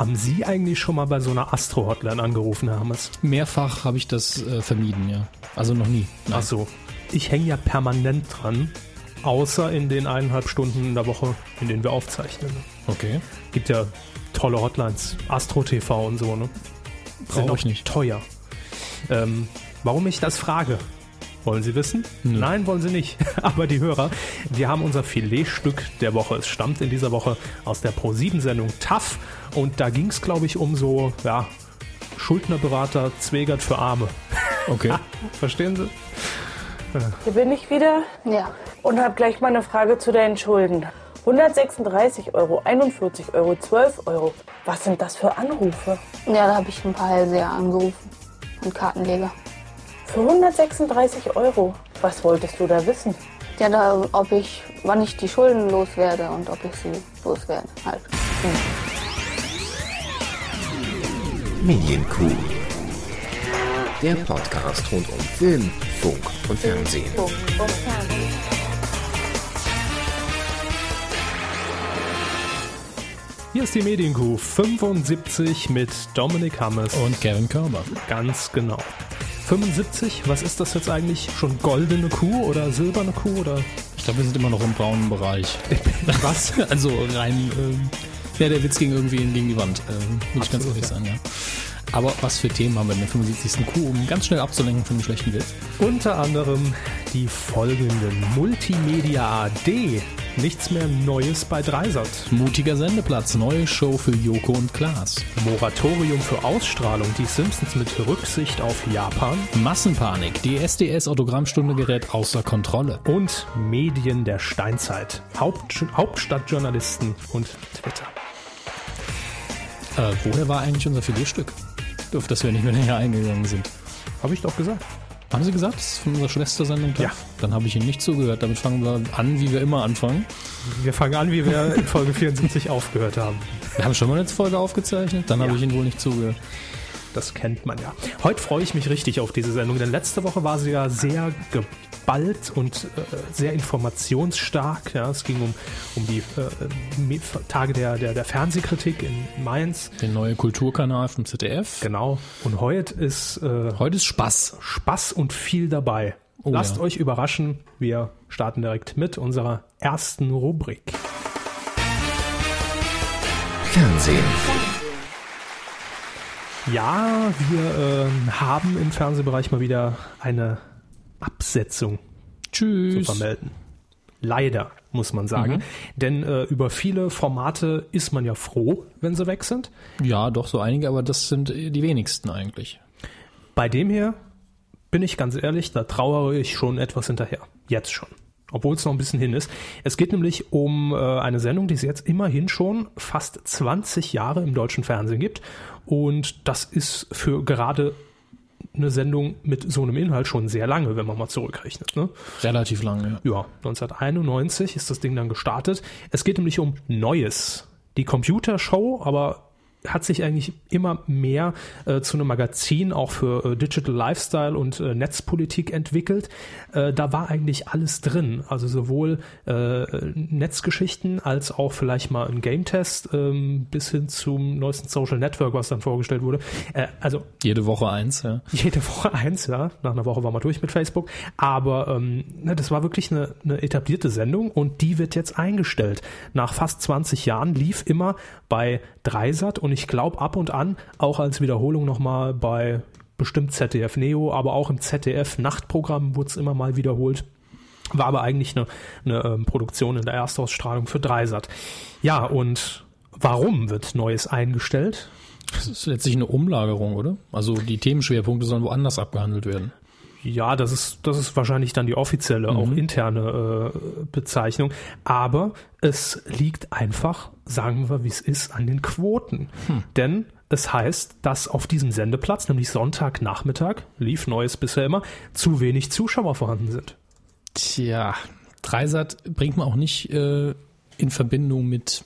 Haben Sie eigentlich schon mal bei so einer Astro-Hotline angerufen, Herr Hammers? Mehrfach habe ich das äh, vermieden, ja. Also noch nie. Nein. Ach so. Ich hänge ja permanent dran, außer in den eineinhalb Stunden in der Woche, in denen wir aufzeichnen. Okay. Gibt ja tolle Hotlines, Astro TV und so, ne? Brauche ich nicht. Teuer. Ähm, warum ich das frage? Wollen Sie wissen? Nö. Nein, wollen Sie nicht. Aber die Hörer, wir haben unser Filetstück der Woche. Es stammt in dieser Woche aus der Pro7-Sendung TAF. Und da ging es, glaube ich, um so, ja, Schuldnerberater Zwegert für Arme. Okay. Verstehen Sie? Hier bin ich wieder. Ja. Und habe gleich mal eine Frage zu deinen Schulden. 136 Euro, 41 Euro, 12 Euro. Was sind das für Anrufe? Ja, da habe ich ein paar Hellseher angerufen und Kartenleger. Für 136 Euro. Was wolltest du da wissen? Ja, da, ob ich, wann ich die Schulden loswerde und ob ich sie loswerde. Halt. Hm. Medienkuh. Der Podcast rund um Film, Funk und Fernsehen. Funk und Fernsehen. Hier ist die Medienkuh 75 mit Dominik Hammes. Und Kevin Körber. Ganz genau. 75, was ist das jetzt eigentlich? Schon goldene Kuh oder silberne Kuh oder? Ich glaube, wir sind immer noch im braunen Bereich. Was? Also rein, ähm, ja, der Witz ging irgendwie gegen die Wand. Ähm, muss ich ganz ehrlich sagen, ja. Aber was für Themen haben wir in der 75. Kuh, um ganz schnell abzulenken von dem schlechten Witz? Unter anderem die folgenden Multimedia AD. Nichts mehr Neues bei Dreisat. Mutiger Sendeplatz, neue Show für Joko und Klaas. Moratorium für Ausstrahlung. Die Simpsons mit Rücksicht auf Japan. Massenpanik, die SDS-Autogrammstunde gerät außer Kontrolle. Und Medien der Steinzeit. Haupt Hauptstadtjournalisten und Twitter. Äh, woher war eigentlich unser Filetstück? Auf das wir nicht mehr näher eingegangen sind. Habe ich doch gesagt. Haben Sie gesagt, das ist von unserer Schwestersendung? Ja. Dann habe ich Ihnen nicht zugehört. Damit fangen wir an, wie wir immer anfangen. Wir fangen an, wie wir in Folge 74 aufgehört haben. Wir haben schon mal eine Folge aufgezeichnet, dann habe Ja. ich Ihnen wohl nicht zugehört. Das kennt man ja. Heute freue ich mich richtig auf diese Sendung, denn letzte Woche war sie ja sehr geballt und äh, sehr informationsstark. Ja, es ging um, um die äh, Tage der, der, der Fernsehkritik in Mainz. Der neue Kulturkanal vom ZDF. Genau. Und heute ist äh, Heute ist Spaß. Spaß und viel dabei. Oh Lasst ja. euch überraschen. Wir starten direkt mit unserer ersten Rubrik. Fernsehen. Ja, wir ähm, haben im Fernsehbereich mal wieder eine Absetzung zu Tschüss. vermelden. Leider, muss man sagen. Mhm. Denn äh, über viele Formate ist man ja froh, wenn sie weg sind. Ja, doch so einige, aber das sind die wenigsten eigentlich. Bei dem hier bin ich ganz ehrlich, da trauere ich schon etwas hinterher. Jetzt schon. Obwohl es noch ein bisschen hin ist. Es geht nämlich um äh, eine Sendung, die es jetzt immerhin schon fast 20 Jahre im deutschen Fernsehen gibt. Und das ist für gerade eine Sendung mit so einem Inhalt schon sehr lange, wenn man mal zurückrechnet. Ne? Relativ lange. Ja. Ja, 1991 ist das Ding dann gestartet. Es geht nämlich um Neues. Die Computershow, aber hat sich eigentlich immer mehr äh, zu einem Magazin auch für äh, Digital Lifestyle und äh, Netzpolitik entwickelt. Äh, da war eigentlich alles drin, also sowohl äh, Netzgeschichten als auch vielleicht mal ein Game-Test ähm, bis hin zum neuesten Social Network, was dann vorgestellt wurde. Äh, also Jede Woche eins, ja. jede Woche eins, ja. Nach einer Woche war man durch mit Facebook. Aber ähm, ne, das war wirklich eine, eine etablierte Sendung und die wird jetzt eingestellt. Nach fast 20 Jahren lief immer bei Dreisat und ich glaube ab und an auch als Wiederholung nochmal bei bestimmt ZDF Neo, aber auch im ZDF Nachtprogramm wurde es immer mal wiederholt. War aber eigentlich eine, eine ähm, Produktion in der Erstausstrahlung für Dreisat. Ja, und warum wird Neues eingestellt? Das ist letztlich eine Umlagerung, oder? Also die Themenschwerpunkte sollen woanders abgehandelt werden. Ja, das ist, das ist wahrscheinlich dann die offizielle, auch interne äh, Bezeichnung. Aber es liegt einfach, sagen wir, wie es ist, an den Quoten. Denn es heißt, dass auf diesem Sendeplatz, nämlich Sonntagnachmittag, lief Neues bisher immer, zu wenig Zuschauer vorhanden sind. Tja, Dreisat bringt man auch nicht äh, in Verbindung mit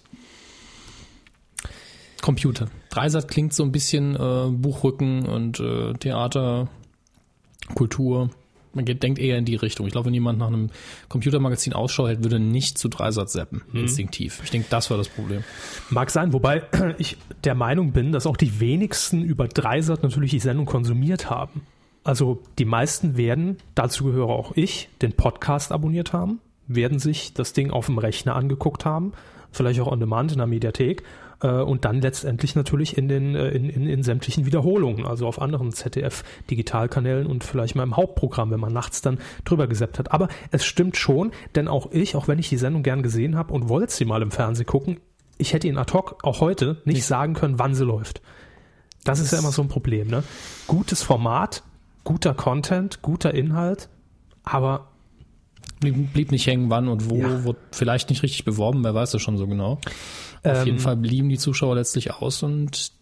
Computer. Dreisat klingt so ein bisschen äh, Buchrücken und äh, Theater, Kultur. man geht, denkt eher in die Richtung. Ich glaube, wenn jemand nach einem Computermagazin Ausschau hält, würde nicht zu Dreisat zappen, Mhm. instinktiv. Ich denke, das war das Problem. Mag sein, wobei ich der Meinung bin, dass auch die wenigsten über Dreisat natürlich die Sendung konsumiert haben. Also die meisten werden, dazu gehöre auch ich, den Podcast abonniert haben, werden sich das Ding auf dem Rechner angeguckt haben, vielleicht auch on demand in der Mediathek und dann letztendlich natürlich in den äh, in, in, in sämtlichen Wiederholungen, also auf anderen ZDF-Digitalkanälen und vielleicht mal im Hauptprogramm, wenn man nachts dann drüber gesappt hat. Aber es stimmt schon, denn auch ich, auch wenn ich die Sendung gern gesehen habe und wollte sie mal im Fernsehen gucken, ich hätte Ihnen ad hoc auch heute nicht sagen können, wann sie läuft. Das ist ja immer so ein Problem. Ne? Gutes Format, guter Content, guter Inhalt, aber Blieb, blieb nicht hängen, wann und wo, Ja. wurde vielleicht nicht richtig beworben, wer weiß das schon so genau. Auf Ähm, jeden Fall blieben die Zuschauer letztlich aus und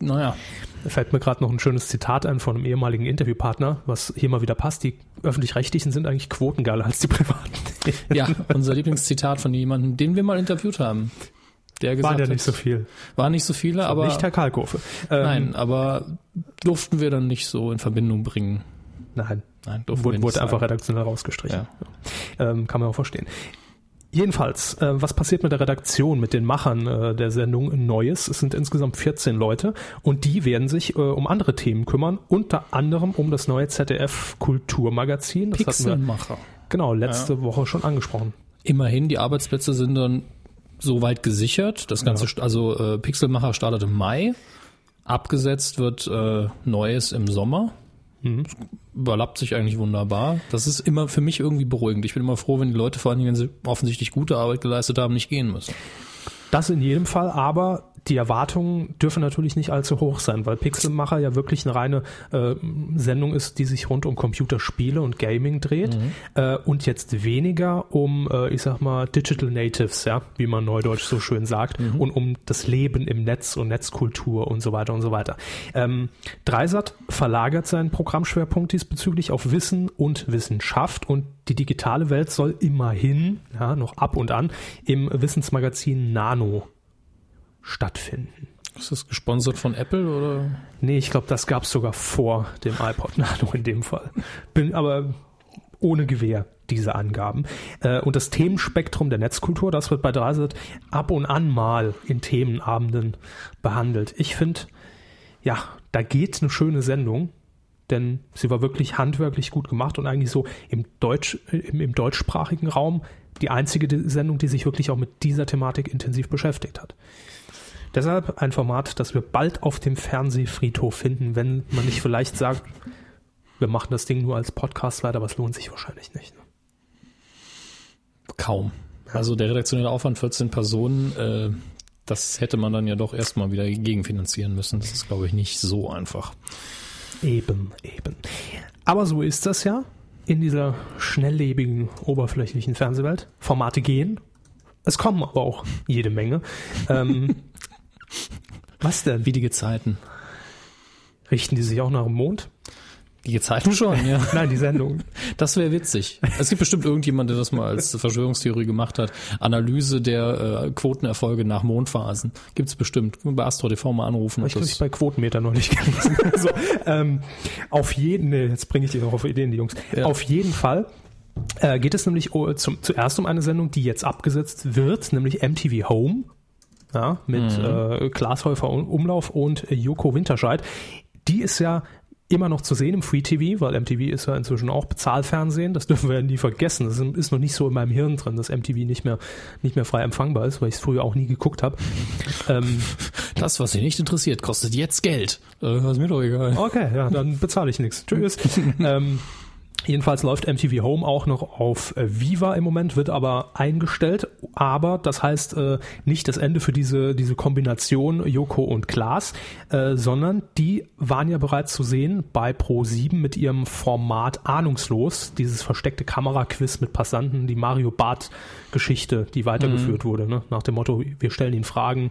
naja, da fällt mir gerade noch ein schönes Zitat ein von einem ehemaligen Interviewpartner, was hier mal wieder passt. Die öffentlich-rechtlichen sind eigentlich quotengeiler als die privaten. ja, unser Lieblingszitat von jemandem, den wir mal interviewt haben. Der gesagt Waren ja hat, nicht so viel. Waren nicht so viele, aber nicht Herr Kalkofe. Ähm, nein, aber durften wir dann nicht so in Verbindung bringen. Nein, Nein, wurde, wurde einfach redaktionell rausgestrichen. Ja. Ähm, kann man auch verstehen. Jedenfalls, äh, was passiert mit der Redaktion, mit den Machern äh, der Sendung Neues? Es sind insgesamt 14 Leute und die werden sich äh, um andere Themen kümmern, unter anderem um das neue ZDF Kulturmagazin. Das hatten wir Pixelmacher. genau letzte Woche schon angesprochen. Immerhin, die Arbeitsplätze sind dann soweit gesichert. Das Ganze, st- also äh, Pixelmacher startet im Mai. Abgesetzt wird äh, Neues im Sommer. Mhm. Überlappt sich eigentlich wunderbar. Das ist immer für mich irgendwie beruhigend. Ich bin immer froh, wenn die Leute, vor allem wenn sie offensichtlich gute Arbeit geleistet haben, nicht gehen müssen. Das in jedem Fall, aber die Erwartungen dürfen natürlich nicht allzu hoch sein, weil Pixelmacher ja wirklich eine reine äh, Sendung ist, die sich rund um Computerspiele und Gaming dreht. Äh, und jetzt weniger um, äh, ich sag mal, Digital Natives, ja, wie man neudeutsch so schön sagt, und um das Leben im Netz und Netzkultur und so weiter und so weiter. Ähm, Dreisat verlagert seinen Programmschwerpunkt diesbezüglich auf Wissen und Wissenschaft und die digitale Welt soll immerhin, ja, noch ab und an, im Wissensmagazin Nano stattfinden. Ist das gesponsert von Apple oder? Nee, ich glaube, das gab es sogar vor dem iPod Nano in dem Fall. Bin aber ohne Gewehr diese Angaben. Äh, und das Themenspektrum der Netzkultur, das wird bei Dreisat ab und an mal in Themenabenden behandelt. Ich finde, ja, da geht eine schöne Sendung, denn sie war wirklich handwerklich gut gemacht und eigentlich so im, Deutsch, im, im deutschsprachigen Raum die einzige Sendung, die sich wirklich auch mit dieser Thematik intensiv beschäftigt hat. Deshalb ein Format, das wir bald auf dem Fernsehfriedhof finden, wenn man nicht vielleicht sagt, wir machen das Ding nur als Podcast weiter, aber es lohnt sich wahrscheinlich nicht. Ne? Kaum. Also der redaktionelle Aufwand 14 Personen, äh, das hätte man dann ja doch erstmal wieder gegenfinanzieren müssen. Das ist, glaube ich, nicht so einfach. Eben, eben. Aber so ist das ja in dieser schnelllebigen, oberflächlichen Fernsehwelt. Formate gehen. Es kommen aber auch jede Menge. Ähm, was denn? Wie die Gezeiten. Richten die sich auch nach dem Mond? Die Gezeiten schon, ja. Nein, die Sendung. Das wäre witzig. Es gibt bestimmt irgendjemand, der das mal als Verschwörungstheorie gemacht hat. Analyse der äh, Quotenerfolge nach Mondphasen. Gibt's bestimmt. Bei Astro TV mal anrufen. Ich habe ich bei Quotenmeter noch nicht gelesen. also, ähm, auf jeden, nee, jetzt bringe ich die noch auf Ideen, die Jungs. Ja. Auf jeden Fall äh, geht es nämlich o- zum, zuerst um eine Sendung, die jetzt abgesetzt wird, nämlich MTV Home. Ja, mit äh, Klaas Häufer Umlauf und äh, Joko Winterscheid. Die ist ja immer noch zu sehen im Free TV, weil MTV ist ja inzwischen auch Bezahlfernsehen. Das dürfen wir ja nie vergessen. Das ist noch nicht so in meinem Hirn drin, dass MTV nicht mehr, nicht mehr frei empfangbar ist, weil ich es früher auch nie geguckt habe. ähm, Das, was Sie nicht interessiert, kostet jetzt Geld. Äh, ist mir doch egal. Okay, ja, dann bezahle ich nichts. Tschüss. ähm, jedenfalls läuft MTV Home auch noch auf äh, Viva im Moment, wird aber eingestellt. Aber das heißt äh, nicht das Ende für diese, diese Kombination Joko und Klaas, äh, sondern die waren ja bereits zu sehen bei Pro7 mit ihrem Format Ahnungslos, dieses versteckte Kameraquiz mit Passanten, die Mario Barth Geschichte, die weitergeführt wurde, ne? nach dem Motto, wir stellen ihnen Fragen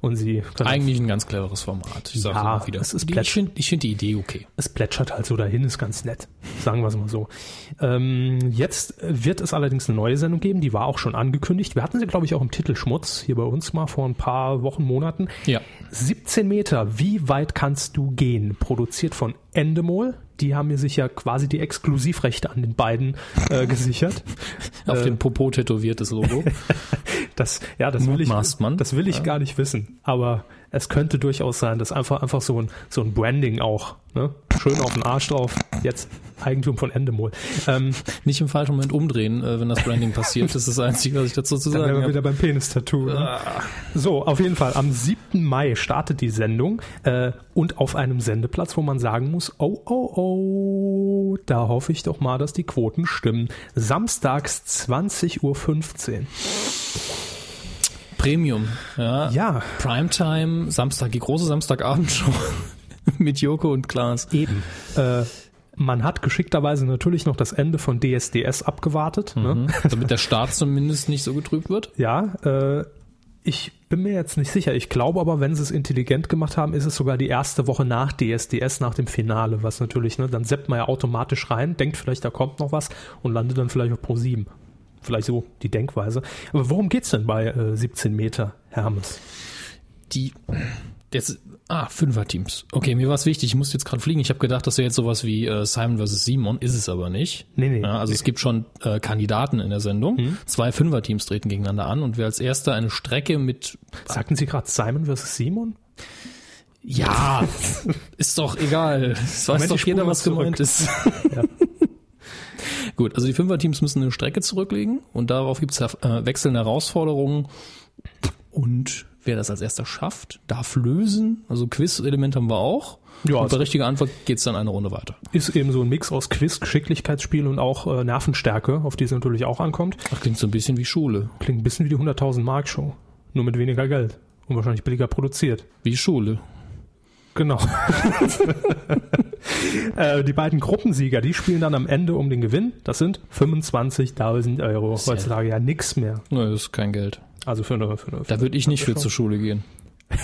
und sie Eigentlich ein ganz cleveres Format. Ich Ja, immer wieder. es ist ich finde find die Idee okay. es plätschert halt so dahin, ist ganz nett. Sagen wir es mal so. Ähm, jetzt wird es allerdings eine neue Sendung geben, die war auch schon angekündigt. Wir hatten sie, glaube ich, auch im Titelschmutz hier bei uns mal vor ein paar Wochen, Monaten. Ja. 17 Meter, wie weit kannst du gehen? Produziert von Endemol. Die haben mir sich ja quasi die Exklusivrechte an den beiden äh, gesichert. Auf Äh, dem Popo tätowiertes Logo. Das, ja, das will ich, man. das will ich gar nicht wissen. Aber es könnte durchaus sein, dass einfach, einfach so ein, so ein Branding auch, ne? Schön auf den Arsch drauf. Jetzt Eigentum von Endemol. Ähm, Nicht im falschen Moment umdrehen, äh, wenn das Branding passiert. Das ist das Einzige, was ich dazu zu dann wären sagen wir habe. wieder beim Penis-Tattoo. Ne? So, auf jeden Fall. Am 7. Mai startet die Sendung äh, und auf einem Sendeplatz, wo man sagen muss, oh, oh, oh, da hoffe ich doch mal, dass die Quoten stimmen. Samstags 20.15 Uhr. Premium. Ja. Ja, Primetime, Samstag, die große Samstagabendshow mit Joko und Klaas. Eben. Äh, man hat geschickterweise natürlich noch das Ende von DSDS abgewartet. Ne? Mhm. Damit der Start zumindest nicht so getrübt wird. Ja, äh, ich bin mir jetzt nicht sicher. Ich glaube aber, wenn sie es intelligent gemacht haben, ist es sogar die erste Woche nach DSDS, nach dem Finale, was natürlich, ne, dann seppt man ja automatisch rein, denkt vielleicht, da kommt noch was und landet dann vielleicht auf Pro 7. Vielleicht so die Denkweise. Aber worum geht's denn bei äh, 17 Meter, Hermes? Die jetzt ah Fünfer-Teams. Okay, mir war es wichtig. Ich musste jetzt gerade fliegen. Ich habe gedacht, das wäre jetzt sowas wie äh, Simon vs. Simon. Ist es aber nicht. Nee, nee. Ja, also es gibt schon äh, Kandidaten in der Sendung. Zwei Fünfer-Teams treten gegeneinander an und wer als erster eine Strecke mit Sagten Sie gerade Simon versus Simon? ja ist doch egal. Es weiß doch jeder, was zurück. gemeint ist. Ja. Gut, also die Fünfer-Teams müssen eine Strecke zurücklegen und darauf gibt es äh, wechselnde Herausforderungen. Und wer das als erster schafft, darf lösen. Also Quiz-Element haben wir auch. Ja, und bei also- richtiger Antwort geht's dann eine Runde weiter. Ist eben so ein Mix aus Quiz, Geschicklichkeitsspiel und auch äh, Nervenstärke, auf die es natürlich auch ankommt. Ach, klingt so ein bisschen wie Schule. Klingt ein bisschen wie die 100.000 Mark Show. Nur mit weniger Geld. Und wahrscheinlich billiger produziert. Wie Schule. Genau. äh, die beiden Gruppensieger, die spielen dann am Ende um den Gewinn. Das sind 25.000 Euro. Heutzutage ja nix mehr. Na, das ist kein Geld. Also für eine, für eine Da würde ich nicht für zur Schule gehen.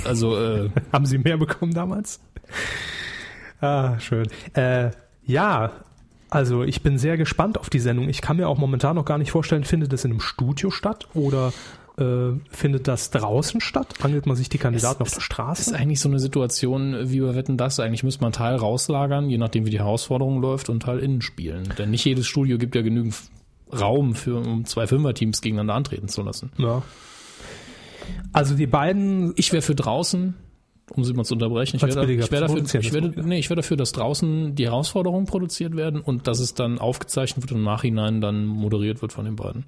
Also, äh, Haben Sie mehr bekommen damals? Ah, schön. Äh, ja, also ich bin sehr gespannt auf die Sendung. Ich kann mir auch momentan noch gar nicht vorstellen, findet das in einem Studio statt oder äh, findet das draußen statt? Angelt man sich die Kandidaten auf der ist Straße? eigentlich so eine Situation wie bei Wetten das. Eigentlich müsste man einen Teil rauslagern, je nachdem wie die Herausforderung läuft und Teil innen spielen. Denn nicht jedes Studio gibt ja genügend Raum für, um zwei Fünfer-Teams gegeneinander antreten zu lassen. Ja. Also die beiden Ich wäre für draußen, um sie mal zu unterbrechen, ich wäre ich dafür, ich ist wär, auch wieder. nee, ich wär dafür, dass draußen die Herausforderungen produziert werden und dass es dann aufgezeichnet wird und im Nachhinein dann moderiert wird von den beiden.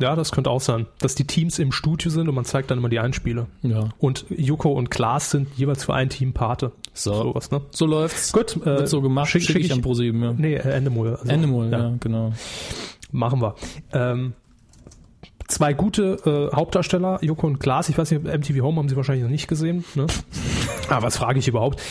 Ja, das könnte auch sein, dass die Teams im Studio sind und man zeigt dann immer die Einspiele. Ja. Und Joko und Klaas sind jeweils für ein Team Pate. So. Sowas, ne? So läuft's. Gut, äh, Wird so gemacht, schick- schick, schick ich ich- an ProSieben, ja. Nee, Endemol. Also, Endemol, ja. genau. Machen wir. Ähm, zwei gute äh, Hauptdarsteller, Joko und Klaas. Ich weiß nicht, MTV Home haben sie wahrscheinlich noch nicht gesehen. Ne? Aber was frage ich überhaupt?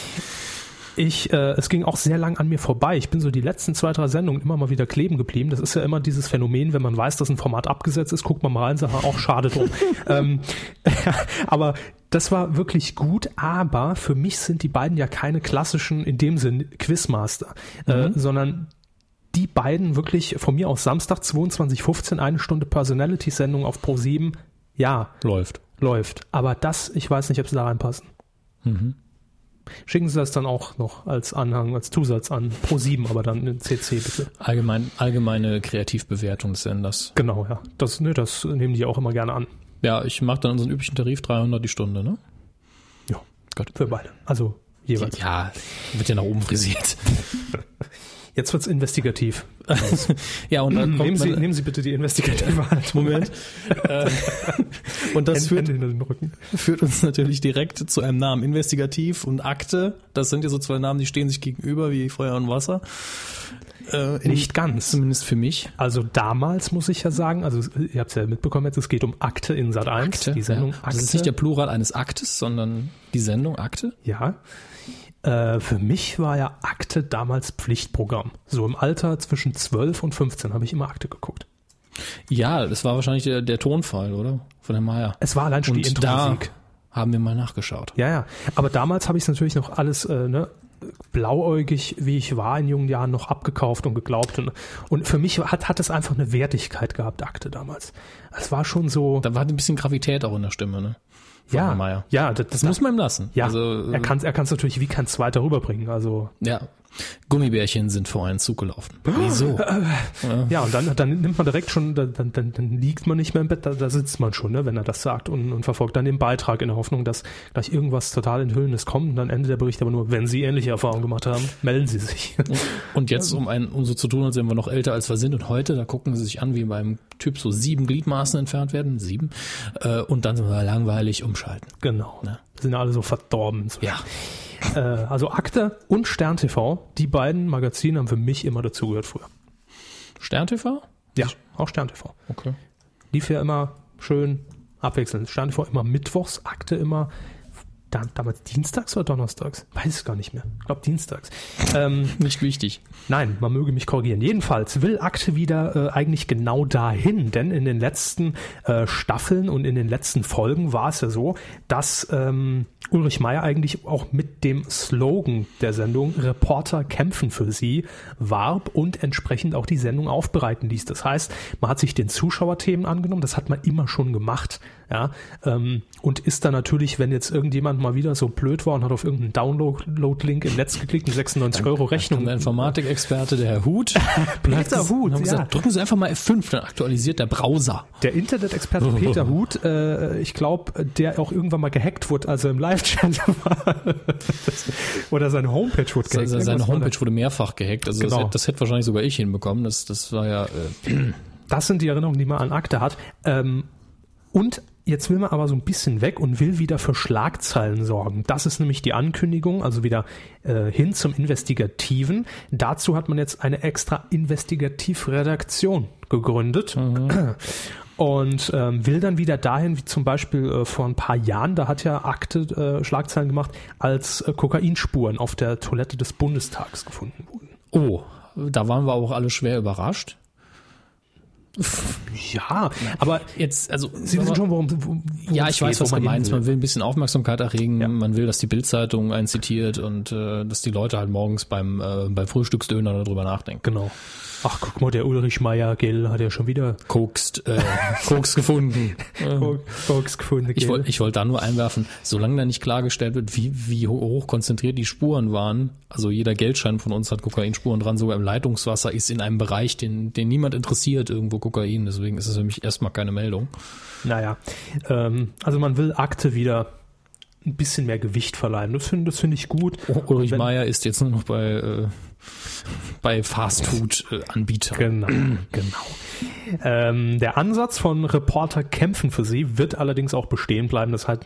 Ich, äh, es ging auch sehr lang an mir vorbei. Ich bin so die letzten zwei, drei Sendungen immer mal wieder kleben geblieben. Das ist ja immer dieses Phänomen, wenn man weiß, dass ein Format abgesetzt ist, guckt man mal rein sagt, auch schade drum. ähm, aber das war wirklich gut, aber für mich sind die beiden ja keine klassischen, in dem Sinn, Quizmaster, äh, sondern die beiden wirklich von mir aus Samstag 22.15 eine Stunde Personality-Sendung auf Pro7, ja, Läuft. läuft. Aber das, ich weiß nicht, ob sie da reinpassen. Schicken Sie das dann auch noch als Anhang, als Zusatz an Pro7, aber dann in CC bitte. Allgemein, allgemeine Kreativbewertung des Senders. Genau, ja. Das, ne, das nehmen die auch immer gerne an. Ja, ich mache dann unseren üblichen Tarif 300 die Stunde, ne? Ja, Gott. für beide. Also jeweils. Ja, wird ja nach oben frisiert. Jetzt wird's investigativ. ja, und dann Nehmen Sie, nehmen Sie bitte die investigative Haltung. Moment. Äh, und das führt, führt uns natürlich direkt zu einem Namen. Investigativ und Akte. Das sind ja so zwei Namen, die stehen sich gegenüber wie Feuer und Wasser. Äh, Nicht ganz. Zumindest für mich. Also damals muss ich ja sagen, also ihr habt es ja mitbekommen jetzt, es geht um Akte in Sat 1, die Sendung ja. Akte. Das ist nicht der Plural eines Aktes, sondern die Sendung Akte. Ja. Äh, für mich war ja Akte damals Pflichtprogramm. So im Alter zwischen 12 und 15 habe ich immer Akte geguckt. Ja, das war wahrscheinlich der, der Tonfall, oder? Von Herrn Mayer. Es war allein schon die Und da Intro-Musik. haben wir mal nachgeschaut. Ja, ja. Aber damals habe ich es natürlich noch alles äh, ne, blauäugig, wie ich war in jungen Jahren, noch abgekauft und geglaubt. Und, und für mich hat, hat es einfach eine Wertigkeit gehabt, Akte damals. Es war schon so. Da war ein bisschen Gravität auch in der Stimme, ne? Ja, ja, das, Das muss man ihm lassen. Ja, Also, er kann es er kann's natürlich wie kein zweiter rüberbringen. Also ja. Gummibärchen sind vor einen Zug gelaufen. Wieso? ja, und dann, dann nimmt man direkt schon, dann, dann, dann liegt man nicht mehr im Bett, da, da sitzt man schon, ne, wenn er das sagt und, und verfolgt dann den Beitrag in der Hoffnung, dass gleich irgendwas total Enthüllendes kommt. Und dann endet der Bericht aber nur, wenn Sie ähnliche Erfahrungen gemacht haben, melden Sie sich. Und jetzt, um, ein, um so zu tun, als wären wir noch älter als wir sind und heute, da gucken sie sich an, wie beim Typ so sieben Gliedmaßen entfernt werden, sieben, äh, und dann sind wir langweilig umschalten. genau. Ja. Sind alle so verdorben. Ja. Äh, also Akte und Stern TV, die beiden Magazine haben für mich immer dazugehört früher. Stern TV? Ja, auch Stern TV. Okay. Lief ja immer schön abwechselnd. Stern TV immer mittwochs, Akte immer damals dienstags oder donnerstags? Weiß es gar nicht mehr. Ich glaube dienstags. Ähm, Nicht wichtig. Nein, man möge mich korrigieren. Jedenfalls will Akte wieder äh, eigentlich genau dahin, denn in den letzten äh, Staffeln und in den letzten Folgen war es ja so, dass ähm, Ulrich Meier eigentlich auch mit dem Slogan der Sendung Reporter kämpfen für sie warb und entsprechend auch die Sendung aufbereiten ließ. Das heißt, man hat sich den Zuschauerthemen angenommen, das hat man immer schon gemacht, ja, ähm, und ist dann natürlich, wenn jetzt irgendjemand mal wieder so blöd war und hat auf irgendeinen Download-Link im Netz geklickt, eine 96 Euro Rechnung der Informatikexperte, der Herr Hut. Peter Huth, Haben ja. gesagt, drücken Sie einfach mal F5, dann aktualisiert der Browser. Der Internet-Experte Peter Huth, äh, ich glaube, der auch irgendwann mal gehackt wurde, als er im Live-Chat war. Oder seine Homepage wurde gehackt. Seine Irgendwas war Homepage wurde mehrfach gehackt. Also das, Genau. hätte, das hätte wahrscheinlich sogar ich hinbekommen. Das, das war ja. Äh, da. Das sind die Erinnerungen, die man an Akte hat. Ähm, und jetzt will man aber so ein bisschen weg und will wieder für Schlagzeilen sorgen. Das ist nämlich die Ankündigung, also wieder äh, hin zum Investigativen. Dazu hat man jetzt eine extra Investigativredaktion gegründet. Und ähm, will dann wieder dahin, wie zum Beispiel äh, vor ein paar Jahren, da hat ja Akte äh, Schlagzeilen gemacht, als äh, Kokainspuren auf der Toilette des Bundestags gefunden wurden. oh, da waren wir auch alle schwer überrascht. Ja, aber Jetzt, also Sie wissen schon, worum wo, worum Ja, ich weiß, was gemeint ist. Man will ein bisschen Aufmerksamkeit erregen. Ja. Man will, dass die Bildzeitung einen zitiert und äh, dass die Leute halt morgens beim, äh, beim Frühstücksdöner darüber nachdenken. Genau. Ach, guck mal, der Ulrich Meier, gell, hat ja schon wieder Kokst, äh, Koks gefunden. Koks gefunden. Ich gell? wollte ich wollte da nur einwerfen, solange da nicht klargestellt wird, wie, wie ho- hoch konzentriert die Spuren waren, also jeder Geldschein von uns hat Kokainspuren dran, sogar im Leitungswasser ist in einem Bereich, den, den niemand interessiert, irgendwo Kokain, deswegen ist es für mich erstmal keine Meldung. Naja, ähm, also man will Akte wieder ein bisschen mehr Gewicht verleihen. Das finde das finde ich gut. Ulrich Wenn- Meier ist jetzt nur noch bei, äh, bei Fastfood-Anbietern. Genau, genau. Ähm, der Ansatz von Reporter kämpfen für sie wird allerdings auch bestehen bleiben. Das heißt,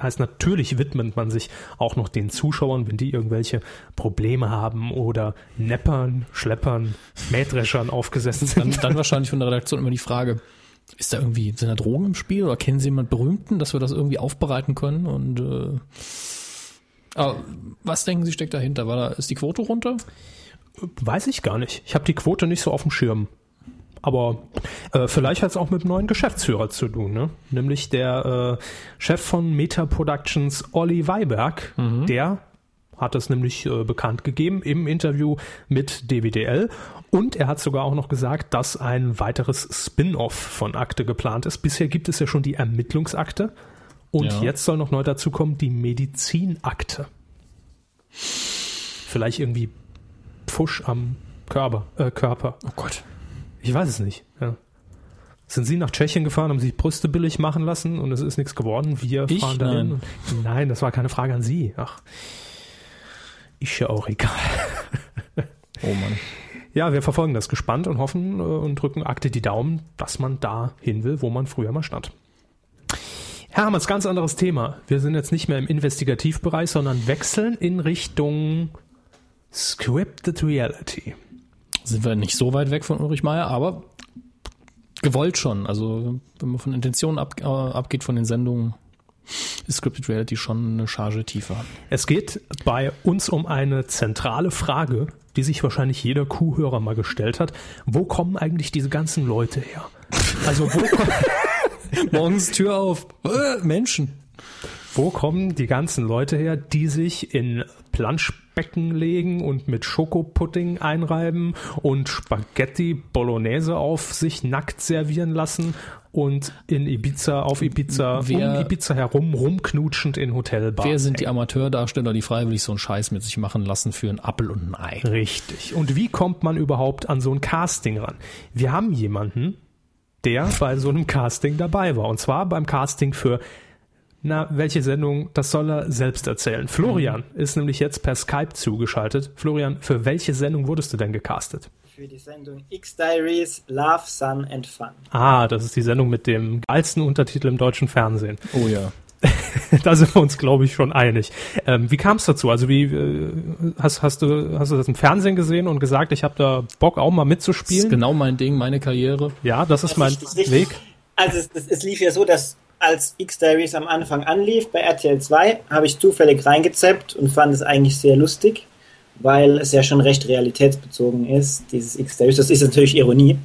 heißt, natürlich widmet man sich auch noch den Zuschauern, wenn die irgendwelche Probleme haben oder Neppern, Schleppern, Mähdreschern aufgesessen Dann, sind. dann wahrscheinlich von der Redaktion immer die Frage, ist da irgendwie, sind da Drogen im Spiel oder kennen Sie jemanden Berühmten, dass wir das irgendwie aufbereiten können? Und äh, aber was denken Sie steckt dahinter? War da, ist die Quote runter? Weiß ich gar nicht. Ich habe die Quote nicht so auf dem Schirm. Aber äh, vielleicht hat es auch mit dem neuen Geschäftsführer zu tun, ne? Nämlich der äh, Chef von Meta Productions, Olli Weiberg, der hat es nämlich äh, bekannt gegeben im Interview mit DWDL. Und er hat sogar auch noch gesagt, dass ein weiteres Spin-off von Akte geplant ist. Bisher gibt es ja schon die Ermittlungsakte. Und Ja. jetzt soll noch neu dazu kommen die Medizinakte. Vielleicht irgendwie Pfusch am Körper. Äh, Körper. Oh Gott. Ich weiß es nicht. Ja. Sind Sie nach Tschechien gefahren, haben sich Brüste billig machen lassen und es ist nichts geworden? Wir Ich? fahren dahin. Nein. Nein, das war keine Frage an Sie. Ach, ist ja auch egal. Oh Mann. Ja, wir verfolgen das gespannt und hoffen äh, und drücken Akte die Daumen, dass man da hin will, wo man früher mal stand. Herr Hammers, ganz anderes Thema. Wir sind jetzt nicht mehr im Investigativbereich, sondern wechseln in Richtung Scripted Reality. Sind wir nicht so weit weg von Ulrich Meier, aber gewollt schon. Also wenn man von Intentionen ab, äh, abgeht von den Sendungen, ist Scripted Reality schon eine Charge tiefer. Es geht bei uns um eine zentrale Frage, die sich wahrscheinlich jeder Kuhhörer mal gestellt hat. Wo kommen eigentlich diese ganzen Leute her? Also wo, ko- Morgens Tür auf. Äh, Menschen. Wo kommen die ganzen Leute her, die sich in Planschbecken legen und mit Schokopudding einreiben und Spaghetti Bolognese auf sich nackt servieren lassen und in Ibiza, auf Ibiza, Wer- um Ibiza herum, rumknutschend in Hotelbars? Wer sind die Amateurdarsteller, die freiwillig so einen Scheiß mit sich machen lassen für einen Appel und ein Ei? Richtig. Und wie kommt man überhaupt an so ein Casting ran? Wir haben jemanden, der bei so einem Casting dabei war. Und zwar beim Casting für, na, welche Sendung, das soll er selbst erzählen. Florian ist nämlich jetzt per Skype zugeschaltet. Florian, für welche Sendung wurdest du denn gecastet? für die Sendung X-Diaries Love, Sun and Fun. Ah, das ist die Sendung mit dem geilsten Untertitel im deutschen Fernsehen. Oh ja. da sind wir uns, glaube ich, schon einig. Ähm, wie kam es dazu? Also wie äh, hast, hast du hast du das im Fernsehen gesehen und gesagt, ich habe da Bock auch mal Das ist mitzuspielen? genau mein Ding, meine Karriere. Ja, das ist mein Richtig, richtig. Weg. Also es, es, es lief ja so, dass als X-Diaries am Anfang anlief bei RTL 2, habe ich zufällig reingezappt und fand es eigentlich sehr lustig, weil es ja schon recht realitätsbezogen ist, dieses X-Diaries. Das ist natürlich Ironie.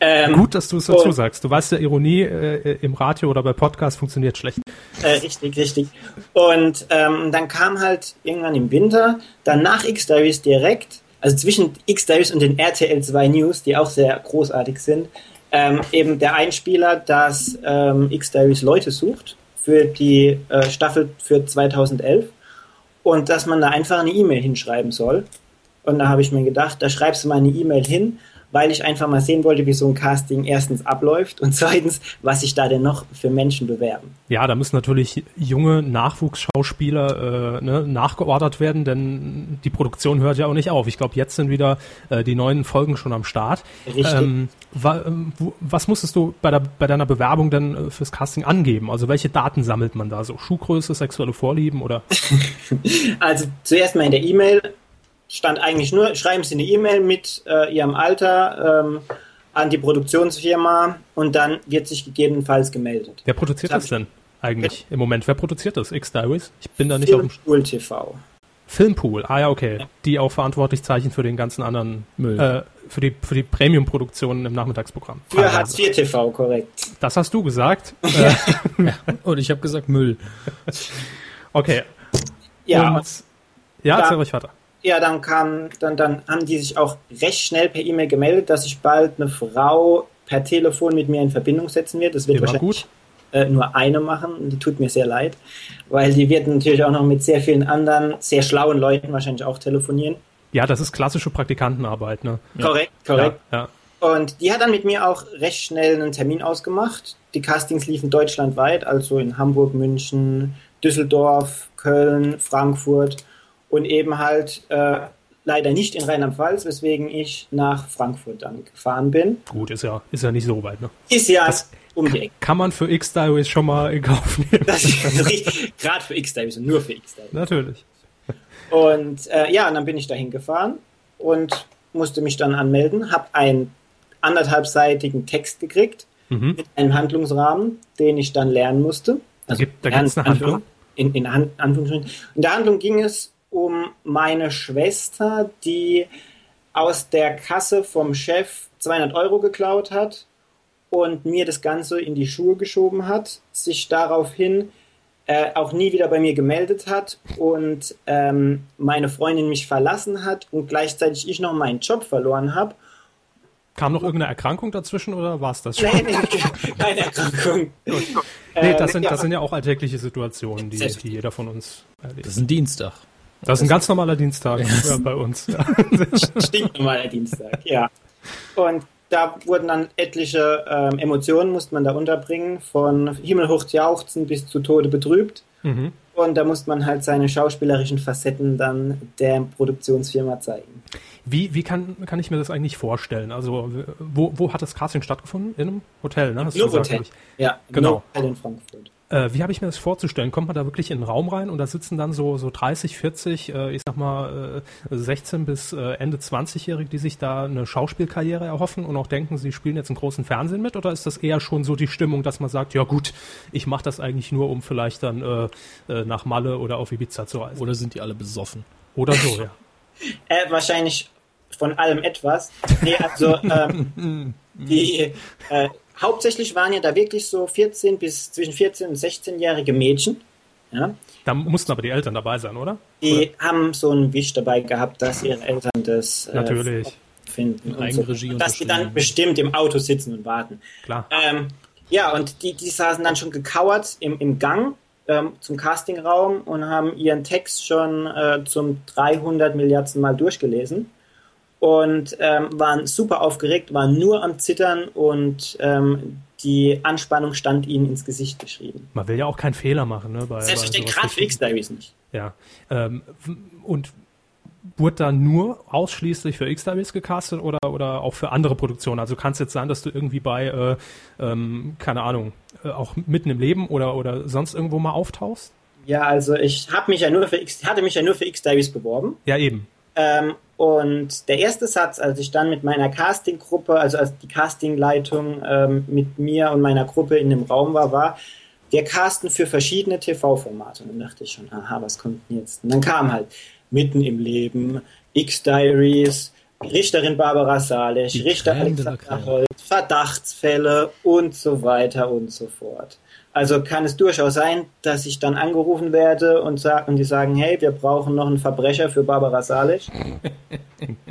Ähm, Gut, dass du es dazu sagst. Du weißt ja, Ironie äh, im Radio oder bei Podcast funktioniert schlecht. Äh, richtig, richtig. Und ähm, dann kam halt irgendwann im Winter, dann nach X-Diaries direkt, also zwischen X-Diaries und den RTL 2 News, die auch sehr großartig sind, ähm, eben der Einspieler, dass ähm, X-Diaries Leute sucht für die äh, Staffel für 2011 und dass man da einfach eine E-Mail hinschreiben soll. Und da habe ich mir gedacht, da schreibst du mal eine E-Mail hin, weil ich einfach mal sehen wollte, wie so ein Casting erstens abläuft und zweitens, was sich da denn noch für Menschen bewerben. Ja, da müssen natürlich junge Nachwuchsschauspieler äh, ne, nachgeordert werden, denn die Produktion hört ja auch nicht auf. Ich glaube, jetzt sind wieder äh, die neuen Folgen schon am Start. Richtig. Ähm, wa, ähm, wo, was musstest du bei, der, bei deiner Bewerbung denn äh, fürs Casting angeben? Also welche Daten sammelt man da? So Schuhgröße, sexuelle Vorlieben oder? Also zuerst mal in der E-Mail stand eigentlich nur, schreiben Sie eine E-Mail mit äh, Ihrem Alter ähm, an die Produktionsfirma und dann wird sich gegebenenfalls gemeldet. Wer produziert Das das denn eigentlich im Moment? Wer produziert das? X-Diaries? Ich bin da nicht auf dem Filmpool TV. Filmpool. Ah ja, okay. Die auch verantwortlich zeichnen für den ganzen anderen Müll. Äh, für die für die Premium-Produktionen im Nachmittagsprogramm. Für Teilweise. Hartz IV TV, korrekt. Das hast du gesagt. äh, Und ich habe gesagt Müll. okay. Ja, Und, ja, da- erzähl ruhig weiter. Ja, dann kam, dann, dann haben die sich auch recht schnell per E-Mail gemeldet, dass sich bald eine Frau per Telefon mit mir in Verbindung setzen wird. Das wird Immer wahrscheinlich äh, nur eine machen. und Die tut mir sehr leid, weil die wird natürlich auch noch mit sehr vielen anderen, sehr schlauen Leuten wahrscheinlich auch telefonieren. Ja, das ist klassische Praktikantenarbeit, ne? Korrekt, korrekt. Ja, ja. Und die hat dann mit mir auch recht schnell einen Termin ausgemacht. Die Castings liefen deutschlandweit, also in Hamburg, München, Düsseldorf, Köln, Frankfurt und eben halt äh, leider nicht in Rheinland-Pfalz, weswegen ich nach Frankfurt dann gefahren bin. Gut, ist ja, ist ja nicht so weit, ne? Ist ja Das um die Ecke. Kann man für X-Diaries schon mal in Kauf nehmen. Das ist richtig, gerade für X-Dives und nur für X-Dives. Natürlich. Und äh, ja, und dann bin ich dahin gefahren und musste mich dann anmelden, habe einen anderthalbseitigen Text gekriegt Mhm. mit einem Handlungsrahmen, den ich dann lernen musste. Da gibt- da lernen- gibt's eine Handlung? In, in An Anführungsstrichen. In der Handlung ging es um meine Schwester, die aus der Kasse vom Chef 200 Euro geklaut hat und mir das Ganze in die Schuhe geschoben hat, sich daraufhin äh, auch nie wieder bei mir gemeldet hat und ähm, meine Freundin mich verlassen hat und gleichzeitig ich noch meinen Job verloren habe. Kam noch irgendeine Erkrankung dazwischen oder war es das schon? Nee, nee, keine Erkrankung. Nee, das sind, ja. das sind ja auch alltägliche Situationen, die, die jeder von uns erlebt. Das ist ein Dienstag. Das ist ein ganz normaler Dienstag äh, bei uns. Ja. stinknormaler Dienstag, ja. Und da wurden dann etliche ähm, Emotionen, musste man da unterbringen, von himmelhoch jauchzen bis zu Tode betrübt. Mhm. Und da musste man halt seine schauspielerischen Facetten dann der Produktionsfirma zeigen. Wie, wie kann, kann ich mir das eigentlich vorstellen? Also, wo, wo hat das Casting stattgefunden? In einem Hotel, ne? Hast du gesagt, glaub Ja, Genau. Novotel in Frankfurt. Äh, wie habe ich mir das vorzustellen? Kommt man da wirklich in einen Raum rein und da sitzen dann so, so 30, 40, äh, ich sag mal äh, 16 bis äh, Ende 20-Jährige, die sich da eine Schauspielkarriere erhoffen und auch denken, sie spielen jetzt im großen Fernsehen mit? Oder ist das eher schon so die Stimmung, dass man sagt, ja gut, ich mache das eigentlich nur, um vielleicht dann äh, äh, nach Malle oder auf Ibiza zu reisen? Oder sind die alle besoffen? Oder so, ja. Äh, wahrscheinlich von allem etwas. Nee, also ähm, die äh, hauptsächlich waren ja da wirklich so 14 bis zwischen 14 und 16-jährige Mädchen. Ja? Da mussten aber die Eltern dabei sein, oder? Die haben so einen Wisch dabei gehabt, dass ihre Eltern das äh, Natürlich. finden. und so. Dass die dann bestimmt im Auto sitzen und warten. Klar. Ähm, ja, und die, die saßen dann schon gekauert im, im Gang ähm, zum Castingraum und haben ihren Text schon äh, zum 300 Milliardsten Mal durchgelesen und ähm, waren super aufgeregt, waren nur am Zittern und ähm, die Anspannung stand ihnen ins Gesicht geschrieben. Man will ja auch keinen Fehler machen, ne? Bei, Selbstverständlich, gerade für X-Diaries nicht. Ja. Ähm, und wurde da nur ausschließlich für X-Diaries gecastet oder, oder auch für andere Produktionen? Also kann es jetzt sein, dass du irgendwie bei, äh, ähm, keine Ahnung, äh, auch mitten im Leben oder, oder sonst irgendwo mal auftauchst? Ja, also ich habe mich ja nur für X, hatte mich ja nur für X-Diaries beworben. Ja, eben. Ähm, und der erste Satz, als ich dann mit meiner Castinggruppe, also als die Castingleitung ähm, mit mir und meiner Gruppe in dem Raum war, war, wir casten für verschiedene TV-Formate. Und dann dachte ich schon, aha, was kommt denn jetzt? Und dann kam halt Mitten im Leben, X-Diaries, Richterin Barbara Salisch, Richter Alexander. Holt, Verdachtsfälle und so weiter und so fort. Also kann es durchaus sein, dass ich dann angerufen werde und, sag, und die sagen, hey, wir brauchen noch einen Verbrecher für Barbara Salisch.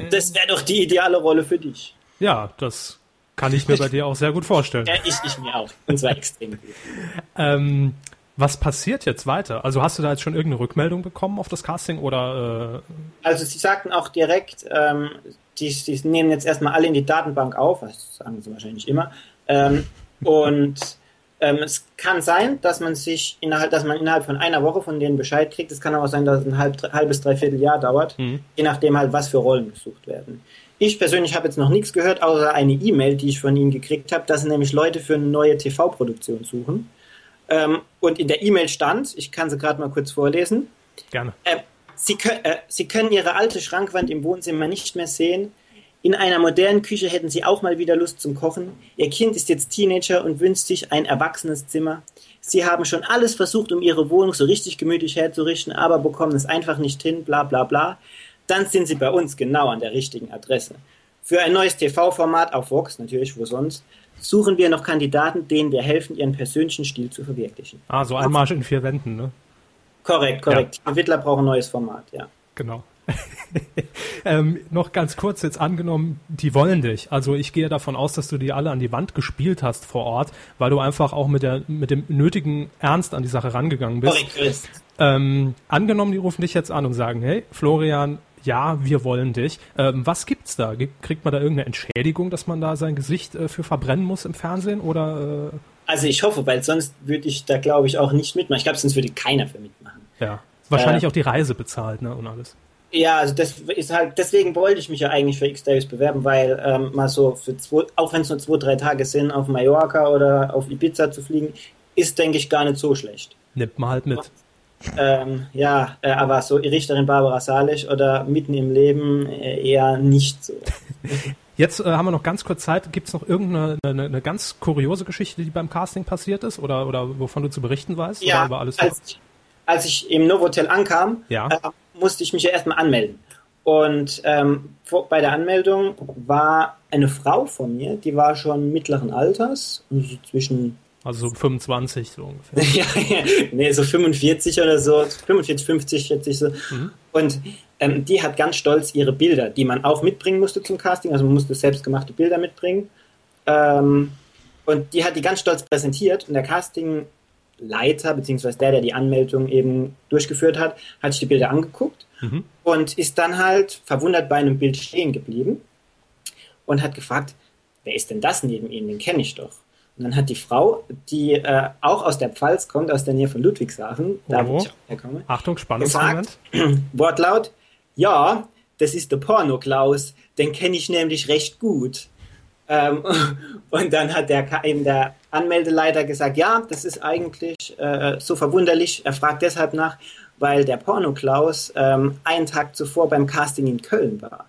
Das wäre doch die ideale Rolle für dich. Ja, das kann ich mir bei dir auch sehr gut vorstellen. Ja, ich, ich mir auch. Und zwar extrem gut. Ähm, was passiert jetzt weiter? Also hast du da jetzt schon irgendeine Rückmeldung bekommen auf das Casting oder äh, Also sie sagten auch direkt, ähm, die, die nehmen jetzt erstmal alle in die Datenbank auf, das sagen sie wahrscheinlich immer. Ähm, und ähm, es kann sein, dass man sich innerhalb, dass man innerhalb von einer Woche von denen Bescheid kriegt. Es kann aber auch sein, dass es ein halb, halbes, dreiviertel Jahr dauert, je nachdem halt, was für Rollen gesucht werden. Ich persönlich habe jetzt noch nichts gehört, außer eine E-Mail, die ich von ihnen gekriegt habe, dass nämlich Leute für eine neue TV-Produktion suchen. Ähm, und in der E-Mail stand, ich kann sie gerade mal kurz vorlesen, gerne? äh, Sie, kö- äh, Sie können Ihre alte Schrankwand im Wohnzimmer nicht mehr sehen. In einer modernen Küche hätten Sie auch mal wieder Lust zum Kochen. Ihr Kind ist jetzt Teenager und wünscht sich ein erwachsenes Zimmer. Sie haben schon alles versucht, um Ihre Wohnung so richtig gemütlich herzurichten, aber bekommen es einfach nicht hin, bla bla bla. Dann sind Sie bei uns genau an der richtigen Adresse. Für ein neues TV-Format auf Vox, natürlich, wo sonst, suchen wir noch Kandidaten, denen wir helfen, ihren persönlichen Stil zu verwirklichen. Ah, so ein Marsch in vier Wänden, ne? Korrekt, korrekt. Die Wittler brauchen ein neues Format, ja. Genau. ähm, noch ganz kurz jetzt angenommen, die wollen dich. Also ich gehe davon aus, dass du die alle an die Wand gespielt hast vor Ort, weil du einfach auch mit, der, mit dem nötigen Ernst an die Sache rangegangen bist. Chris. Ähm, angenommen, die rufen dich jetzt an und sagen, hey, Florian, ja, wir wollen dich. Ähm, was gibt's da? Kriegt man da irgendeine Entschädigung, dass man da sein Gesicht äh, für verbrennen muss im Fernsehen? Oder äh, Also ich hoffe, weil sonst würde ich da glaube ich auch nicht mitmachen. Ich glaube, sonst würde keiner für mitmachen. ja, wahrscheinlich Äh, auch die Reise bezahlt, ne? Und alles. Ja, also das ist halt, deswegen wollte ich mich ja eigentlich für X-Days bewerben, weil ähm, mal so für zwei, auch wenn es nur zwei, drei Tage sind, auf Mallorca oder auf Ibiza zu fliegen, ist, denke ich, gar nicht so schlecht. Nimmt man halt mit. Ähm, ja, äh, aber so Richterin Barbara Salisch oder mitten im Leben äh, eher nicht so. Jetzt äh, haben wir noch ganz kurz Zeit. Gibt es noch irgendeine eine, eine ganz kuriose Geschichte, die beim Casting passiert ist oder, oder wovon du zu berichten weißt? Ja, oder über alles als ich, als ich im Novotel ankam, Ja. Musste ich mich ja erstmal anmelden. Und ähm, vor, bei der Anmeldung war eine Frau von mir, die war schon mittleren Alters, also so zwischen also so 25 so ungefähr. ja, ja, nee, so 45 oder so, 45, 50 schätze ich so. Und ähm, die hat ganz stolz ihre Bilder, die man auch mitbringen musste zum Casting, also man musste selbstgemachte Bilder mitbringen. Ähm, und die hat die ganz stolz präsentiert und der Castingleiter, beziehungsweise der, der die Anmeldung eben durchgeführt hat, hat sich die Bilder angeguckt und ist dann halt verwundert bei einem Bild stehen geblieben und hat gefragt, wer ist denn das neben Ihnen? Den kenne ich doch. Und dann hat die Frau, die äh, auch aus der Pfalz kommt, aus der Nähe von Ludwigshafen, da wo Oh. ich auch herkomme, Achtung, gesagt, Wortlaut, ja, das ist der Porno-Klaus, den kenne ich nämlich recht gut. Ähm, und dann hat der, eben der Anmeldeleiter gesagt, ja, das ist eigentlich äh, so verwunderlich. Er fragt deshalb nach, weil der Porno-Klaus ähm, einen Tag zuvor beim Casting in Köln war.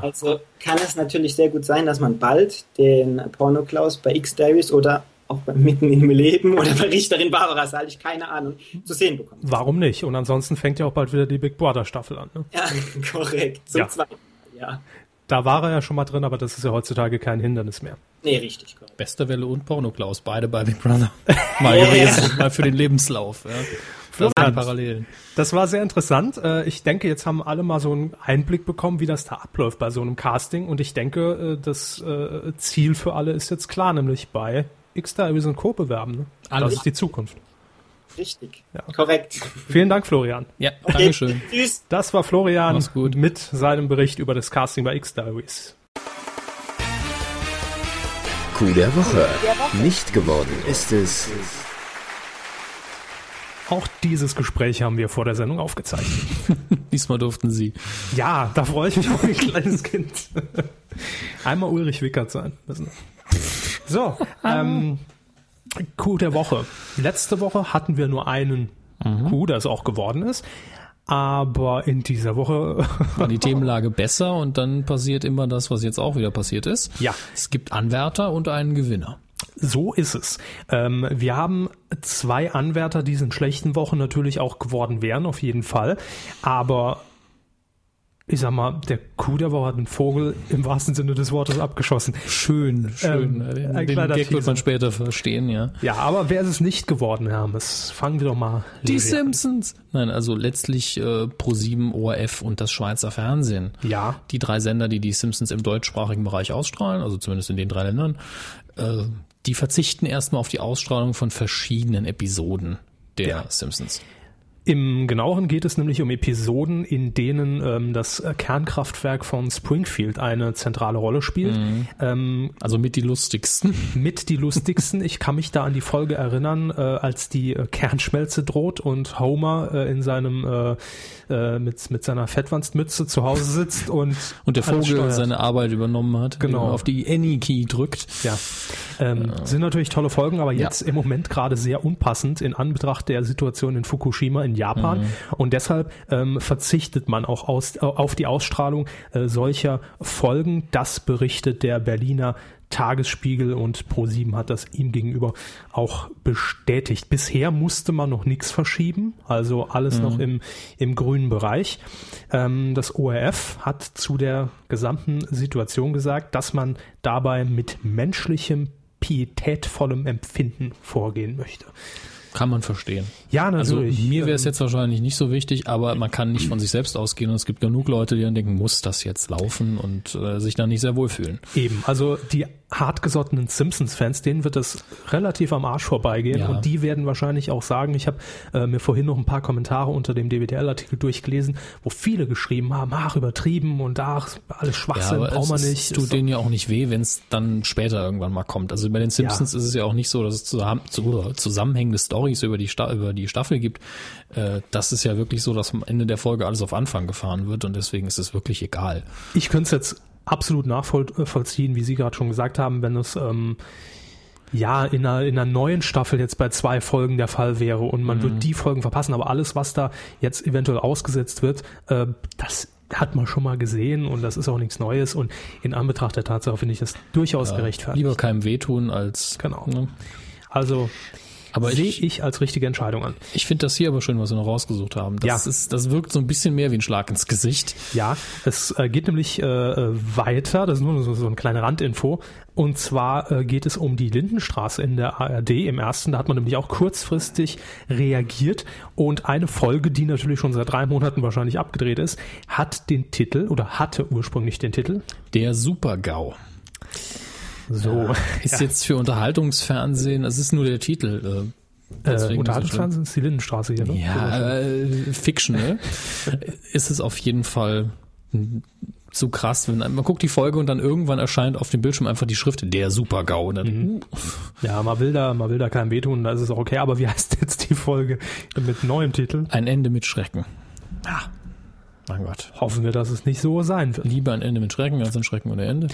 Also kann es natürlich sehr gut sein, dass man bald den Porno-Klaus bei X-Diaries oder auch bei Mitten im Leben oder bei Richterin Barbara Salisch, keine Ahnung, zu sehen bekommt. Warum nicht? Und ansonsten fängt ja auch bald wieder die Big Brother Staffel an. Ne? Ja, korrekt. Zum Ja. zweiten Mal, ja. Da war er ja schon mal drin, aber das ist ja heutzutage kein Hindernis mehr. Nee, richtig, korrekt. Westerwelle und Pornoklaus, beide bei Big Brother. Mal gewesen, mal für den Lebenslauf. Ja. Florian, Parallelen. Das war sehr interessant. Äh, Ich denke, jetzt haben alle mal so einen Einblick bekommen, wie das da abläuft bei so einem Casting. Und ich denke, äh, das äh, Ziel für alle ist jetzt klar, nämlich bei X-Diaries und Co. bewerben. Ne? Alles. Das ist die Zukunft. Richtig. Ja. Korrekt. Vielen Dank, Florian. Ja, Dankeschön. Tschüss. Das war Florian mit seinem Bericht über das Casting bei X-Diaries. Coup der Woche. Nicht geworden ist es. Auch dieses Gespräch haben wir vor der Sendung aufgezeichnet. Diesmal durften Sie. Ja, da freue ich mich auf ein kleines Kind. Einmal Ulrich Wickert sein. So, ähm, Coup der Woche. Letzte Woche hatten wir nur einen Coup, der es auch geworden ist. Aber in dieser Woche, War die Themenlage besser und dann passiert immer das, was jetzt auch wieder passiert ist. Ja. Es gibt Anwärter und einen Gewinner. so ist es. Ähm, wir haben zwei Anwärter, die es in schlechten Wochen natürlich auch geworden wären, auf jeden Fall. Aber ich sag mal, der Coup der Woche hat einen Vogel im wahrsten Sinne des Wortes abgeschossen. Schön, schön. Ähm, den ein den Gag wird man später verstehen, ja. Ja, aber wer ist es nicht geworden, Hermes? Fangen wir doch mal. Die leger an. Simpsons. Nein, also letztlich äh, Pro7, ORF und das Schweizer Fernsehen. Ja. Die drei Sender, die die Simpsons im deutschsprachigen Bereich ausstrahlen, also zumindest in den drei Ländern, äh, die verzichten erstmal auf die Ausstrahlung von verschiedenen Episoden der Ja. Simpsons. Im genaueren geht es nämlich um Episoden, in denen ähm, das Kernkraftwerk von Springfield eine zentrale Rolle spielt. Ähm, Also mit die lustigsten. mit die lustigsten. Ich kann mich da an die Folge erinnern, äh, als die äh, Kernschmelze droht und Homer äh, in seinem äh, äh, mit mit seiner Fettwanstmütze zu Hause sitzt und Und der Vogel seine Arbeit übernommen hat, Genau. auf die Any-Key drückt. Ja, ähm, sind natürlich tolle Folgen, aber jetzt im Moment gerade sehr unpassend in Anbetracht der Situation in Fukushima in Japan. Und deshalb ähm, verzichtet man auch aus, auf die Ausstrahlung äh, solcher Folgen. Das berichtet der Berliner Tagesspiegel und Pro7 hat das ihm gegenüber auch bestätigt. Bisher musste man noch nichts verschieben, also alles noch im, im grünen Bereich. Ähm, das ORF hat zu der gesamten Situation gesagt, dass man dabei mit menschlichem, pietätvollem Empfinden vorgehen möchte. Kann man verstehen. Ja, Also natürlich. mir wäre es jetzt wahrscheinlich nicht so wichtig, aber man kann nicht von sich selbst ausgehen und es gibt genug Leute, die dann denken, muss das jetzt laufen und äh, sich dann nicht sehr wohlfühlen. Eben, also die hartgesottenen Simpsons-Fans, denen wird es relativ am Arsch vorbeigehen Ja. und die werden wahrscheinlich auch sagen, ich habe äh, mir vorhin noch ein paar Kommentare unter dem DWDL-Artikel durchgelesen, wo viele geschrieben haben, ach, übertrieben und ach, alles Schwachsinn, aber braucht man nicht. es tut denen ja auch nicht weh, wenn es dann später irgendwann mal kommt. Also bei den Simpsons ist es ja auch nicht so, dass es zusammen, zu- zusammenhängende Stories über die, über die Staffel gibt. Äh, das ist ja wirklich so, dass am Ende der Folge alles auf Anfang gefahren wird und deswegen ist es wirklich egal. Ich könnte es jetzt absolut nachvollziehen, wie Sie gerade schon gesagt haben, wenn es ähm, ja in einer, in einer neuen Staffel jetzt bei zwei Folgen der Fall wäre und man wird die Folgen verpassen, aber alles, was da jetzt eventuell ausgesetzt wird, äh, das hat man schon mal gesehen und das ist auch nichts Neues und in Anbetracht der Tatsache finde ich das durchaus gerechtfertigt. Lieber keinem wehtun als. Genau. Ne? Also Aber sehe ich, ich als richtige Entscheidung an. ich finde das hier aber schön, was wir noch rausgesucht haben. Das, Ja. ist, das wirkt so ein bisschen mehr wie ein Schlag ins Gesicht. Ja, es äh, geht nämlich äh, weiter, das ist nur so, so eine kleine Randinfo. Und zwar äh, geht es um die Lindenstraße in der ARD im ersten. Da hat man nämlich auch kurzfristig reagiert. Und eine Folge, die natürlich schon seit drei Monaten wahrscheinlich abgedreht ist, hat den Titel oder hatte ursprünglich den Titel. Der Super-GAU. So, Ist jetzt für Unterhaltungsfernsehen, es ist nur der Titel. Äh, äh, Unterhaltungsfernsehen ist die Lindenstraße hier, ne? Ja, äh, fictional ist es auf jeden Fall so krass, wenn man guckt die Folge und dann irgendwann erscheint auf dem Bildschirm einfach die Schrift der Super-GAU. Und dann, Mhm. Ja, man will da, man will da keinem wehtun, da ist es auch okay. Aber wie heißt jetzt die Folge mit neuem Titel? Ein Ende mit Schrecken. Ja. Mein Gott. Hoffen wir, dass es nicht so sein wird. Lieber ein Ende mit Schrecken als ein Schrecken ohne Ende.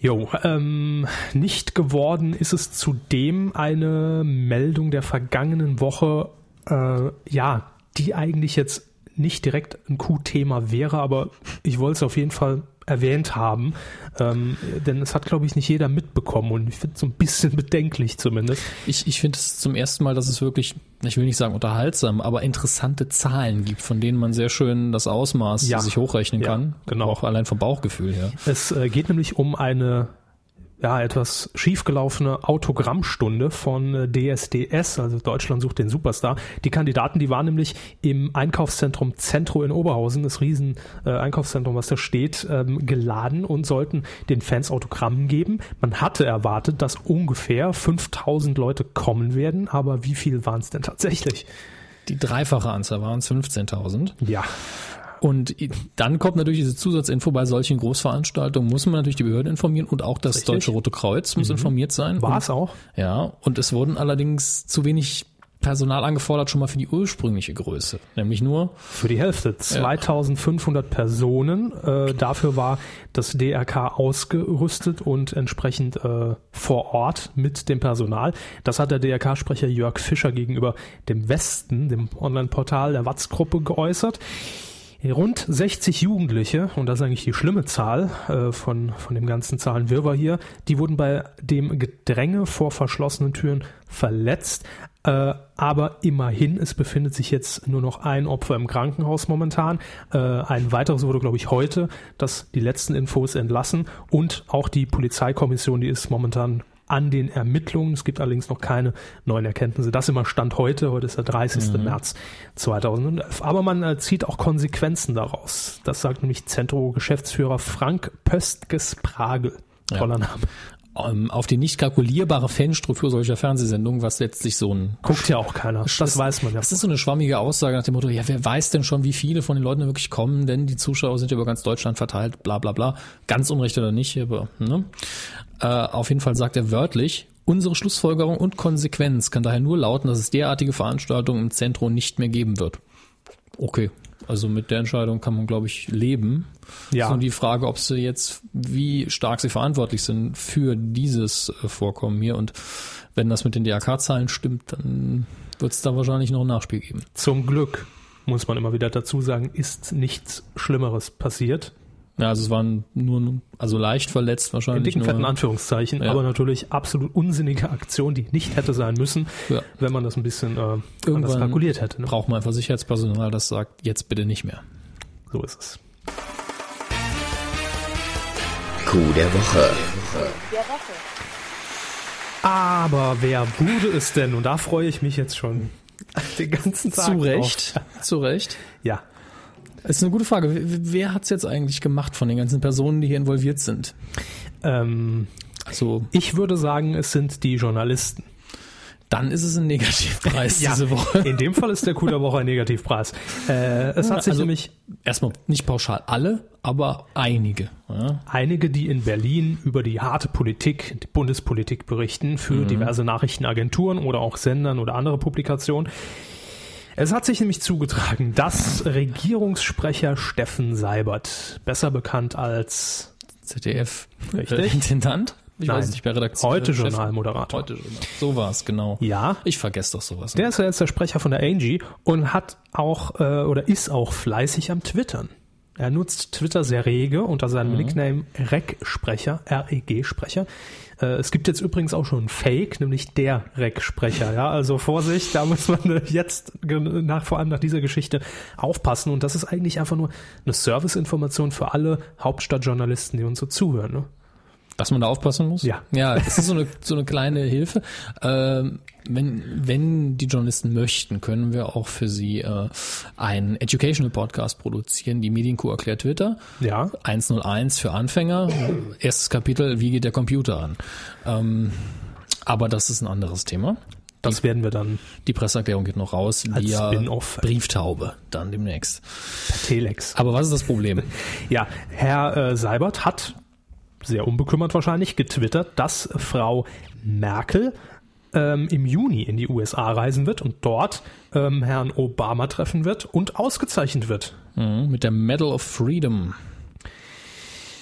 Jo, ähm, nicht geworden ist es zudem eine Meldung der vergangenen Woche, äh, ja, die eigentlich jetzt nicht direkt ein Q-Thema wäre, aber ich wollte es auf jeden Fall erwähnt haben, ähm, denn es hat, glaube ich, nicht jeder mitbekommen und ich finde es so ein bisschen bedenklich zumindest. Ich, ich finde es zum ersten Mal, dass es wirklich, ich will nicht sagen unterhaltsam, aber interessante Zahlen gibt, von denen man sehr schön das Ausmaß Ja. sich hochrechnen Ja, kann. genau. Auch allein vom Bauchgefühl her. Es äh, geht nämlich um eine ja, etwas schiefgelaufene Autogrammstunde von äh, DSDS, also Deutschland sucht den Superstar. Die Kandidaten, die waren nämlich im Einkaufszentrum Zentro in Oberhausen, das riesen äh, Einkaufszentrum, was da steht, ähm, geladen und sollten den Fans Autogrammen geben. Man hatte erwartet, dass ungefähr 5000 Leute kommen werden, aber wie viel waren es denn tatsächlich? Die dreifache Anzahl waren es 15.000. Ja, Und dann kommt natürlich diese Zusatzinfo bei solchen Großveranstaltungen, muss man natürlich die Behörden informieren und auch das Richtig. Deutsche Rote Kreuz muss informiert sein. war es auch. Ja, und es wurden allerdings zu wenig Personal angefordert schon mal für die ursprüngliche Größe, nämlich nur Für die Hälfte. 2500 Personen. Äh, dafür war das DRK ausgerüstet und entsprechend äh, vor Ort mit dem Personal. Das hat der DRK-Sprecher Jörg Fischer gegenüber dem Westen, dem Online-Portal der Watz-Gruppe geäußert. Rund 60 Jugendliche, und das ist eigentlich die schlimme Zahl äh, von, von dem ganzen Zahlenwirrwarr hier, die wurden bei dem Gedränge vor verschlossenen Türen verletzt. Äh, aber immerhin, es befindet sich jetzt nur noch ein Opfer im Krankenhaus momentan. Äh, ein weiteres wurde, glaube ich, heute, das die letzten Infos entlassen. Und auch die Polizeikommission, die ist momentan an den Ermittlungen. Es gibt allerdings noch keine neuen Erkenntnisse. Das immer Stand heute. Heute ist der 30. März 2011. Aber man äh, zieht auch Konsequenzen daraus. Das sagt nämlich Zentro-Geschäftsführer Frank Pöstges-Pragel. Toller Name. ähm, auf die nicht kalkulierbare Fanstruktur solcher Fernsehsendungen, was letztlich so ein Guckt ja auch keiner. Das, weiß man ja. Das ist so eine schwammige Aussage nach dem Motto, ja, wer weiß denn schon, wie viele von den Leuten wirklich kommen, denn die Zuschauer sind ja über ganz Deutschland verteilt, bla bla bla. Ganz unrecht oder nicht, aber ne? Äh, auf jeden Fall sagt er wörtlich, unsere Schlussfolgerung und Konsequenz kann daher nur lauten, dass es derartige Veranstaltungen im Zentrum nicht mehr geben wird. Okay. Also mit der Entscheidung kann man, glaube ich, leben. Ja. Ist nur die Frage, ob sie jetzt, wie stark sie verantwortlich sind für dieses äh, Vorkommen hier. Und wenn das mit den DRK-Zahlen stimmt, dann wird es da wahrscheinlich noch ein Nachspiel geben. Zum Glück, muss man immer wieder dazu sagen, ist nichts Schlimmeres passiert. Ja, also es waren nur, also leicht verletzt In wahrscheinlich dicken, fetten nur. Anführungszeichen, Ja. aber natürlich absolut unsinnige Aktion, die nicht hätte sein müssen, Ja. wenn man das ein bisschen äh, anders Irgendwann kalkuliert hätte. Ne? Braucht man einfach Sicherheitspersonal, das sagt, jetzt bitte nicht mehr. So ist es. Coup der Woche. Aber wer wurde es denn? Und da freue ich mich jetzt schon den ganzen Tag Zu. Recht, zu Recht. Ja. Das ist eine gute Frage. Wer- Wer hat's jetzt eigentlich gemacht von den ganzen Personen, die hier involviert sind? Ähm, Also ich würde sagen, es sind die Journalisten. dann ist es ein Negativpreis diese Woche. In dem Fall ist der Coup der Woche ein Negativpreis. Äh, es hat sich Also- nämlich Erstmal nicht pauschal alle, aber einige. Ja. einige, die in Berlin über die harte Politik, die Bundespolitik berichten, für Mhm. diverse Nachrichtenagenturen oder auch Sendern oder andere Publikationen. Es hat sich nämlich zugetragen, dass Regierungssprecher Steffen Seibert, besser bekannt als ZDF Richtig. Äh, Intendant? Ich Nein. weiß nicht, bei Redaktion. Heute Journalmoderator. Heute Journal. So war es, genau. ja, Ich vergesse doch sowas. der ist ja jetzt der Sprecher von der Angie und hat auch äh, oder ist auch fleißig am Twittern. Er nutzt Twitter sehr rege unter seinem Nickname REG-Sprecher, R-E-G-Sprecher. Äh, es gibt jetzt übrigens auch schon einen Fake, nämlich der REG-Sprecher. Ja, also Vorsicht, da muss man jetzt nach, vor allem nach dieser Geschichte aufpassen. Und das ist eigentlich einfach nur eine Serviceinformation für alle Hauptstadtjournalisten, die uns so zuhören. Ne? Dass man da aufpassen muss? Ja. Ja, das ist so eine, so eine kleine Hilfe. Ähm, wenn, wenn die Journalisten möchten, können wir auch für sie äh, einen Educational Podcast produzieren, die Medienkuh erklärt Twitter. Ja. 101 für Anfänger. Erstes Kapitel, wie geht der Computer an? Ähm, aber das ist ein anderes Thema. Das werden wir dann Die Presseerklärung geht noch raus via Spin-off. Brieftaube dann demnächst. per Telex. Aber was ist das Problem? Ja, Herr äh, Seibert hat, sehr unbekümmert wahrscheinlich, getwittert, dass Frau Merkel ähm, im Juni in die USA reisen wird und dort ähm, Herrn Obama treffen wird und ausgezeichnet wird. Mhm, Mit der Medal of Freedom.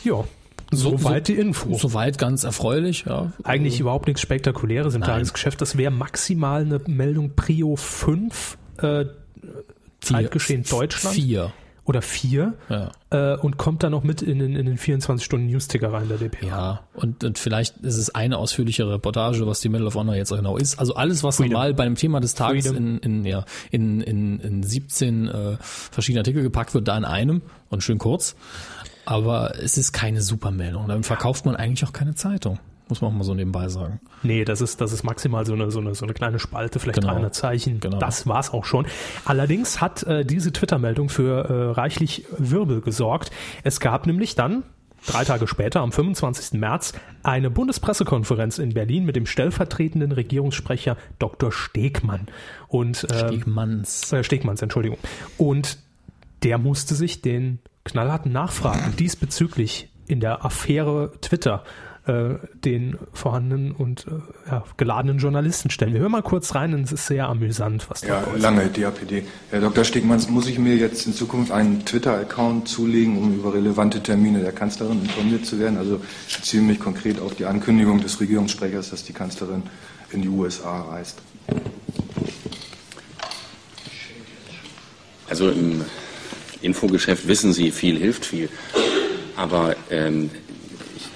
Ja, soweit die Info. Soweit ganz erfreulich, ja. Eigentlich überhaupt nichts Spektakuläres im Nein. Tagesgeschäft. Das wäre maximal eine Meldung Prio 5, äh, Zeitgeschehen Deutschland. Vier. Oder 4. Ja. Äh, und kommt dann noch mit in den, in den 24-Stunden-Newsticker rein, der DPA. Ja, und, und vielleicht ist es eine ausführliche Reportage, was die Medal of Honor jetzt auch genau ist. Also alles, was Freedom. normal bei einem Thema des Tages Freedom. in, in, ja, in, in, in 17 äh, verschiedene Artikel gepackt wird, da in einem und schön kurz. Aber es ist keine Supermeldung. Damit verkauft man eigentlich auch keine Zeitung. Muss man auch mal so nebenbei sagen. Nee, das ist, das ist maximal so eine, so eine, so eine kleine Spalte, vielleicht Genau. 300 Zeichen. Genau. Das war's auch schon. Allerdings hat äh, diese Twitter-Meldung für äh, reichlich Wirbel gesorgt. Es gab nämlich dann drei Tage später, am 25. März, eine Bundespressekonferenz in Berlin mit dem stellvertretenden Regierungssprecher Dr. Stegmann. Und äh, Stegmanns. äh, Stegmanns, Entschuldigung. Und der musste sich den knallharten Nachfragen diesbezüglich in der Affäre Twitter äh, den vorhandenen und äh, ja, geladenen Journalisten stellen. Wir hören mal kurz rein, denn es ist sehr amüsant, was da Ja, lange DAPD. Herr Dr. Stegmanns, muss ich mir jetzt in Zukunft einen Twitter-Account zulegen, um über relevante Termine der Kanzlerin informiert zu werden? Also ich beziehe mich konkret auf die Ankündigung des Regierungssprechers, dass die Kanzlerin in die USA reist. Also im Infogeschäft wissen Sie, viel hilft viel. Aber ähm,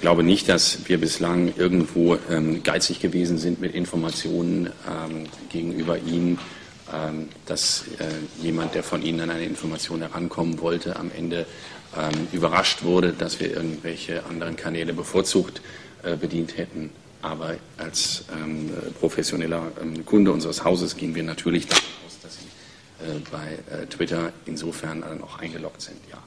ich glaube nicht, dass wir bislang irgendwo ähm, geizig gewesen sind mit Informationen ähm, gegenüber Ihnen, ähm, dass äh, jemand, der von Ihnen an eine Information herankommen wollte, am Ende ähm, überrascht wurde, dass wir irgendwelche anderen Kanäle bevorzugt äh, bedient hätten. Aber als ähm, professioneller ähm, Kunde unseres Hauses gehen wir natürlich davon aus, dass Sie äh, bei äh, Twitter insofern dann auch eingeloggt sind, ja.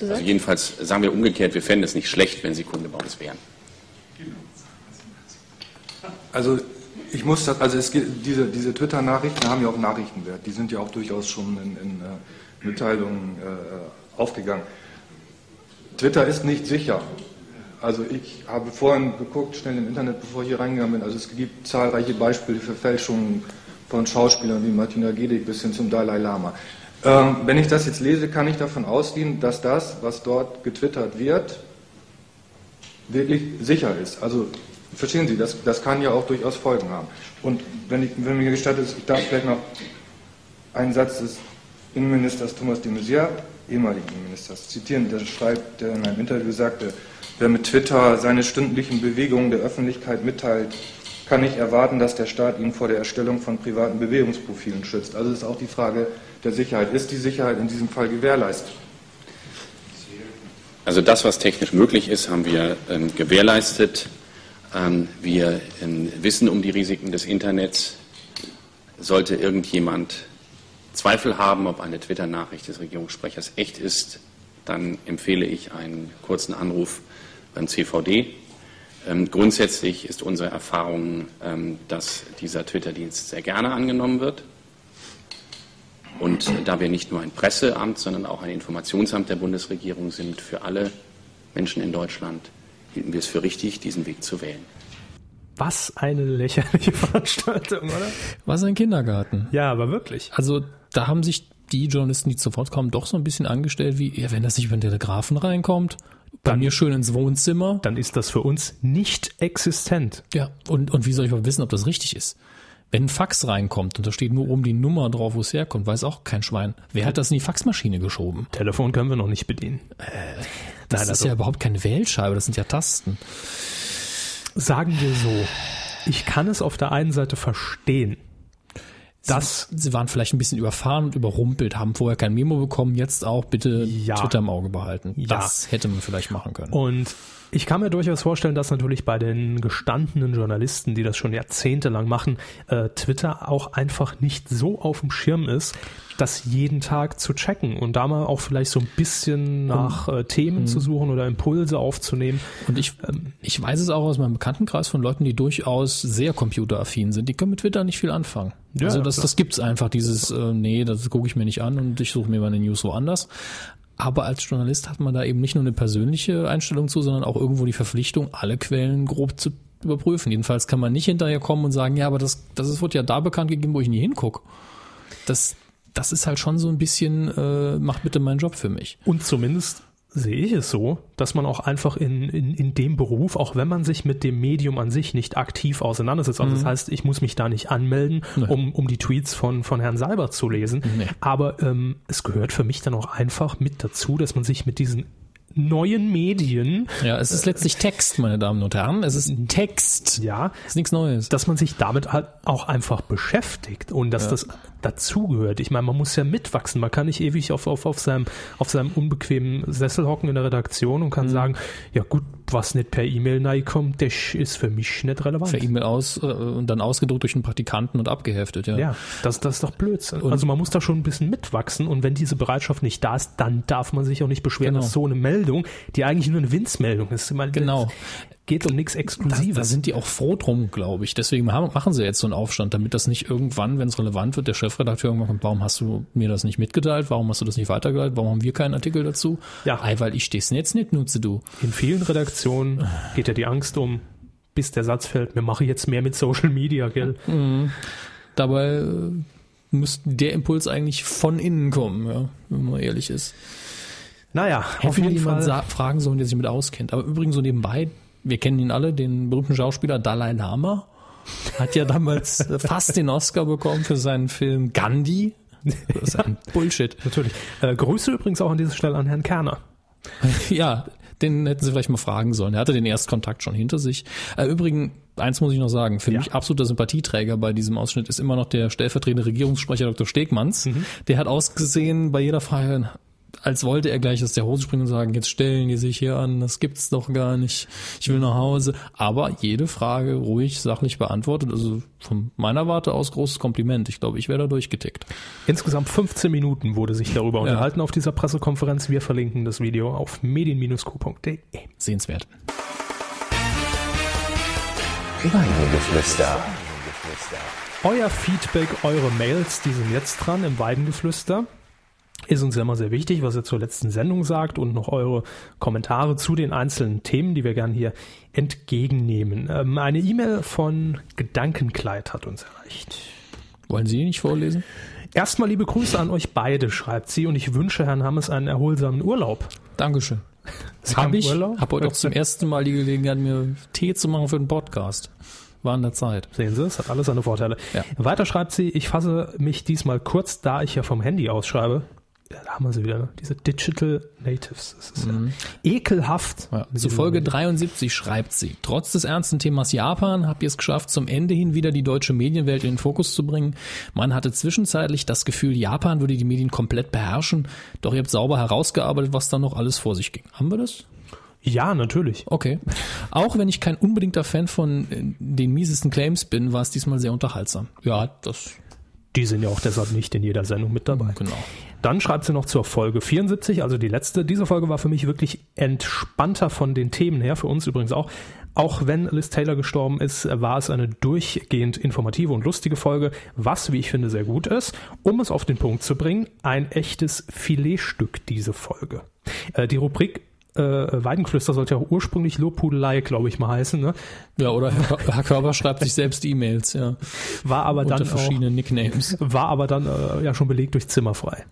Also jedenfalls sagen wir umgekehrt, wir fänden es nicht schlecht, wenn Sie Kunde bei uns wären. Also ich muss das, also es gibt, diese, diese Twitter-Nachrichten haben ja auch Nachrichtenwert. Die sind ja auch durchaus schon in, in äh, Mitteilungen äh, aufgegangen. Twitter ist nicht sicher. Also ich habe vorhin geguckt, schnell im Internet, bevor ich hier reingegangen bin. Also es gibt zahlreiche Beispiele für Fälschungen von Schauspielern wie Martina Gedig bis hin zum Dalai Lama. Ähm, wenn ich das jetzt lese, kann ich davon ausgehen, dass das, was dort getwittert wird, wirklich sicher ist. Also verstehen Sie, das, das kann ja auch durchaus Folgen haben. Und wenn, ich, wenn mir gestattet ist, ich darf vielleicht noch einen Satz des Innenministers Thomas de Maizière, ehemaligen Innenministers, zitieren, der schreibt, der in einem Interview sagte, wer mit Twitter seine stündlichen Bewegungen der Öffentlichkeit mitteilt, kann nicht erwarten, dass der Staat ihn vor der Erstellung von privaten Bewegungsprofilen schützt. Also ist auch die Frage der Sicherheit. Ist die Sicherheit in diesem Fall gewährleistet? Also das, was technisch möglich ist, haben wir ähm, gewährleistet. Ähm, wir ähm, wissen um die Risiken des Internets. Sollte irgendjemand Zweifel haben, ob eine Twitter-Nachricht des Regierungssprechers echt ist, dann empfehle ich einen kurzen Anruf beim CVD. Ähm, grundsätzlich ist unsere Erfahrung, ähm, dass dieser Twitter-Dienst sehr gerne angenommen wird. Und da wir nicht nur ein Presseamt, sondern auch ein Informationsamt der Bundesregierung sind für alle Menschen in Deutschland, hielten wir es für richtig, diesen Weg zu wählen. Was eine lächerliche Veranstaltung, oder? Was ein Kindergarten. Ja, aber wirklich. Also da haben sich die Journalisten, die sofort kommen, doch so ein bisschen angestellt wie, ja, wenn das nicht über den Telegrafen reinkommt, bei mir schön ins Wohnzimmer. Dann ist das für uns nicht existent. Ja, und, und wie soll ich mal wissen, ob das richtig ist? Wenn ein Fax reinkommt und da steht nur oben die Nummer drauf, wo es herkommt, weiß auch kein Schwein. Wer hat das in die Faxmaschine geschoben? Telefon können wir noch nicht bedienen. Das Nein, ist also- ja überhaupt keine Wählscheibe, das sind ja Tasten. Sagen wir so, ich kann es auf der einen Seite verstehen, dass Sie, sie waren vielleicht ein bisschen überfahren und überrumpelt, haben vorher kein Memo bekommen, jetzt auch bitte Ja. Twitter im Auge behalten. Ja. Das hätte man vielleicht machen können. Und ich kann mir durchaus vorstellen, dass natürlich bei den gestandenen Journalisten, die das schon jahrzehntelang machen, äh, Twitter auch einfach nicht so auf dem Schirm ist, das jeden Tag zu checken und da mal auch vielleicht so ein bisschen nach äh, Themen zu suchen oder Impulse aufzunehmen. Und ich, ich weiß es auch aus meinem Bekanntenkreis von Leuten, die durchaus sehr computeraffin sind. Die können mit Twitter nicht viel anfangen. Ja, also das, klar. das gibt's einfach, dieses, äh, nee, das gucke ich mir nicht an und ich suche mir meine News woanders. Aber als Journalist hat man da eben nicht nur eine persönliche Einstellung zu, sondern auch irgendwo die Verpflichtung, alle Quellen grob zu überprüfen. Jedenfalls kann man nicht hinterher kommen und sagen, ja, aber das, das wird ja da bekannt gegeben, wo ich nie hinguck. Das, das ist halt schon so ein bisschen, äh, mach bitte meinen Job für mich. Und zumindest sehe ich es so, dass man auch einfach in, in, in dem Beruf, auch wenn man sich mit dem Medium an sich nicht aktiv auseinandersetzt, also das heißt, ich muss mich da nicht anmelden, um, um die Tweets von, von Herrn Seibert zu lesen, Nee. aber ähm, es gehört für mich dann auch einfach mit dazu, dass man sich mit diesen neuen Medien, Ja, es ist letztlich Text, meine Damen und Herren. Es ist Text. ja, Es ist nichts Neues. dass man sich damit halt auch einfach beschäftigt und dass das dazugehört. Ich meine, man muss ja mitwachsen. Man kann nicht ewig auf, auf, auf, seinem, auf seinem unbequemen Sessel hocken in der Redaktion und kann sagen, ja gut, was nicht per E-Mail reinkommt, das ist für mich nicht relevant. Per E-Mail aus äh, und dann ausgedruckt durch einen Praktikanten und abgeheftet, ja. Ja, das, das ist doch Blödsinn. Und- also man muss da schon ein bisschen mitwachsen und wenn diese Bereitschaft nicht da ist, dann darf man sich auch nicht beschweren, Genau. dass so eine Meldung, die eigentlich nur eine Winzmeldung ist, meine, Genau. Geht um nichts Da, Exklusives. da sind die auch froh drum, glaube ich. Deswegen haben, machen sie jetzt so einen Aufstand, damit das nicht irgendwann, wenn es relevant wird, der Chefredakteur irgendwann kommt, warum hast du mir das nicht mitgeteilt? Warum hast du das nicht weitergeleitet? Warum haben wir keinen Artikel dazu? Ja. Ei, weil ich das Netz nicht nutze, du. In vielen Redaktionen geht ja die Angst um, bis der Satz fällt, wir machen jetzt mehr mit Social Media, gell? Dabei äh, müsste der Impuls eigentlich von innen kommen, ja, wenn man ehrlich ist. Naja, auf Hätte jeden jemand Fall. fragen sollen, der sich mit auskennt. Aber übrigens so nebenbei, wir kennen ihn alle, den berühmten Schauspieler Dalai Lama. Hat ja damals äh, fast den Oscar bekommen für seinen Film Gandhi. Das ist ein Bullshit. Natürlich. Äh, Grüße übrigens auch an dieser Stelle an Herrn Kerner. Ja, den hätten sie vielleicht mal fragen sollen. Er hatte den Erstkontakt schon hinter sich. Äh, Übrigens, eins muss ich noch sagen, für Ja. mich absoluter Sympathieträger bei diesem Ausschnitt ist immer noch der stellvertretende Regierungssprecher Dr. Stegmanns. Der hat ausgesehen bei jeder Frage, als wollte er gleich aus der Hose springen und sagen, jetzt stellen die sich hier an, das gibt's doch gar nicht, ich will nach Hause. Aber jede Frage ruhig, sachlich beantwortet. Also von meiner Warte aus großes Kompliment. Ich glaube, ich wäre da durchgetickt. Insgesamt 15 Minuten wurde sich darüber unterhalten auf dieser Pressekonferenz. Wir verlinken das Video auf medien-q.de. Sehenswert. Weidengeflüster. Euer Feedback, eure Mails, die sind jetzt dran im Weidengeflüster. Ist uns ja immer sehr wichtig, was ihr zur letzten Sendung sagt und noch eure Kommentare zu den einzelnen Themen, die wir gern hier entgegennehmen. Ähm, eine E-Mail von Gedankenkleid hat uns erreicht. Wollen Sie nicht vorlesen? Erstmal liebe Grüße an euch beide, schreibt sie, und ich wünsche Herrn Hammes einen erholsamen Urlaub. Dankeschön. Sie Hab haben ich. Urlaub? Hab heute auch zum ersten Mal die Gelegenheit, mir Tee zu machen für den Podcast. War an der Zeit. Sehen Sie, es hat alles seine Vorteile. Ja. Weiter schreibt sie, ich fasse mich diesmal kurz, da ich ja vom Handy ausschreibe. Da haben wir sie wieder, ne? diese Digital Natives. Das ist ja ekelhaft. Mhm. Ja, zu Folge 73 schreibt sie, trotz des ernsten Themas Japan habt ihr es geschafft, zum Ende hin wieder die deutsche Medienwelt in den Fokus zu bringen. Man hatte zwischenzeitlich das Gefühl, Japan würde die Medien komplett beherrschen, doch ihr habt sauber herausgearbeitet, was da noch alles vor sich ging. Haben wir das? Ja, natürlich. Okay. Auch wenn ich kein unbedingter Fan von äh, den miesesten Claims bin, war es diesmal sehr unterhaltsam. Ja, das Die sind ja auch deshalb nicht in jeder Sendung mit dabei. genau. Dann schreibt sie noch zur Folge 74, also die letzte. Diese Folge war für mich wirklich entspannter von den Themen her, für uns übrigens auch. Auch wenn Liz Taylor gestorben ist, war es eine durchgehend informative und lustige Folge, was, wie ich finde, sehr gut ist. Um es auf den Punkt zu bringen, ein echtes Filetstück, diese Folge. Äh, die Rubrik äh, Weidengeflüster sollte ja auch ursprünglich Lobhudelei, glaube ich mal heißen, ne? Ja, oder Herr, Körber schreibt sich selbst E-Mails, ja. War aber Unter dann auch, verschiedenen Nicknames. war aber dann äh, ja schon belegt durch Zimmerfrei.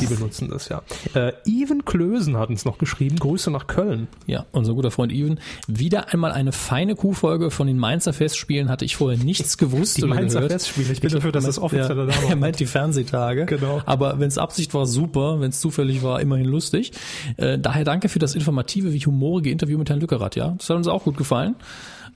Die benutzen das ja. Äh, Even Klösen hat uns noch geschrieben. Grüße nach Köln. Ja, unser guter Freund Even. Wieder einmal eine feine Kuhfolge von den Mainzer Festspielen hatte ich vorher nichts gewusst Die Mainzer gehört. Festspiele. Ich bin dafür, dass das offizielle ja, Name Er meint die Fernsehtage. Genau. Aber wenn es Absicht war, super. Wenn es zufällig war, immerhin lustig. Äh, daher danke für das informative wie humorige Interview mit Herrn Lückerath. Ja, das hat uns auch gut gefallen.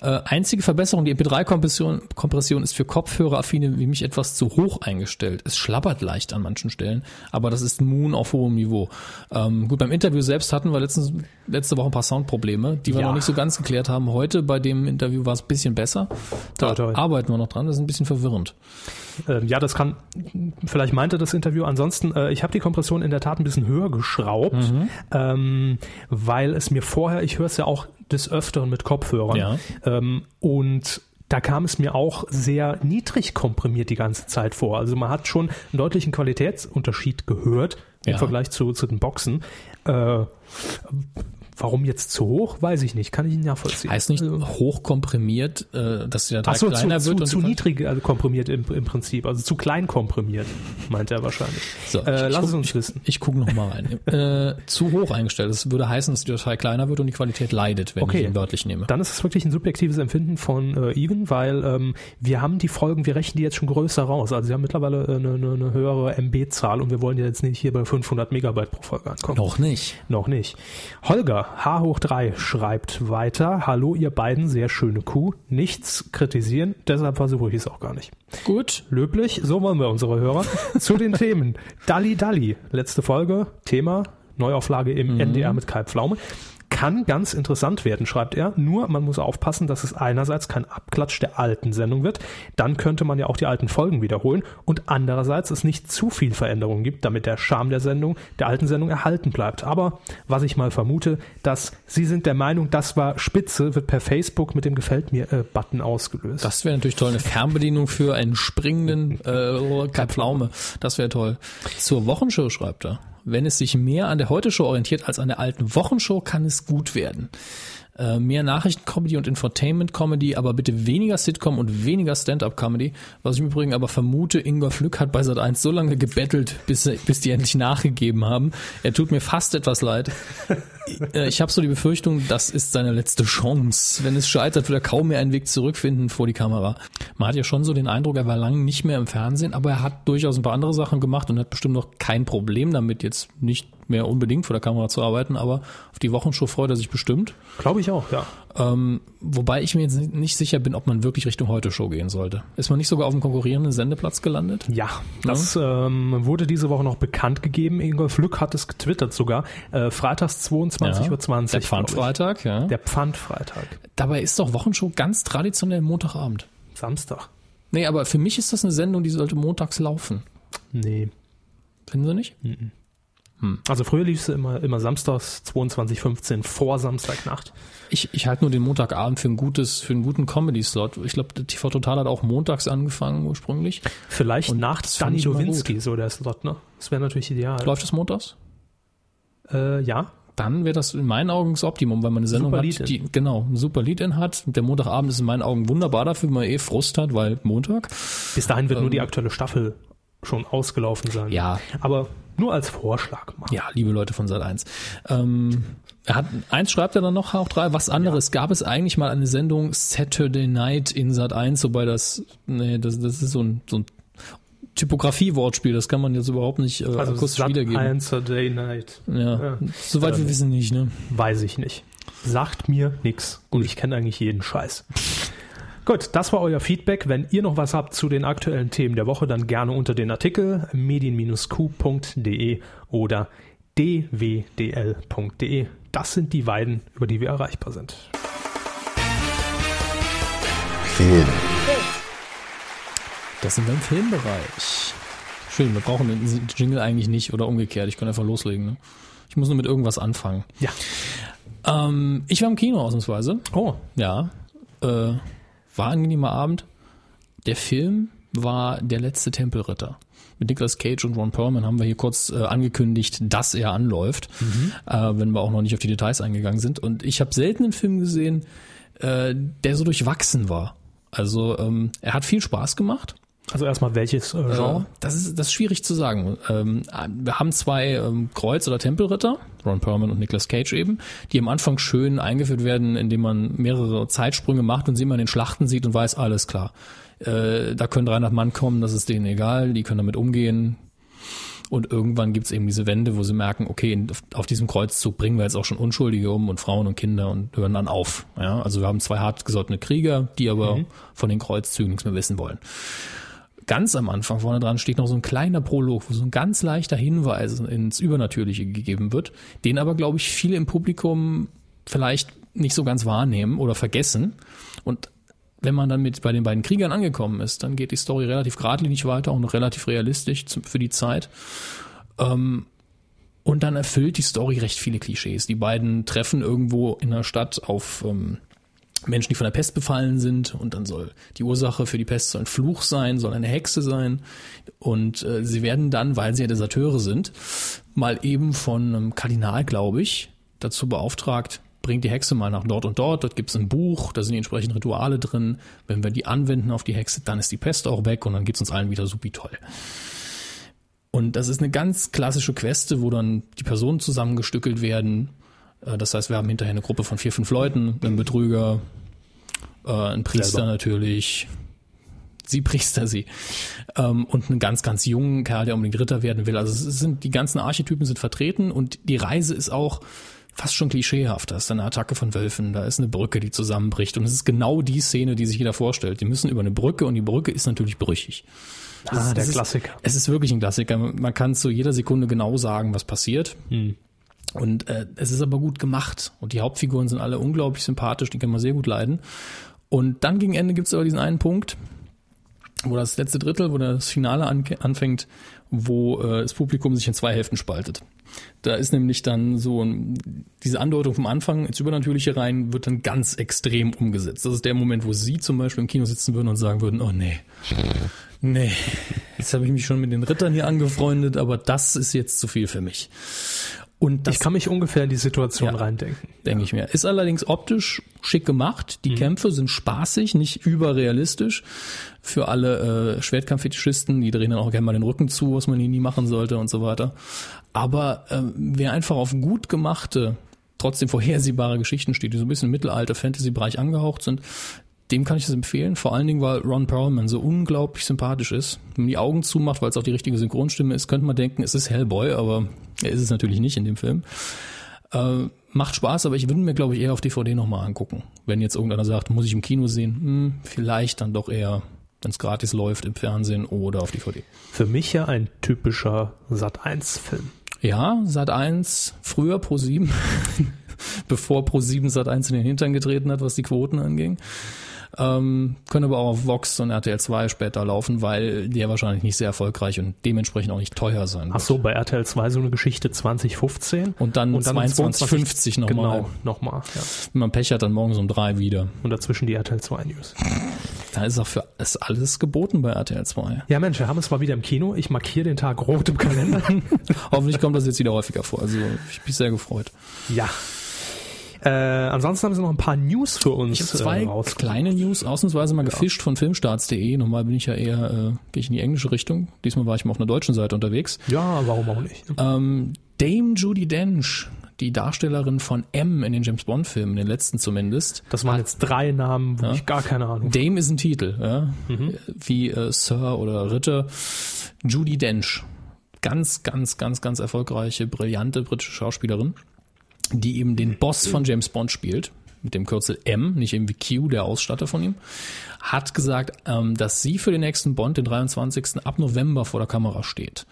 Äh, einzige Verbesserung, die MP3-Kompression Kompression ist für Kopfhöreraffine wie mich etwas zu hoch eingestellt. Es schlabbert leicht an manchen Stellen, aber das ist Moon auf hohem Niveau. Ähm, gut, beim Interview selbst hatten wir letztens, letzte Woche ein paar Soundprobleme, die wir Ja. noch nicht so ganz geklärt haben. Heute bei dem Interview war es ein bisschen besser. Da Toi, toi. arbeiten wir noch dran, das ist ein bisschen verwirrend. Ähm, ja, das kann, vielleicht meinte das Interview. Ansonsten, äh, ich habe die Kompression in der Tat ein bisschen höher geschraubt, Mhm. ähm, weil es mir vorher, ich höre es ja auch des Öfteren mit Kopfhörern. Ja. Ähm, und da kam es mir auch sehr niedrig komprimiert die ganze Zeit vor. Also man hat schon einen deutlichen Qualitätsunterschied gehört im Ja. Vergleich zu, zu den Boxen. Äh, warum jetzt zu hoch, weiß ich nicht. Kann ich nicht nachvollziehen. Heißt nicht Also- hoch komprimiert, äh, dass der Teig Ach so, zu, kleiner zu, wird und zu niedrig äh, komprimiert im, im Prinzip, also zu klein komprimiert, meint er wahrscheinlich. So, äh, ich- lass ich es uns wissen. Ich gucke noch mal rein. äh, zu hoch eingestellt. Das würde heißen, dass die Datei kleiner wird und die Qualität leidet, wenn Okay. ich ihn wörtlich nehme. Dann ist es wirklich ein subjektives Empfinden von äh, Even, weil ähm, wir haben die Folgen, wir rechnen die jetzt schon größer raus. Also sie haben mittlerweile äh, eine, eine, eine höhere MB-Zahl und wir wollen ja jetzt nicht hier bei 500 Megabyte pro Folge ankommen. Noch nicht. Noch nicht. Holger, H hoch 3, schreibt weiter. Hallo ihr beiden, sehr schöne Kuh. Nichts kritisieren, deshalb versuche ich es auch gar nicht. Gut. Löblich, so wollen wir unsere Hörer. Zu den Themen. Dalli Dalli, letzte Folge, Thema, Neuauflage im NDR mit Kai Pflaume. Kann ganz interessant werden, schreibt er. Nur man muss aufpassen, dass es einerseits kein Abklatsch der alten Sendung wird, dann könnte man ja auch die alten Folgen wiederholen und andererseits es nicht zu viel Veränderungen gibt, damit der Charme der Sendung, der alten Sendung erhalten bleibt. Aber was ich mal vermute, dass Sie sind der Meinung, das war spitze, wird per Facebook mit dem Gefällt mir äh, Button ausgelöst. Das wäre natürlich toll, eine Fernbedienung für einen springenden äh, Pflaume. Das wäre toll. Zur Wochenshow schreibt er. Wenn es sich mehr an der Heute-Show orientiert als an der alten Wochenshow, kann es gut werden. Äh, mehr Nachrichten-Comedy und Infotainment-Comedy, aber bitte weniger Sitcom und weniger Stand-Up-Comedy. Was ich im Übrigen aber vermute, Ingwer Flück hat bei Sat1 so lange gebettelt, bis, bis die endlich nachgegeben haben. Er tut mir fast etwas leid. Äh, ich habe so die Befürchtung, das ist seine letzte Chance. Wenn es scheitert, wird er kaum mehr einen Weg zurückfinden vor die Kamera. Man hat ja schon so den Eindruck, er war lange nicht mehr im Fernsehen, aber er hat durchaus ein paar andere Sachen gemacht und hat bestimmt noch kein Problem damit, jetzt nicht mehr unbedingt vor der Kamera zu arbeiten, aber auf die Wochenshow freut er sich bestimmt. Glaube ich auch, ja. Ähm, wobei ich mir jetzt nicht sicher bin, ob man wirklich Richtung Heute-Show gehen sollte. Ist man nicht sogar auf dem konkurrierenden Sendeplatz gelandet? Ja, das ja. Ähm, wurde diese Woche noch bekannt gegeben. Ingolf Lück hat es getwittert sogar. Äh, freitags 22.20 Uhr. Der Pfandfreitag, ja. Der Pfandfreitag. Dabei ist doch Wochenshow ganz traditionell Montagabend. Samstag. Nee, aber für mich ist das eine Sendung, die sollte montags laufen. Nee. Finden Sie nicht? Mhm. Hm. Also früher lief es immer, immer samstags 22.15 vor Samstagnacht. Ich, ich halte nur den Montagabend für ein gutes, für einen guten Comedy-Slot. Ich glaube, TV Total hat auch montags angefangen ursprünglich. Vielleicht Und nach Dani Nowinski, so der Slot, ne? Das wäre natürlich ideal. Läuft das montags? Äh, ja. Dann wäre das in meinen Augen das Optimum, weil man eine Sendung super hat, die genau ein super Lead-In hat. Der Montagabend ist in meinen Augen wunderbar dafür, wenn man eh Frust hat, weil Montag. Bis dahin wird ähm, nur die aktuelle Staffel schon ausgelaufen sein. Ja. Aber nur als Vorschlag mal. Ja, liebe Leute von Sat 1. Ähm, er hat, eins schreibt er dann noch, auch drei, was anderes. Ja. Gab es eigentlich mal eine Sendung Saturday Night in Sat 1, wobei das, nee, das, das ist so ein, so ein Typografie-Wortspiel, das kann man jetzt überhaupt nicht äh, also akustisch Sat wiedergeben. 1 Saturday Night. Ja, ja. soweit wir wissen nicht, ne? Weiß ich nicht. Sagt mir nix. Und ich kenne eigentlich jeden Scheiß. Gut, das war euer Feedback. Wenn ihr noch was habt zu den aktuellen Themen der Woche, dann gerne unter den Artikel medien-q.de oder dwdl.de. Das sind die Weiden, über die wir erreichbar sind. Film. Das sind wir im Filmbereich. Schön, wir brauchen den Jingle eigentlich nicht oder umgekehrt. Ich kann einfach loslegen. Ne? Ich muss nur mit irgendwas anfangen. Ja. Ähm, ich war im Kino ausnahmsweise. Oh. Ja. Äh, war ein angenehmer Abend. Der Film war Der letzte Tempelritter. Mit Nicolas Cage und Ron Perlman haben wir hier kurz äh, angekündigt, dass er anläuft, mhm. äh, wenn wir auch noch nicht auf die Details eingegangen sind. Und ich habe selten einen Film gesehen, äh, der so durchwachsen war. Also ähm, er hat viel Spaß gemacht. Also erstmal welches äh, Genre? Äh, das, ist, das ist schwierig zu sagen. Ähm, wir haben zwei ähm, Kreuz- oder Tempelritter, Ron Perlman und Nicolas Cage eben, die am Anfang schön eingeführt werden, indem man mehrere Zeitsprünge macht und sie mal in den Schlachten sieht und weiß, alles klar. Äh, da können 300 Mann kommen, das ist denen egal, die können damit umgehen. Und irgendwann gibt's eben diese Wende, wo sie merken, okay, auf diesem Kreuzzug bringen wir jetzt auch schon Unschuldige um und Frauen und Kinder und hören dann auf. Ja, also wir haben zwei hartgesottene Krieger, die aber mhm. von den Kreuzzügen nichts mehr wissen wollen ganz am Anfang vorne dran steht noch so ein kleiner Prolog, wo so ein ganz leichter Hinweis ins Übernatürliche gegeben wird, den aber, glaube ich, viele im Publikum vielleicht nicht so ganz wahrnehmen oder vergessen. Und wenn man dann mit bei den beiden Kriegern angekommen ist, dann geht die Story relativ geradlinig weiter und noch relativ realistisch für die Zeit. Ähm, und dann erfüllt die Story recht viele Klischees. Die beiden treffen irgendwo in der Stadt auf ähm, Menschen, die von der Pest befallen sind. Und dann soll die Ursache für die Pest soll ein Fluch sein, soll eine Hexe sein. Und äh, sie werden dann, weil sie ja Deserteure sind, mal eben von einem Kardinal, glaube ich, dazu beauftragt, bringt die Hexe mal nach dort und dort, dort gibt es ein Buch, da sind die entsprechenden Rituale drin, wenn wir die anwenden auf die Hexe, dann ist die Pest auch weg und dann geht's uns allen wieder supi toll. Und das ist eine ganz klassische Queste, wo dann die Personen zusammengestückelt werden, das heißt, wir haben hinterher eine Gruppe von vier, fünf Leuten, einen Betrüger, äh, einen Priester Selber. natürlich, sie Priester, sie, ähm, und einen ganz, ganz jungen Kerl, der unbedingt Ritter werden will. Also es sind, die ganzen Archetypen sind vertreten und die Reise ist auch fast schon klischeehaft. Da ist eine Attacke von Wölfen, da ist eine Brücke, die zusammenbricht und es ist genau die Szene, die sich jeder vorstellt. Die müssen über eine Brücke und die Brücke ist natürlich brüchig. Ah, es, der Klassiker. Ist, es ist wirklich ein Klassiker. Man kann zu jeder Sekunde genau sagen, was passiert. Hm. Und äh, es ist aber gut gemacht. Und die Hauptfiguren sind alle unglaublich sympathisch, die kann man sehr gut leiden. Und dann gegen Ende gibt es aber diesen einen Punkt, wo das letzte Drittel, wo das Finale an, anfängt, wo äh, das Publikum sich in zwei Hälften spaltet. Da ist nämlich dann so diese Andeutung vom Anfang ins Übernatürliche rein, wird dann ganz extrem umgesetzt. Das ist der Moment, wo Sie zum Beispiel im Kino sitzen würden und sagen würden, oh nee, nee, jetzt habe ich mich schon mit den Rittern hier angefreundet, aber das ist jetzt zu viel für mich. Und ich kann mich ungefähr in die Situation Ja. reindenken. denke ich mir. Ist allerdings optisch schick gemacht. Die Kämpfe sind spaßig, nicht überrealistisch. Für alle äh, Schwertkampffetischisten, die drehen dann auch gerne mal den Rücken zu, was man ihnen nie machen sollte und so weiter. Aber ähm, wer einfach auf gut gemachte, trotzdem vorhersehbare Geschichten steht, die so ein bisschen im Mittelalter-Fantasy-Bereich angehaucht sind, dem kann ich das empfehlen. Vor allen Dingen, weil Ron Perlman so unglaublich sympathisch ist. Wenn man die Augen zumacht, weil es auch die richtige Synchronstimme ist, könnte man denken, es ist Hellboy, aber er ist es natürlich nicht in dem Film. Äh, macht Spaß, aber ich würde mir, glaube ich, eher auf DVD nochmal angucken. Wenn jetzt irgendeiner sagt, muss ich im Kino sehen, hm, vielleicht dann doch eher, wenn es gratis läuft, im Fernsehen oder auf DVD. Für mich ja ein typischer Sat1-Film. Ja, Sat 1, früher Pro 7, bevor Pro 7 Sat 1 in den Hintern getreten hat, was die Quoten anging. Ähm, können aber auch auf Vox und RTL 2 später laufen, weil der wahrscheinlich nicht sehr erfolgreich und dementsprechend auch nicht teuer sein wird. Ach so, bei RTL 2 so eine Geschichte 2015. Und dann 22,50 nochmal. Genau, nochmal. Ja. Wenn man Pech hat, dann morgens um drei wieder. Und dazwischen die RTL 2 News. Da ist auch für ist alles geboten bei RTL 2. Ja, Mensch, wir haben es mal wieder im Kino. Ich markiere den Tag rot im Kalender. Hoffentlich kommt das jetzt wieder häufiger vor. Also ich bin sehr gefreut. ja. Äh, ansonsten haben sie noch ein paar News für uns. Ich habe zwei äh, kleine News ausnahmsweise mal gefischt von filmstarts.de. Normal bin ich ja eher, äh, gehe ich in die englische Richtung. Diesmal war ich mal auf einer deutschen Seite unterwegs. Ja, warum auch nicht? ne? Ähm, Dame Judy Dench, die Darstellerin von M in den James Bond Filmen, in den letzten zumindest. Das waren jetzt drei Namen, wo ich gar keine Ahnung Dame ist ein Titel, ja? wie äh, Sir oder Ritter. Judy Dench, ganz, ganz, ganz, ganz erfolgreiche, brillante britische Schauspielerin, die eben den Boss von James Bond spielt, mit dem Kürzel M, nicht eben wie Q, der Ausstatter von ihm, hat gesagt, ähm, dass sie für den nächsten Bond, den 23. ab November vor der Kamera steht.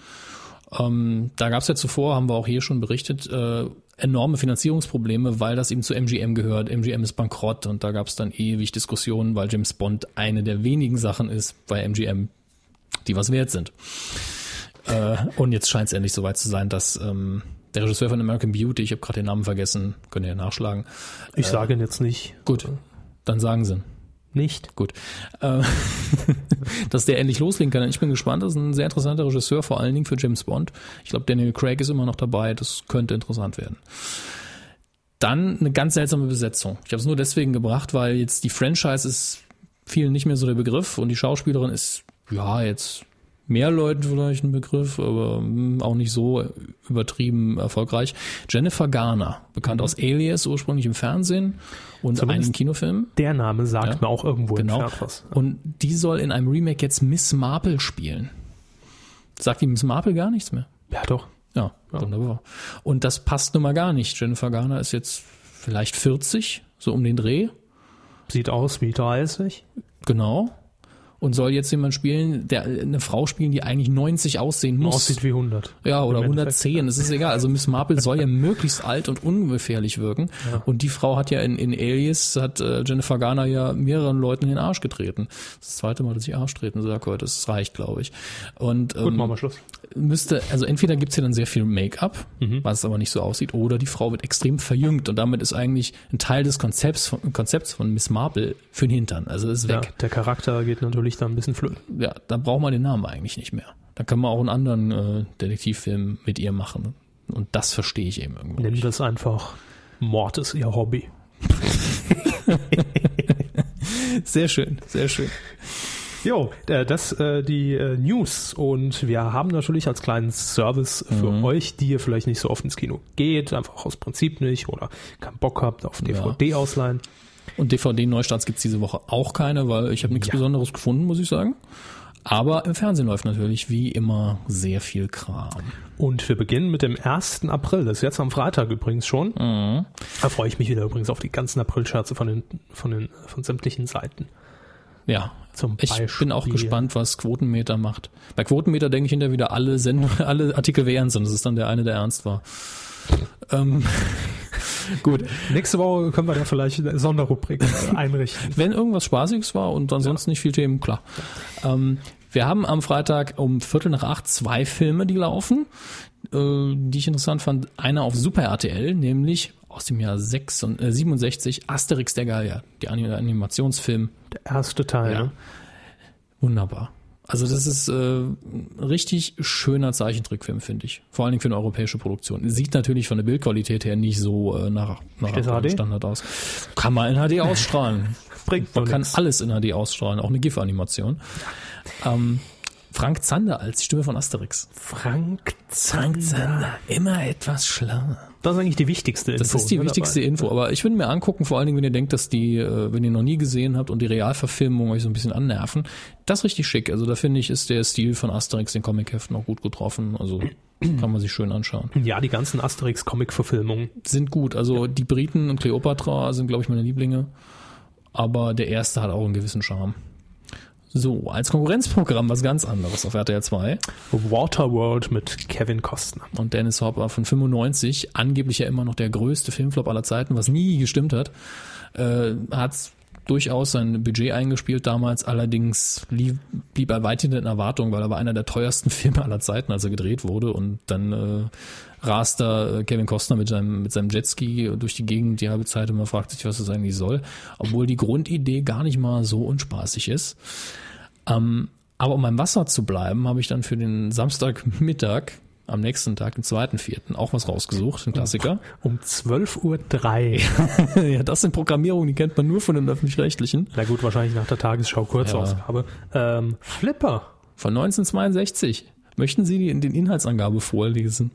Ähm, da gab es ja zuvor, haben wir auch hier schon berichtet, äh, enorme Finanzierungsprobleme, weil das eben zu MGM gehört. MGM ist bankrott und da gab es dann ewig Diskussionen, weil James Bond eine der wenigen Sachen ist bei MGM, die was wert sind. Äh, und jetzt scheint es endlich soweit zu sein, dass ähm, der Regisseur von American Beauty, ich habe gerade den Namen vergessen, könnt ihr ja nachschlagen. Ich sage ihn jetzt nicht. Gut, dann sagen sie. Nicht. Gut. Äh, dass der endlich loslegen kann. Ich bin gespannt. Das ist ein sehr interessanter Regisseur, vor allen Dingen für James Bond. Ich glaube, Daniel Craig ist immer noch dabei. Das könnte interessant werden. Dann eine ganz seltsame Besetzung. Ich habe es nur deswegen gebracht, weil jetzt die Franchise ist vielen nicht mehr so der Begriff und die Schauspielerin ist, ja, jetzt mehr Leuten vielleicht ein Begriff, aber hm, auch nicht so übertrieben erfolgreich. Jennifer Garner, bekannt aus Alias, ursprünglich im Fernsehen und Zumindest einigen Kinofilmen. Der Name sagt Ja. mir auch irgendwo Genau. was. Und die soll in einem Remake jetzt Miss Marple spielen. Sagt die Miss Marple gar nichts mehr? Ja, doch. Ja, wunderbar. Und das passt nun mal gar nicht. Jennifer Garner ist jetzt vielleicht 40, so um den Dreh. Sieht aus wie 30. Genau. Und soll jetzt jemand spielen, der eine Frau spielen, die eigentlich 90 aussehen muss. Aussieht wie 100. Ja, oder Im Endeffekt. 110, das ist egal. Also Miss Marple soll ja möglichst alt und ungefährlich wirken. Und die Frau hat ja in, in Alias, hat äh, Jennifer Garner ja mehreren Leuten in den Arsch getreten. Das zweite Mal, dass ich Arsch treten sage heute, das reicht, glaube ich. Und Gut, ähm, machen wir Schluss. Müsste, also entweder gibt's hier dann sehr viel Make-up, was aber nicht so aussieht, oder die Frau wird extrem verjüngt und damit ist eigentlich ein Teil des Konzepts von, Konzepts von Miss Marple für den Hintern. Also ist Ja, weg. der Charakter geht natürlich da ein bisschen flöten. Ja, da braucht man den Namen eigentlich nicht mehr. Da kann man auch einen anderen äh, Detektivfilm mit ihr machen. Und das verstehe ich eben. Nennen wir es einfach Mord ist ihr Hobby. Sehr schön, sehr schön. Jo, äh, das äh, die äh, News und wir haben natürlich als kleinen Service für Mhm. euch, die ihr vielleicht nicht so oft ins Kino geht, einfach aus Prinzip nicht oder keinen Bock habt auf DVD ausleihen. Und DVD-Neustarts gibt's diese Woche auch keine, weil ich habe nichts Ja. Besonderes gefunden, muss ich sagen. Aber im Fernsehen läuft natürlich wie immer sehr viel Kram. Und wir beginnen mit dem 1. April, das ist jetzt am Freitag übrigens schon. Mhm. Da freue ich mich wieder übrigens auf die ganzen April-Scherze von den, von den von sämtlichen Seiten. Ja, Zum ich bin auch Beispiel- gespannt, was Quotenmeter macht. Bei Quotenmeter denke ich hinterher wieder, alle Sendungen, alle Artikel wären sind. Das ist dann der eine, der ernst war. Ähm, gut. Nächste Woche können wir da vielleicht eine Sonderrubrik einrichten. Wenn irgendwas Spaßiges war und ansonsten nicht viel Themen, klar. Ähm, wir haben am Freitag um Viertel nach acht zwei Filme, die laufen, äh, die ich interessant fand. Einer auf Super RTL, nämlich aus dem Jahr 6 und, äh, 67, Asterix der Gallier, der Anim- Animationsfilm. Der erste Teil. Ja. Wunderbar. Also das ist äh, ein richtig schöner Zeichentrickfilm, finde ich. Vor allen Dingen für eine europäische Produktion. Sieht natürlich von der Bildqualität her nicht so äh, nach, nach? Standard aus. Kann man in HD ausstrahlen. Bringt Man kann nix. alles in HD ausstrahlen, auch eine GIF-Animation. Ähm, Frank Zander als Stimme von Asterix. Frank Frank Zander, immer etwas schlauer. Das ist eigentlich die wichtigste Info. Das ist die ne, wichtigste dabei. Info. Aber ich würde mir angucken, vor allen Dingen, wenn ihr denkt, dass die, äh, wenn ihr noch nie gesehen habt und die Realverfilmung euch so ein bisschen annerven, das ist richtig schick. Also da finde ich, ist der Stil von Asterix, den Comicheften, auch gut getroffen. Also kann man sich schön anschauen. Ja, die ganzen Asterix-Comic-Verfilmungen. Sind gut. Also die Briten und Cleopatra sind, glaube ich, meine Lieblinge. Aber der erste hat auch einen gewissen Charme. So, als Konkurrenzprogramm was ganz anderes auf RTL 2. Waterworld mit Kevin Costner. und Dennis Hopper von 95, angeblich ja immer noch der größte Filmflop aller Zeiten, was nie gestimmt hat, äh, hat durchaus sein Budget eingespielt damals, allerdings lief, blieb er weit hinter den Erwartungen, weil er war einer der teuersten Filme aller Zeiten, als er gedreht wurde. Und dann äh, rast da äh, Kevin Costner mit seinem, mit seinem Jetski durch die Gegend die halbe Zeit und man fragt sich, was das eigentlich soll, obwohl die Grundidee gar nicht mal so unspaßig ist. Ähm, aber um beim Wasser zu bleiben, habe ich dann für den Samstagmittag am nächsten Tag, den zweiten, vierten, auch was rausgesucht, ein Klassiker. Um 12.03 Uhr. ja, das sind Programmierungen, die kennt man nur von den Öffentlich-Rechtlichen. Na gut, wahrscheinlich nach der Tagesschau Kurzausgabe. Ähm, Flipper. Von 1962. Möchten Sie die, den Inhaltsangabe vorlesen?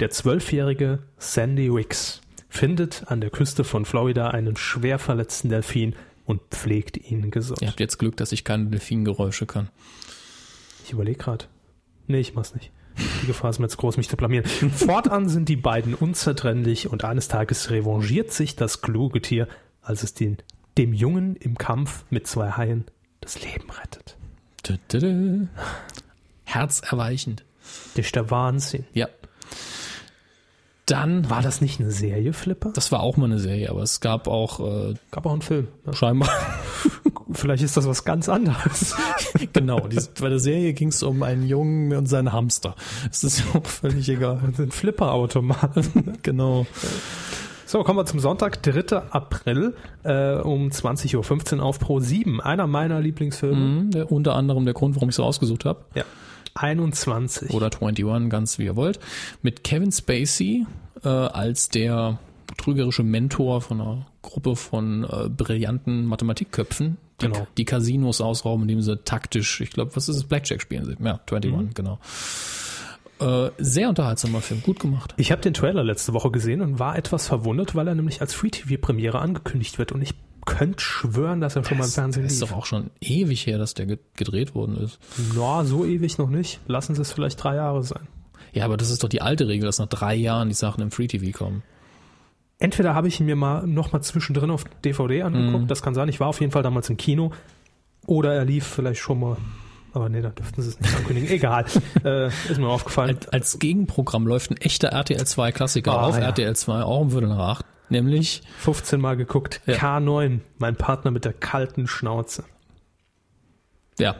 Der zwölfjährige Sandy Wicks findet an der Küste von Florida einen schwer verletzten Delfin und pflegt ihn gesund. Ihr habt jetzt Glück, dass ich keine Delfingeräusche kann. Ich überlege gerade. Nee, ich mach's nicht. Die Gefahr ist mir jetzt groß, mich zu blamieren. Fortan sind die beiden unzertrennlich und eines Tages revanchiert sich das kluge Tier, als es den, dem Jungen im Kampf mit zwei Haien das Leben rettet. Dö, dö, dö. Herzerweichend. Das ist der Wahnsinn. Ja. Dann War das nicht eine Serie, Flipper? Das war auch mal eine Serie, aber es gab auch äh, gab auch einen Film. ne? scheinbar Vielleicht ist das was ganz anderes. genau. Die, bei der Serie ging es um einen Jungen und seinen Hamster. Es ist auch völlig egal. Ein Flipper-Automat. genau. So, kommen wir zum Sonntag, 3. April äh, um 20.15 Uhr auf Pro 7. Einer meiner Lieblingsfilme. Mhm, der, unter anderem der Grund, warum ich es rausgesucht habe. Ja. 21. Oder 21, ganz wie ihr wollt. Mit Kevin Spacey äh, als der betrügerische Mentor von einer Gruppe von äh, brillanten Mathematikköpfen, die, Genau. die Casinos ausrauben, indem sie taktisch, ich glaube, was ist es, Blackjack spielen sie. Ja, 21, genau. Äh, sehr unterhaltsamer Film, gut gemacht. Ich habe den Trailer letzte Woche gesehen und war etwas verwundert, weil er nämlich als Free-TV-Premiere angekündigt wird. Und ich könnte schwören, dass er schon mal im Fernsehen ist lief. doch auch schon ewig her, dass der ge- gedreht worden ist. Na, so ewig noch nicht. Lassen Sie es vielleicht drei Jahre sein. Ja, aber das ist doch die alte Regel, dass nach drei Jahren die Sachen im Free TV kommen. Entweder habe ich ihn mir mal noch mal zwischendrin auf DVD angeguckt, das kann sein, ich war auf jeden Fall damals im Kino, oder er lief vielleicht schon mal, aber nee, dann dürften sie es nicht ankündigen. Egal, äh, ist mir aufgefallen. Als, als Gegenprogramm läuft ein echter RTL 2 Klassiker Ah, auf ja. RTL 2, auch um Viertel nach acht, nämlich 15 Mal geguckt, Ja. K9, mein Partner mit der kalten Schnauze. Ja,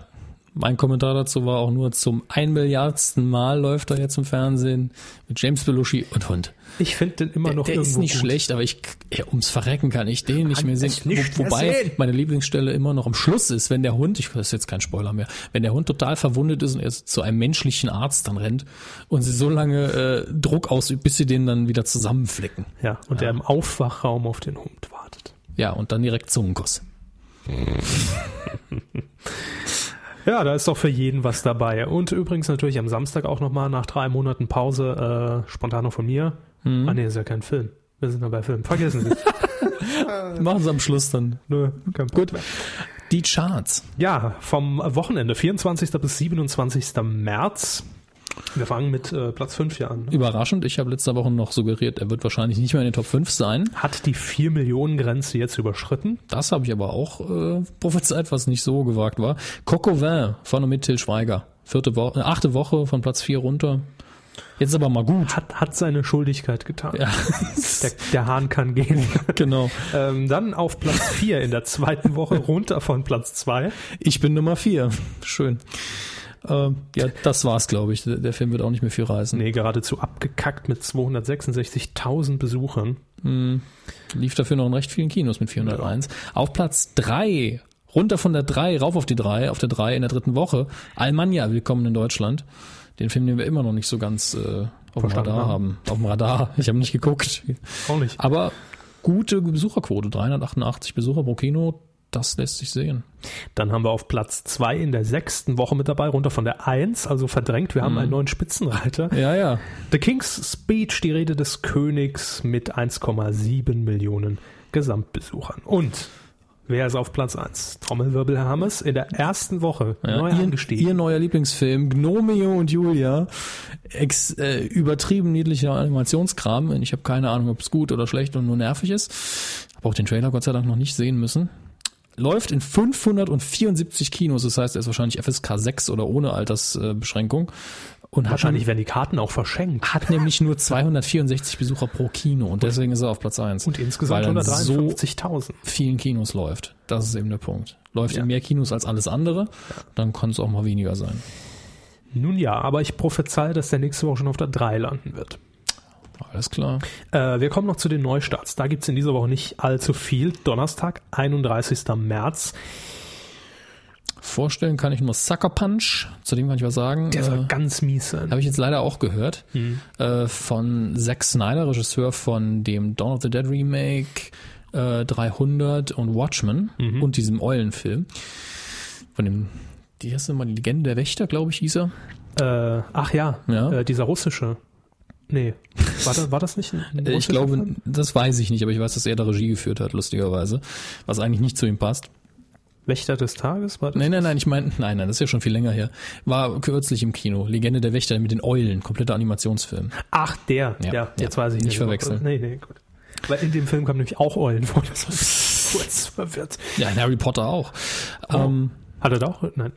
mein Kommentar dazu war auch nur zum ein Milliardsten Mal läuft er jetzt im Fernsehen mit James Belushi und Hund. Ich finde den immer Der, noch der irgendwo ist nicht gut. schlecht, aber ich, ja, ums Verrecken kann ich den nicht mehr sehen. nicht Wo, mehr wobei sehen. meine Lieblingsstelle immer noch am Schluss ist, wenn der Hund, ich das ist jetzt kein Spoiler mehr, wenn der Hund total verwundet ist und er zu einem menschlichen Arzt dann rennt und sie so lange äh, Druck ausübt, bis sie den dann wieder zusammenflicken. Ja, und der im Aufwachraum auf den Hund wartet. Ja, und dann direkt Zungenkuss. Ja, da ist doch für jeden was dabei. Und übrigens natürlich am Samstag auch nochmal nach drei Monaten Pause, äh, spontan noch von mir. Mhm. Ah nee, ist ja kein Film. Wir sind ja bei Film. Vergessen Sie es. Machen sie am Schluss dann. Nö, kein Gut. Die Charts. Ja, vom Wochenende, 24. bis 27. März. Wir fangen mit äh, Platz 5 hier an. Überraschend, ich habe letzte Woche noch suggeriert, er wird wahrscheinlich nicht mehr in den Top 5 sein. Hat die 4 Millionen Grenze jetzt überschritten. Das habe ich aber auch äh, prophezeit, was nicht so gewagt war. Coco Vin von und mit Till Schweiger. Vierte Woche, äh, achte Woche von Platz 4 runter. Jetzt aber mal gut. Hat, hat seine Schuldigkeit getan. Ja, Der, der Hahn kann gehen. genau. ähm, dann auf Platz 4 in der zweiten Woche, runter von Platz 2. Ich bin Nummer vier. Schön. Ähm, ja, das war's, glaube ich. Der, Film wird auch nicht mehr viel reißen. Nee, geradezu abgekackt mit 266.000 Besuchern. Lief dafür noch in recht vielen Kinos mit 401. Auf Platz drei runter von der drei rauf auf die drei auf der drei in der dritten Woche, Almanja, willkommen in Deutschland. Den Film, den wir immer noch nicht so ganz äh, auf dem Radar haben. haben. Auf dem Radar. Ich habe nicht geguckt. Auch nicht. Aber gute Besucherquote, 388 Besucher pro Kino, das lässt sich sehen. Dann haben wir auf Platz 2 in der sechsten Woche mit dabei, runter von der 1, also verdrängt. Wir haben einen neuen Spitzenreiter. Ja, ja. The King's Speech, die Rede des Königs mit 1,7 Millionen Gesamtbesuchern. Und wer ist auf Platz 1? Trommelwirbel Herr Hammes in der ersten Woche Ja, neu ihr, angestiegen. ihr neuer Lieblingsfilm, Gnomeo und Julia. Ex, äh, übertrieben niedlicher Animationskram. Ich habe keine Ahnung, ob es gut oder schlecht und nur nervig ist. Habe auch den Trailer Gott sei Dank noch nicht sehen müssen. Läuft in 574 Kinos, das heißt, er ist wahrscheinlich FSK 6 oder ohne Altersbeschränkung. Und hat Wahrscheinlich werden die Karten auch verschenkt. hat nämlich nur 264 Besucher pro Kino und deswegen ist er auf Platz 1. Und insgesamt Weil er in so 153.000. vielen Kinos läuft. Das ist eben der Punkt. Läuft in mehr Kinos als alles andere, dann kann es auch mal weniger sein. Nun ja, aber ich prophezeie, dass der nächste Woche schon auf der 3 landen wird. Alles klar. Äh, wir kommen noch zu den Neustarts. Da gibt's in dieser Woche nicht allzu viel. Donnerstag, 31. März. Vorstellen kann ich nur Sucker Punch. Zu dem kann ich was sagen. Der soll Äh, ganz mies sein. Habe ich jetzt leider auch gehört. Hm. Äh, von Zack Snyder, Regisseur von dem Dawn of the Dead Remake, äh, 300 und Watchmen Mhm. und diesem Eulenfilm. Von dem, die heißt mal die Legende der Wächter, glaube ich, hieß er. Äh, ach ja, Ja. Äh, dieser russische. Nee, war das, war das nicht ein, Äh, Ich glaube, Film? das weiß ich nicht, aber ich weiß, dass er da Regie geführt hat, lustigerweise. Was eigentlich nicht zu ihm passt. Wächter des Tages war das? Nein, nein, nein, ich meine, nein, nein, das ist ja schon viel länger her. War kürzlich im Kino. Legende der Wächter mit den Eulen, kompletter Animationsfilm. Ach, der. Ja, Ja, jetzt ja, weiß ich nicht verwechseln. Nee, nee, gut. Weil in dem Film kamen nämlich auch Eulen vor. Das war kurz verwirrt. Ja, in Harry Potter auch. Ähm, Hat er da auch? Nein.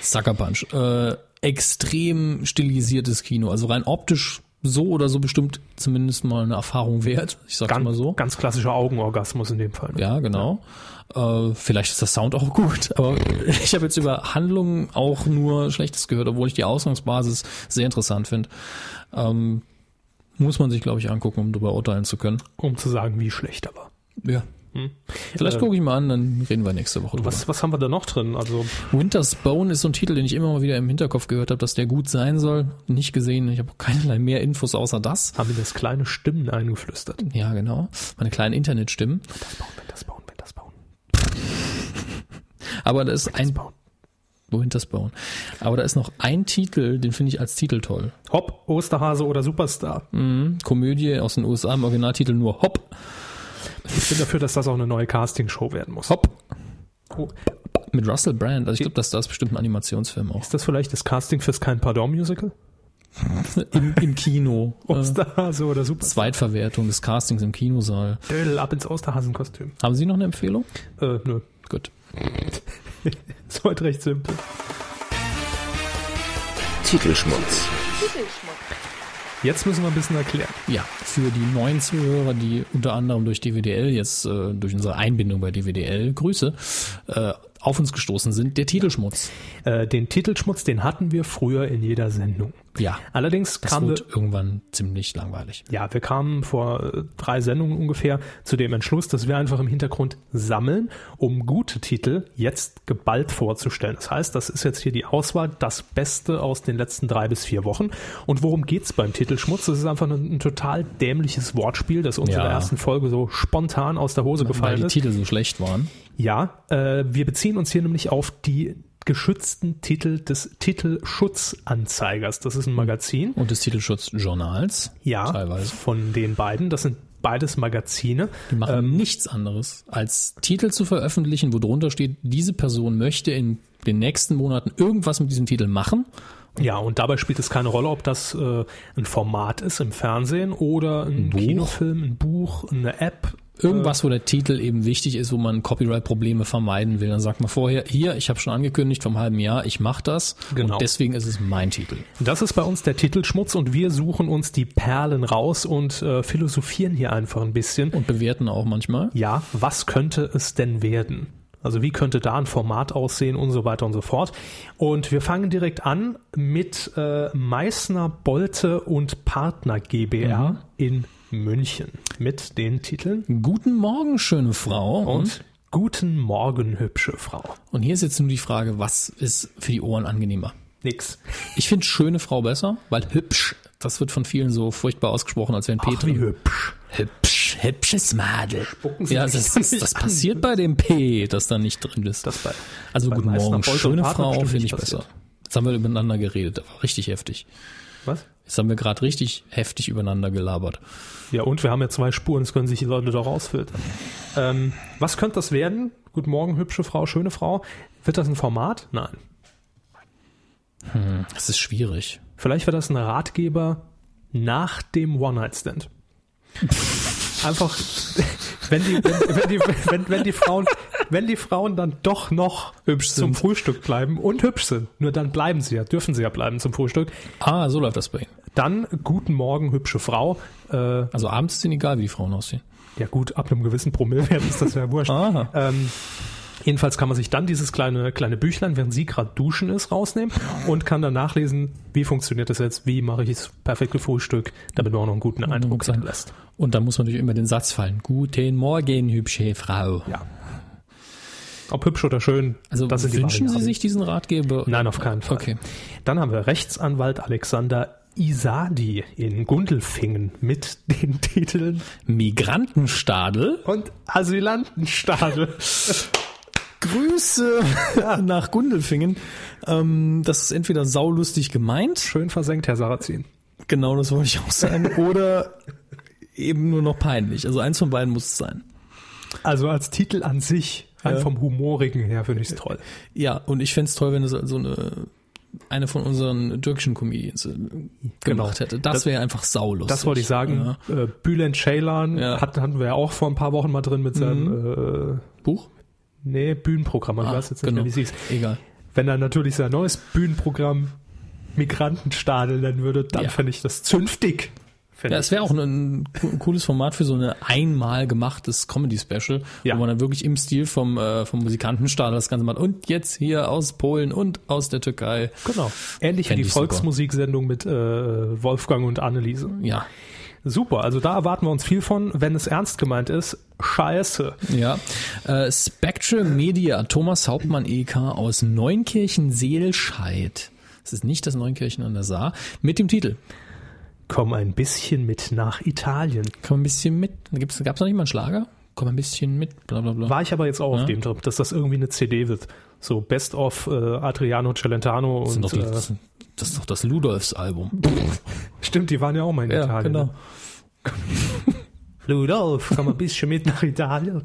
Sucker Punch. Äh, extrem stilisiertes Kino. Also rein optisch so oder so bestimmt zumindest mal eine Erfahrung wert. Ich sag's Ganz, mal so. ganz klassischer Augenorgasmus in dem Fall. ne? Ja, genau. Äh, vielleicht ist der Sound auch gut, aber ich habe jetzt über Handlungen auch nur Schlechtes gehört, obwohl ich die Ausgangsbasis sehr interessant finde. Ähm, muss man sich, glaube ich, angucken, um darüber urteilen zu können. Um zu sagen, wie schlecht er war. Ja. Vielleicht Äh, gucke ich mal an, dann reden wir nächste Woche drüber. Was, was haben wir da noch drin? Also, Winter's Bone ist so ein Titel, den ich immer mal wieder im Hinterkopf gehört habe, dass der gut sein soll. Nicht gesehen, ich habe keinerlei mehr Infos außer das. haben wir das kleine Stimmen eingeflüstert. Ja, genau. Meine kleinen Internetstimmen. Wenn das bauen, wenn das bauen. Aber da ist ein. Winter's Bone. Aber da ist noch ein Titel, den finde ich als Titel toll. Hopp, Osterhase oder Superstar. Mhm. Komödie aus den USA im Originaltitel nur Hopp, Ich bin dafür, dass das auch eine neue Castingshow werden muss. Hopp. Oh, Mit Russell Brand. Also ich glaube, dass das bestimmt ein Animationsfilm auch. ist das vielleicht das Casting fürs Kein Pardon Musical? Im, im Kino. Osterhase oder Superstar? Zweitverwertung des Castings im Kinosaal. Dödel, ab ins Osterhasenkostüm. Haben Sie noch eine Empfehlung? Äh, nö. Gut. Ist heute recht simpel. Titelschmutz. Jetzt müssen wir ein bisschen erklären. Ja, für die neuen Zuhörer, die unter anderem durch DWDL jetzt, äh, durch unsere Einbindung bei DWDL, Grüße, äh, auf uns gestoßen sind, der Titelschmutz. Äh, den Titelschmutz, den hatten wir früher in jeder Sendung. Ja, Allerdings das wir, wird irgendwann ziemlich langweilig. ja, wir kamen vor drei Sendungen ungefähr zu dem Entschluss, dass wir einfach im Hintergrund sammeln, um gute Titel jetzt geballt vorzustellen. Das heißt, das ist jetzt hier die Auswahl, das Beste aus den letzten drei bis vier Wochen. Und worum geht's beim Titelschmutz? Das ist einfach ein, ein total dämliches Wortspiel, das uns Ja. in der ersten Folge so spontan aus der Hose Weil gefallen die ist. Titel so schlecht waren. Ja, äh, wir beziehen uns hier nämlich auf die geschützten Titel des Titelschutzanzeigers. Das ist ein Magazin. Und des Titelschutzjournals. Ja, Teilweise. von den beiden. Das sind beides Magazine. Die machen Ähm, nichts anderes, als Titel zu veröffentlichen, wo drunter steht, diese Person möchte in den nächsten Monaten irgendwas mit diesem Titel machen. Ja, und dabei spielt es keine Rolle, ob das äh, ein Format ist im Fernsehen oder ein, Buch. Kinofilm, ein Buch, eine App, Irgendwas, wo der Titel eben wichtig ist, wo man Copyright-Probleme vermeiden will. Dann sagt man vorher, hier, ich habe schon angekündigt vom halben Jahr, ich mache das. Genau. Und deswegen ist es mein Titel. Das ist bei uns der Titelschmutz und wir suchen uns die Perlen raus und äh, philosophieren hier einfach ein bisschen. Und bewerten auch manchmal. Ja, was könnte es denn werden? Also wie könnte da ein Format aussehen und so weiter und so fort. Und wir fangen direkt an mit äh, Meißner, Bolte und Partner GBR Mhm. in München mit den Titeln Guten Morgen, schöne Frau. und Guten Morgen, hübsche Frau. Und hier ist jetzt nur die Frage, was ist für die Ohren angenehmer? Nix. Ich finde schöne Frau besser, weil hübsch, das wird von vielen so furchtbar ausgesprochen, als wäre ein P Ach, wie hübsch. Hübsch, hübsches Madel. Ja, das, das, das passiert bei dem P, das da nicht drin ist. Das bei- also bei guten Morgen, und schöne Frau finde ich besser. Jetzt haben wir übereinander geredet, das war richtig heftig. Was? Jetzt haben wir gerade richtig heftig übereinander gelabert. Ja, und wir haben ja zwei Spuren, das können sich die Leute doch rausfiltern. Ähm, was könnte das werden? Guten Morgen, hübsche Frau, schöne Frau. Wird das ein Format? Nein. Das ist schwierig. Vielleicht wird das ein Ratgeber nach dem One-Night-Stand. Einfach, wenn die, wenn, wenn, die, wenn, wenn die Frauen, wenn die Frauen dann doch noch Hübsch zum sind. Frühstück bleiben und hübsch sind, nur dann bleiben sie ja, dürfen sie ja bleiben zum Frühstück, Ah, so läuft das bei Ihnen. dann guten Morgen, hübsche Frau. Äh, Also abends ist Ihnen egal, wie die Frauen aussehen. Ja gut, ab einem gewissen Promillewert ist das ja wurscht. Aha. Ähm, jedenfalls kann man sich dann dieses kleine, kleine Büchlein, während sie gerade duschen ist, rausnehmen und kann dann nachlesen, wie funktioniert das jetzt, wie mache ich das perfekte Frühstück, damit man auch noch einen guten Eindruck sein. lässt. Und dann muss man natürlich immer den Satz fallen. Guten Morgen, hübsche Frau. Ja. Ob hübsch oder schön, Also das sind die wünschen Sie sich diesen Ratgeber? Nein, auf keinen Fall. Okay. Dann haben wir Rechtsanwalt Alexander Isadi in Gundelfingen mit den Titeln Migrantenstadel. und Asylantenstadel. Grüße nach Gundelfingen. Ähm, das ist entweder saulustig gemeint, Schön versenkt, Herr Sarrazin. genau das wollte ich auch sagen, oder eben nur noch peinlich. Also eins von beiden muss es sein. Also als Titel an sich, rein Ja. vom Humorigen her, finde ich es toll. Ja, und ich fänd's toll, wenn es so eine eine von unseren türkischen Comedians äh, gemacht hätte. Das, Das- wäre einfach saulustig. Das wollte ich sagen. Ja. Äh, Bülent Ceylan Ja. hat, hatten wir ja auch vor ein paar Wochen mal drin mit seinem äh, Buch? Nee, Bühnenprogramm. Ich Ah, weiß jetzt nicht genau. mehr, wie es hieß. Egal. Wenn er natürlich sein neues Bühnenprogramm Migrantenstadel nennen würde, dann Ja. fände ich das zünftig. Ja, es wäre auch ein, ein cooles Format für so eine einmal gemachtes Comedy-Special, Ja. wo man dann wirklich im Stil vom, äh, vom Musikantenstadel das Ganze macht. Und jetzt hier aus Polen und aus der Türkei. Genau. Ähnlich wie die. Volksmusiksendung mit äh, Wolfgang und Anneliese. Ja. Super, also da erwarten wir uns viel von. Wenn es ernst gemeint ist, scheiße. Ja. Äh, Spectrum Media, Thomas Hauptmann EK aus Neunkirchen-Seelscheid. Das ist nicht das Neunkirchen an der Saar. Mit dem Titel. Komm ein bisschen mit nach Italien. Komm ein bisschen mit. Da gibt's, gab's noch nicht mal einen Schlager? Komm ein bisschen mit, bla bla bla. War ich aber jetzt auch Ja. auf dem Trip, dass das irgendwie eine CD wird. So Best of äh, Adriano Celentano das, und doch die, äh, das, ist doch das Ludolfs-Album. stimmt, die waren ja auch mal in Ja, Italien. genau. Ne? Ludolf, komm ein bisschen mit nach Italien.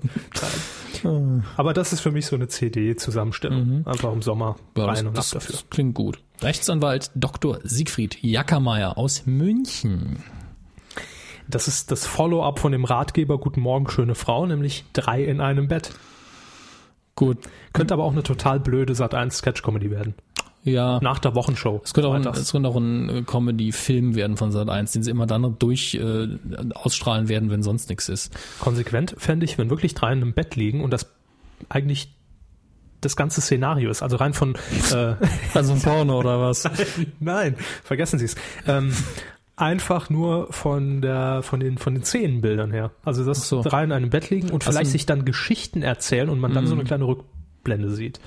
Aber das ist für mich so eine CD-Zusammenstellung. Einfach im Sommer Mhm. Ja, rein und ab das, dafür. das klingt gut. Rechtsanwalt Dr. Siegfried Jackermeier aus München. Das ist das Follow-up von dem Ratgeber Guten Morgen, schöne Frau, nämlich drei in einem Bett. Gut. Könnte aber auch eine total blöde Sat1-Sketch-Comedy werden. Ja. Nach der Wochenshow. Es könnte auch ein, es könnte auch ein äh, Comedy-Film werden von Sat 1, den sie immer dann durch äh, ausstrahlen werden, wenn sonst nichts ist. Konsequent fände ich, wenn wirklich drei in einem Bett liegen und das eigentlich das ganze Szenario ist. Also rein von äh, Also ein Porno oder was? Nein, vergessen Sie es. Ähm, einfach nur von der von den von den Szenenbildern her. Also dass Ach so. drei in einem Bett liegen und Also- vielleicht sich dann Geschichten erzählen und man dann so eine kleine Rückblende sieht.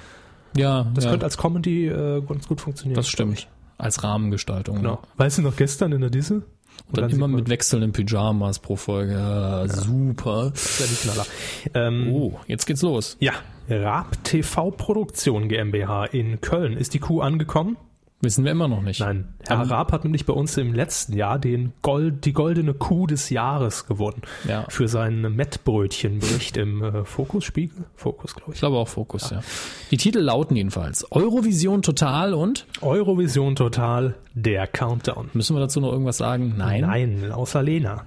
Ja, Das ja, könnte als Comedy äh, ganz gut funktionieren. das stimmt. Als Rahmengestaltung. Genau. Weißt du noch gestern in der Disse? Und dann, immer mit wechselnden Pyjamas pro Folge. Ja, super. Knaller. Ähm, Oh, jetzt geht's los. Ja, Raab TV Produktion GmbH in Köln. Ist die Kuh angekommen? Wissen wir immer noch nicht. Nein, Herr Ähm, Raab hat nämlich bei uns im letzten Jahr den Gold, die goldene Kuh des Jahres gewonnen. Ja. Für seinen Mettbrötchenbericht im äh, Fokus-Spiegel. Fokus, glaube Ich ich. glaube auch Fokus, ja. Die Titel lauten jedenfalls Eurovision Total und Eurovision Total, der Countdown. müssen wir dazu noch irgendwas sagen? Nein. Nein, außer Lena.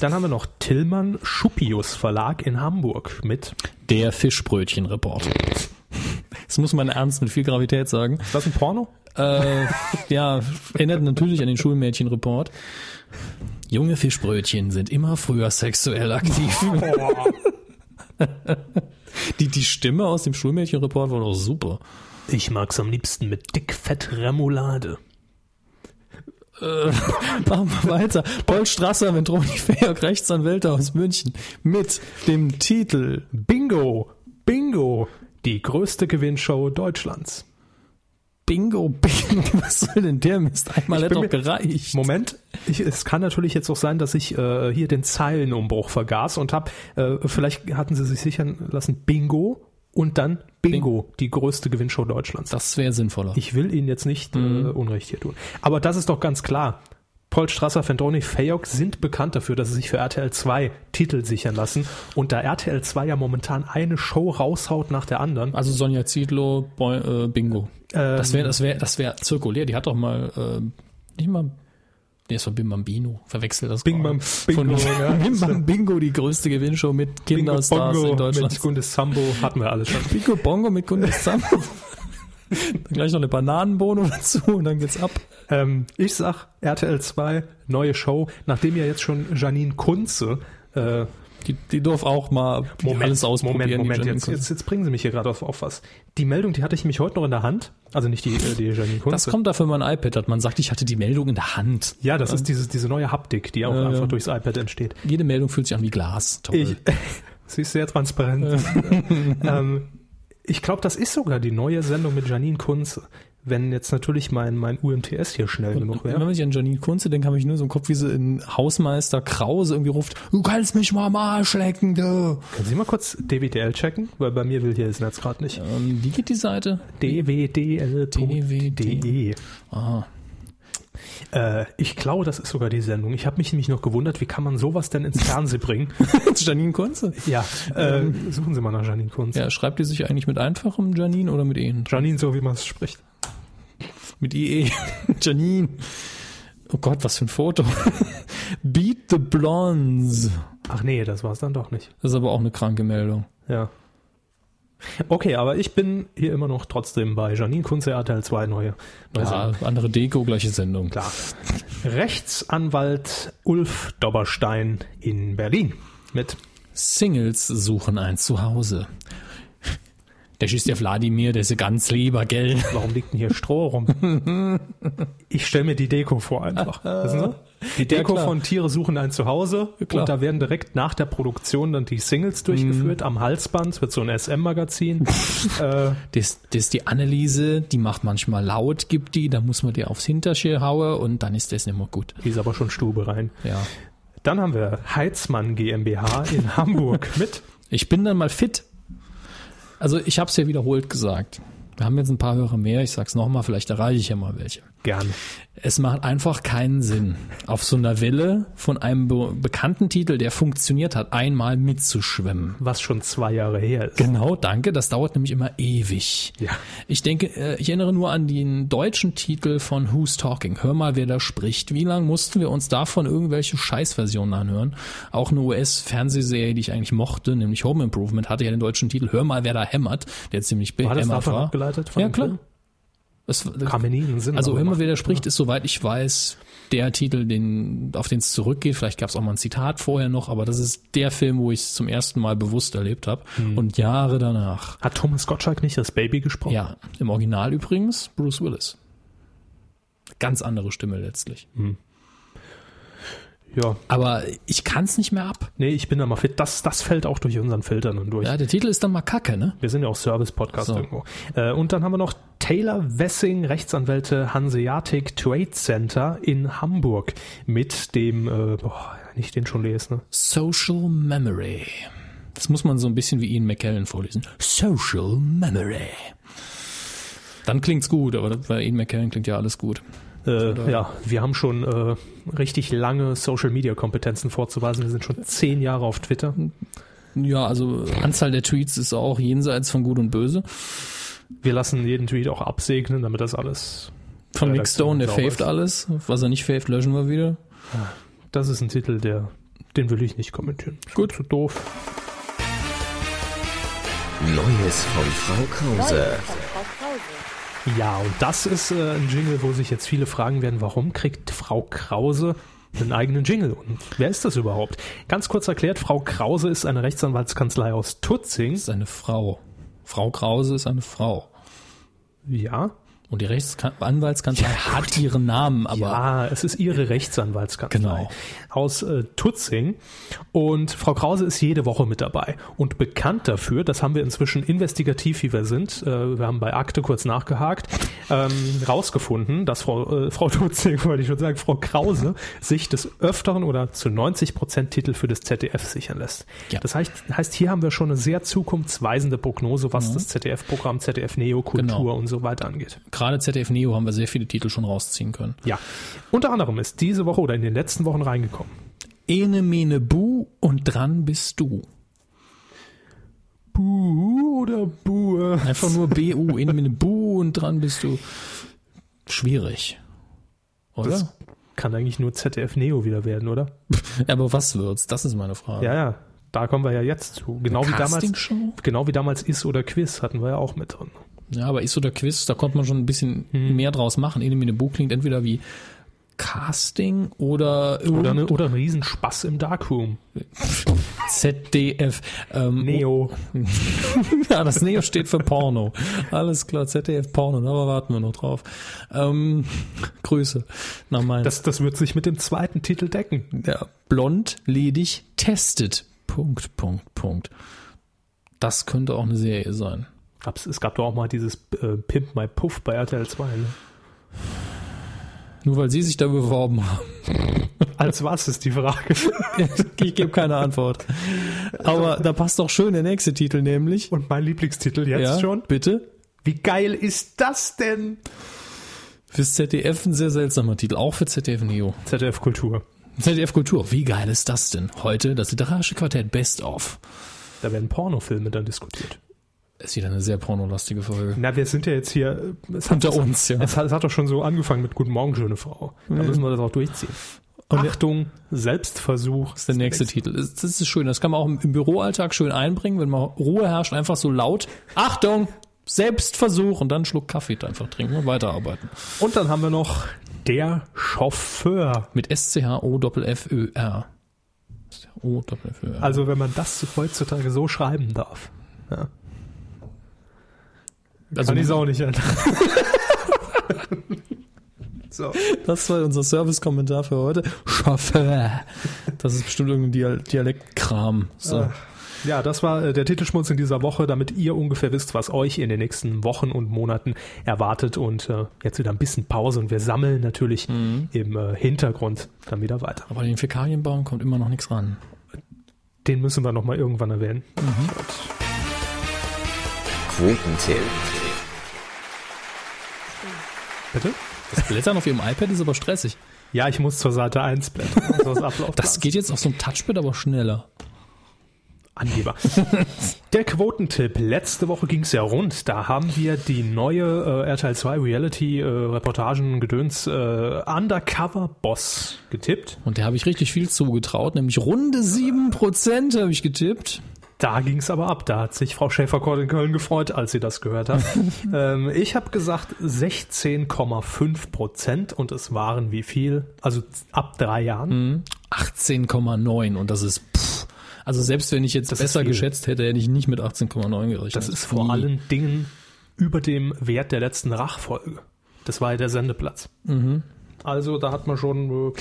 Dann haben wir noch Tillmann Schuppius Verlag in Hamburg mit, Der Fischbrötchen-Report. Das muss man ernst mit viel Gravität sagen. ist das ein Porno? Äh, ja, erinnert natürlich an den Schulmädchen-Report. Junge Fischbrötchen sind immer früher sexuell aktiv. die, die Stimme aus dem Schulmädchen-Report war doch super. Ich mag's am liebsten mit dickfett Remoulade. Machen wir weiter. Paul Strasser, Ventroni Fayok, Rechtsanwälte aus München mit dem Titel Bingo, Bingo, die größte Gewinnshow Deutschlands. Bingo, Bingo. Was soll denn der Mist? Einmal hat bin doch gereicht. Moment, ich, es kann natürlich jetzt auch sein, dass ich äh, hier den Zeilenumbruch vergaß und habe, äh, vielleicht hatten sie sich sichern lassen, Bingo und dann Bingo, die größte Gewinnshow Deutschlands. Das wäre sinnvoller. Ich will Ihnen jetzt nicht Mhm. äh, Unrecht hier tun. Aber das ist doch ganz klar. Paul Strasser, Fendroni, Fayok sind bekannt dafür, dass sie sich für RTL 2 Titel sichern lassen. Und da RTL 2 ja momentan eine Show raushaut nach der anderen. Also Sonja Zietlow, Boy, äh, Bingo. Ähm, Das wäre das wär, das wär zirkulär. Die hat doch mal, äh, nicht mal, nee, es war Bim Bambino. Verwechselt das Bing gerade. Bam Bingo, Von ja. Bim Bam Bingo, die größte Gewinnshow mit Kinderstars in Deutschland. mit Gundes Sambo hatten wir alles schon. Bingo Bongo mit Gunnar Sam. Dann gleich noch eine Bananenbohne dazu und dann geht's ab. Ähm, ich sag RTL 2, neue Show, nachdem ja jetzt schon Janine Kunze äh, Die, die darf auch mal alles ausprobieren. Moment, Moment, jetzt, jetzt, jetzt bringen Sie mich hier gerade auf, auf was. Die Meldung, die hatte ich mich heute noch in der Hand. Also nicht die, äh, die Janine Kunze. Das kommt dafür, wenn man ein iPad hat. Man sagt, ich hatte die Meldung in der Hand. ja, das ist dieses, diese neue Haptik, die auch Ja, einfach ja. durchs iPad entsteht. Jede Meldung fühlt sich an wie Glas. Toll. Ich, sie ist sehr transparent. ähm, ich glaube, das ist sogar die neue Sendung mit Janine Kunze. Wenn jetzt natürlich mein, mein UMTS hier schnell genug Wenn wäre. man sich an Janine Kunze denkt, habe ich nur so im Kopf, wie sie in Hausmeister Krause irgendwie ruft, du kannst mich mal am Arsch lecken, du. Können Sie mal kurz DWDL checken? Weil bei mir will hier das Netz gerade nicht. Ähm, wie geht die Seite? dwdl.de. Ah, Äh, ich glaube, das ist sogar die Sendung. Ich habe mich nämlich noch gewundert, wie kann man sowas denn ins Fernsehen bringen? Janine Kunze? Ja, äh, suchen Sie mal nach Janine Kunze. Ja, schreibt die sich eigentlich mit einfachem Janine oder mit E? Janine, so wie man es spricht. Mit IE. Janine. Oh Gott, was für ein Foto. Beat the Blondes. Ach nee, das war es dann doch nicht. Das ist aber auch eine kranke Meldung. Ja. Okay, aber ich bin hier immer noch trotzdem bei Janine Kunze, RTL 2, neue, neue Ja, andere Deko, gleiche Sendung. Klar. Rechtsanwalt Ulf Dobberstein in Berlin mit Singles suchen ein Zuhause. Der ist der Wladimir, der ist ja ganz lieber, gell? Warum liegt denn hier Stroh rum? Ich stelle mir die Deko vor einfach. Wissen Sie? Die Deko klar. von Tiere suchen ein Zuhause klar. und da werden direkt nach der Produktion dann die Singles durchgeführt. Am Halsband es wird so ein SM-Magazin. äh, Das, das ist die Anneliese, die macht manchmal laut, gibt die, da muss man die aufs Hinterschirr hauen und dann ist das nicht mehr gut. die ist aber schon Stube rein. Ja. Dann haben wir Heizmann GmbH in Hamburg mit. Ich bin dann mal fit. Also ich habe es ja wiederholt gesagt. Wir haben jetzt ein paar Hörer mehr, ich sag's nochmal, vielleicht erreiche ich ja mal welche. Gern. Es macht einfach keinen Sinn, auf so einer Welle von einem be bekannten Titel, der funktioniert hat, einmal mitzuschwimmen. Was schon zwei Jahre her ist. Genau, danke. Das dauert nämlich immer ewig. Ja. Ich denke, äh, ich erinnere nur an den deutschen Titel von Who's Talking. Hör mal, wer da spricht. Wie lange mussten wir uns davon irgendwelche Scheißversionen anhören? Auch eine US-Fernsehserie, die ich eigentlich mochte, nämlich Home Improvement, hatte ja den deutschen Titel Hör mal, wer da hämmert, der ziemlich War das davon war. abgeleitet? Von Ja, klar. Film? Das, Kam mir nie in den Sinn. also macht- wer da spricht, ist soweit ich weiß der Titel, den, auf den es zurückgeht. Vielleicht gab es auch mal ein Zitat vorher noch, aber das ist der Film, wo ich es zum ersten Mal bewusst erlebt habe. Hm. Und Jahre danach. Hat Thomas Gottschalk nicht das Baby gesprochen? Ja, im Original übrigens Bruce Willis. Ganz andere Stimme letztlich. Ja. Aber ich kann es nicht mehr ab. Nee, ich bin da mal fit. Das, das fällt auch durch unseren Filter nun durch. Ja, der Titel ist dann mal Kacke, ne? Wir sind ja auch Service-Podcast So. irgendwo. Äh, und dann haben wir noch Taylor Wessing, Rechtsanwälte Hanseatic Trade Center in Hamburg mit dem, äh, boah, wenn ich den schon lese, ne? Social Memory. Das muss man so ein bisschen wie Ian McKellen vorlesen. Social Memory. Dann klingt's gut, aber bei Ian McKellen klingt ja alles gut. Äh, ja, wir haben schon äh, richtig lange Social-Media-Kompetenzen vorzuweisen. Wir sind schon zehn Jahre auf Twitter. Ja, also Anzahl der Tweets ist auch jenseits von Gut und Böse. Wir lassen jeden Tweet auch absegnen, damit das alles Von Nick Stone, der sauber faved alles. Was er nicht faved, löschen wir wieder. Das ist ein Titel, der, den will ich nicht kommentieren. Ist Gut. Zu doof. Neues von Frau Krause. Ja, und das ist äh, ein Jingle, wo sich jetzt viele fragen werden, warum kriegt Frau Krause einen eigenen Jingle? Und wer ist das überhaupt? Ganz kurz erklärt, Frau Krause ist eine Rechtsanwaltskanzlei aus Tutzing. Das ist eine Frau. Frau Krause ist eine Frau. Ja, Und die Rechtsanwaltskanzlei hat ihren Namen, aber ja, es ist ihre Rechtsanwaltskanzlei Genau. aus äh, Tutzing. Und Frau Krause ist jede Woche mit dabei. Und bekannt dafür, das haben wir inzwischen investigativ, wie wir sind, äh, wir haben bei Akte kurz nachgehakt, ähm, rausgefunden, dass Frau, äh, Frau Tutzing, wollte ich schon sagen, Frau Krause sich des Öfteren oder zu 90 Prozent Titel für das ZDF sichern lässt. Ja. Das heißt, heißt, hier haben wir schon eine sehr zukunftsweisende Prognose, was das ZDF-Programm, ZDF Neo, Kultur Genau. und so weiter angeht. Gerade ZDF Neo haben wir sehr viele Titel schon rausziehen können. Ja. Unter anderem ist diese Woche oder in den letzten Wochen reingekommen. Ene Mene Bu und dran bist du. Buh oder Buh? Einfach nur BU, Ene Mene Bu und dran bist du. Schwierig. Oder? Das kann eigentlich nur ZDF Neo wieder werden, oder? Aber was wird's? Das ist meine Frage. Ja, ja. Da kommen wir ja jetzt zu. Genau wie damals. Genau wie damals Is oder Quiz hatten wir ja auch mit drin. Ja, aber ist oder Quiz, da konnte man schon ein bisschen Hm. mehr draus machen. Ene Mene Bu klingt entweder wie Casting oder, Oder, eine, oder ein Riesenspaß im Darkroom. ZDF. Ähm, Neo. Ja, das Neo steht für Porno. Alles klar, ZDF Porno, da warten wir noch drauf. Ähm, Grüße nach. Das, das wird sich mit dem zweiten Titel decken. ja, blond, ledig, testet. Punkt, Punkt, Punkt. Das könnte auch eine Serie sein. Gab's, es gab doch auch mal dieses äh, Pimp My Puff bei RTL 2. Ne? Nur weil Sie sich da beworben haben. Als was ist die Frage? Ich gebe keine Antwort. Aber da passt doch schön der nächste Titel, nämlich. Und mein Lieblingstitel jetzt ja, schon. Bitte. Wie geil ist das denn? Fürs ZDF ein sehr seltsamer Titel, auch für ZDF Neo. ZDF Kultur. ZDF Kultur, wie geil ist das denn? Heute das literarische Quartett Best of. Da werden Pornofilme dann diskutiert. Ist wieder eine sehr pornolastige Folge. Na, wir sind ja jetzt hier. äh, Es hat, Unter uns, ja. Es hat, es hat doch schon so angefangen mit Guten Morgen, schöne Frau. Da müssen wir das auch durchziehen. Achtung, Selbstversuch. Das ist der nächste Titel. Das ist schön. Das kann man auch im im Büroalltag schön einbringen, wenn mal Ruhe herrscht, einfach so laut. Achtung! Selbstversuch und dann einen Schluck Kaffee einfach trinken und weiterarbeiten. Und dann haben wir noch der Chauffeur. Mit S-C-H-O-F-F-Ö-R. O-F-F-Ö-R. Also wenn man das heutzutage so schreiben darf. Ja. Also, Kann ich auch nicht ändern. so. das war unser Service-Kommentar für heute. Chauffeur. Das ist bestimmt irgendein Dial Dialektkram. So. Ja, das war äh, der Titelschmutz in dieser Woche, damit ihr ungefähr wisst, was euch in den nächsten Wochen und Monaten erwartet. Und äh, jetzt wieder ein bisschen Pause und wir sammeln natürlich im äh, Hintergrund dann wieder weiter. Aber den Fäkalienbaum kommt immer noch nichts ran. Den müssen wir nochmal irgendwann erwähnen. Quotentipp. Bitte? Das Blättern auf ihrem iPad ist aber stressig. Ja, ich muss zur Seite 1 blättern. Also das Ablauf Das geht jetzt auf so einem Touchpad aber schneller. Angeber. Der Quotentipp. Letzte Woche ging es ja rund. Da haben wir die neue äh, RTL 2 Reality äh, Reportagen Gedöns äh, Undercover Boss getippt. Und der habe ich richtig viel zugetraut, nämlich runde 7% habe ich getippt. Da ging es aber ab. Da hat sich Frau Schäferkort in Köln gefreut, als sie das gehört hat. ähm, ich habe gesagt 16,5 Prozent und es waren wie viel? Also ab drei Jahren. 18,9 und das ist pff. Also selbst wenn ich jetzt Das besser geschätzt hätte, hätte ich nicht mit 18,9 gerechnet. Das ist vor Nie. allen Dingen über dem Wert der letzten Rachfolge. Das war ja der Sendeplatz. Mhm. Also da hat man schon äh,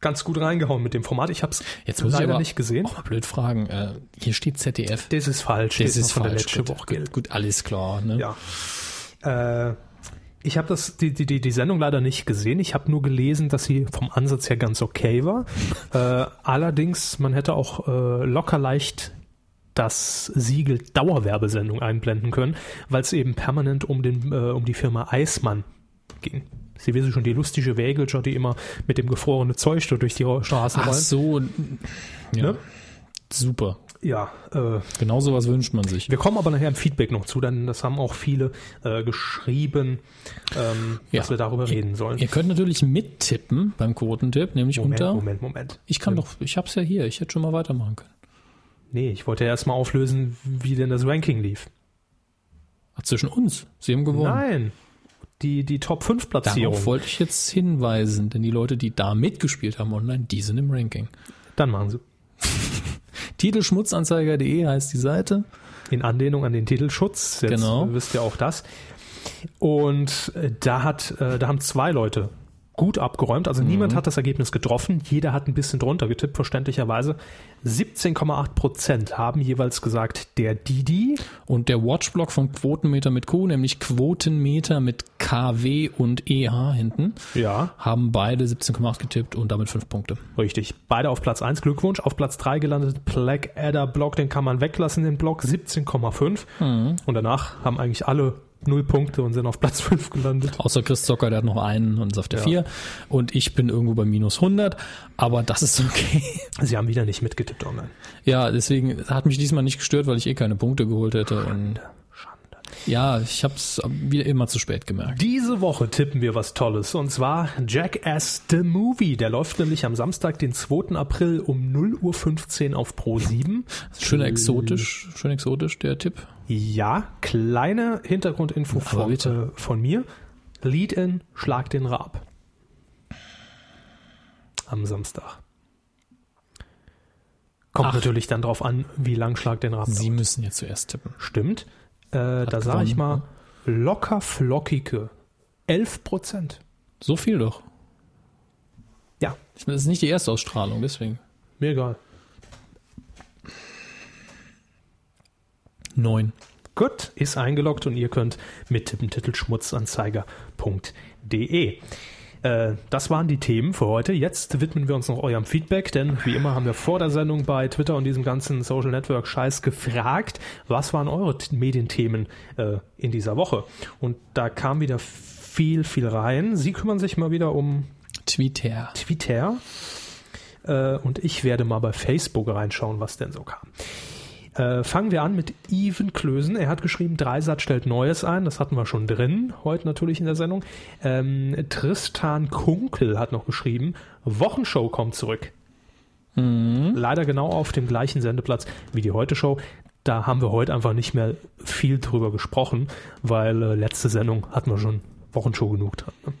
ganz gut reingehauen mit dem Format. Ich habe es Jetzt muss ich leider aber nicht gesehen. Auch mal blöd fragen. Äh, hier steht ZDF. Das ist falsch. Das ist von falsch. Gut, Woche. gut, gut, alles klar. Ne? Ja. Äh, ich habe das die, die, die, die Sendung leider nicht gesehen. Ich habe nur gelesen, dass sie vom Ansatz her ganz okay war. äh, allerdings, man hätte auch äh, locker leicht das Siegel Dauerwerbesendung einblenden können, weil es eben permanent um, den, äh, um die Firma Eismann ging. Sie wissen schon, die lustige Wägelscher, die immer mit dem gefrorenen Zeug durch die Straßen Ach rollen. so. Ja. Ne? Super. Ja, äh, Genau sowas wünscht man sich. wir kommen aber nachher im Feedback noch zu, denn das haben auch viele äh, geschrieben, ähm, Ja. dass wir darüber reden sollen. Ihr könnt natürlich mittippen beim Quotentipp, nämlich Moment, unter. Moment, Moment. Ich kann doch, ich hab's ja hier, ich hätte schon mal weitermachen können. Nee, ich wollte ja erstmal auflösen, wie denn das Ranking lief. Ach, zwischen uns. Sie haben gewonnen. Nein, die, die Top 5 Platzierung. Darauf wollte ich jetzt hinweisen, denn die Leute, die da mitgespielt haben online, die sind im Ranking. Dann machen sie. Titelschmutzanzeiger.de heißt die Seite. In Anlehnung an den Titelschutz. Jetzt Genau. wisst ihr auch das. Und äh, da hat, äh, da haben zwei Leute gut abgeräumt. Also Mhm. niemand hat das Ergebnis getroffen. Jeder hat ein bisschen drunter getippt, verständlicherweise. 17,8 Prozent haben jeweils gesagt, der Didi. Und der Watchblock von Quotenmeter mit Q, nämlich Quotenmeter mit KW und EH hinten, Ja. haben beide 17,8 getippt und damit 5 Punkte. Richtig. Beide auf Platz 1. Glückwunsch. Auf Platz 3 gelandet Blackadder Block. Den kann man weglassen, den Block. 17,5. Mhm. Und danach haben eigentlich alle null Punkte und sind auf Platz 5 gelandet. Außer Chris Zocker, der hat noch einen und ist auf der Ja. 4. Und ich bin irgendwo bei minus 100, aber das ist okay. Sie haben wieder nicht mitgetippt online. Ja, deswegen hat mich diesmal nicht gestört, weil ich eh keine Punkte geholt hätte. Und ja, ich hab's wieder immer zu spät gemerkt. Diese Woche tippen wir was Tolles und zwar Jackass the Movie. Der läuft nämlich am Samstag, den 2. April um 0.15 Uhr auf Pro 7. Schön exotisch, schön exotisch, der Tipp. Ja, kleine Hintergrundinfo von, äh, von mir. Lead-in, Schlag den Rab. Am Samstag. Kommt Ach. natürlich dann drauf an, wie lang Schlag den Rab Sie dauert. müssen jetzt zuerst tippen. Stimmt. Äh, da sage ich mal locker flockige 11 Prozent. So viel doch. Ja, Ich meine, Das ist nicht die erste Ausstrahlung, deswegen. mir egal. Neun. Gut, ist eingeloggt und ihr könnt mittippen titelschmutzanzeiger.de. Äh, das waren die Themen für heute. Jetzt widmen wir uns noch eurem Feedback, denn wie immer haben wir vor der Sendung bei Twitter und diesem ganzen Social Network Scheiß gefragt, was waren eure Medienthemen äh, in dieser Woche? Und da kam wieder viel, viel rein. Sie kümmern sich mal wieder um Twitter. Twitter äh, und ich werde mal bei Facebook reinschauen, was denn so kam. Äh, fangen wir an mit Even Klösen. Er hat geschrieben, Dreisatz stellt Neues ein. Das hatten wir schon drin, heute natürlich in der Sendung. Ähm, Tristan Kunkel hat noch geschrieben, Wochenshow kommt zurück. Leider genau auf dem gleichen Sendeplatz wie die Heute-Show. Da haben wir heute einfach nicht mehr viel drüber gesprochen, weil äh, letzte Sendung hatten wir schon Wochenshow genug dran. Ne?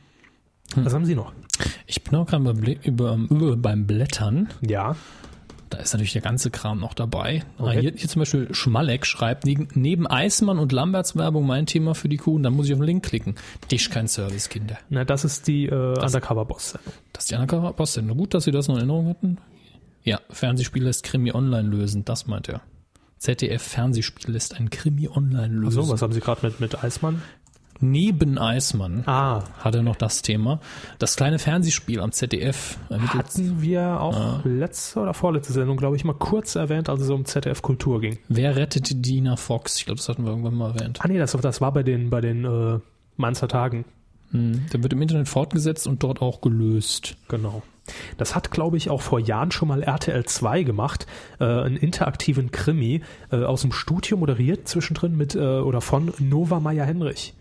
Was haben Sie noch? Ich bin auch gerade beim, über, beim Blättern. Ja, Da ist natürlich der ganze Kram noch dabei. Okay. Ah, Hier, hier zum Beispiel Schmalleck schreibt, neben, Eismann und Lamberts Werbung mein Thema für die Kuh. Und dann muss ich auf den Link klicken. Dich kein Service, Kinder. Na, das ist die äh, Undercover-Boss-Sendung. Das ist die Undercover-Boss-Sendung. Gut, dass Sie das noch in Erinnerung hatten. Ja, Fernsehspiel lässt Krimi online lösen. Das meint er. ZDF-Fernsehspiel lässt ein Krimi online lösen. So, was haben Sie gerade mit, mit Eismann? Neben Eismann Ah, hat er noch das Thema. Das kleine Fernsehspiel am ZDF hatten wir auch Ah. letzte oder vorletzte Sendung, glaube ich, mal kurz erwähnt, als es um ZDF Kultur ging. Wer rettet Dina Fox? Ich glaube, das hatten wir irgendwann mal erwähnt. Ah nee, das, das war bei den, bei den äh, Mainzer Tagen. Hm. Der wird im Internet fortgesetzt und dort auch gelöst. Genau. Das hat, glaube ich, auch vor Jahren schon mal RTL 2 gemacht, äh, einen interaktiven Krimi äh, aus dem Studio moderiert zwischendrin mit äh, oder von Nova Meyer Henrich.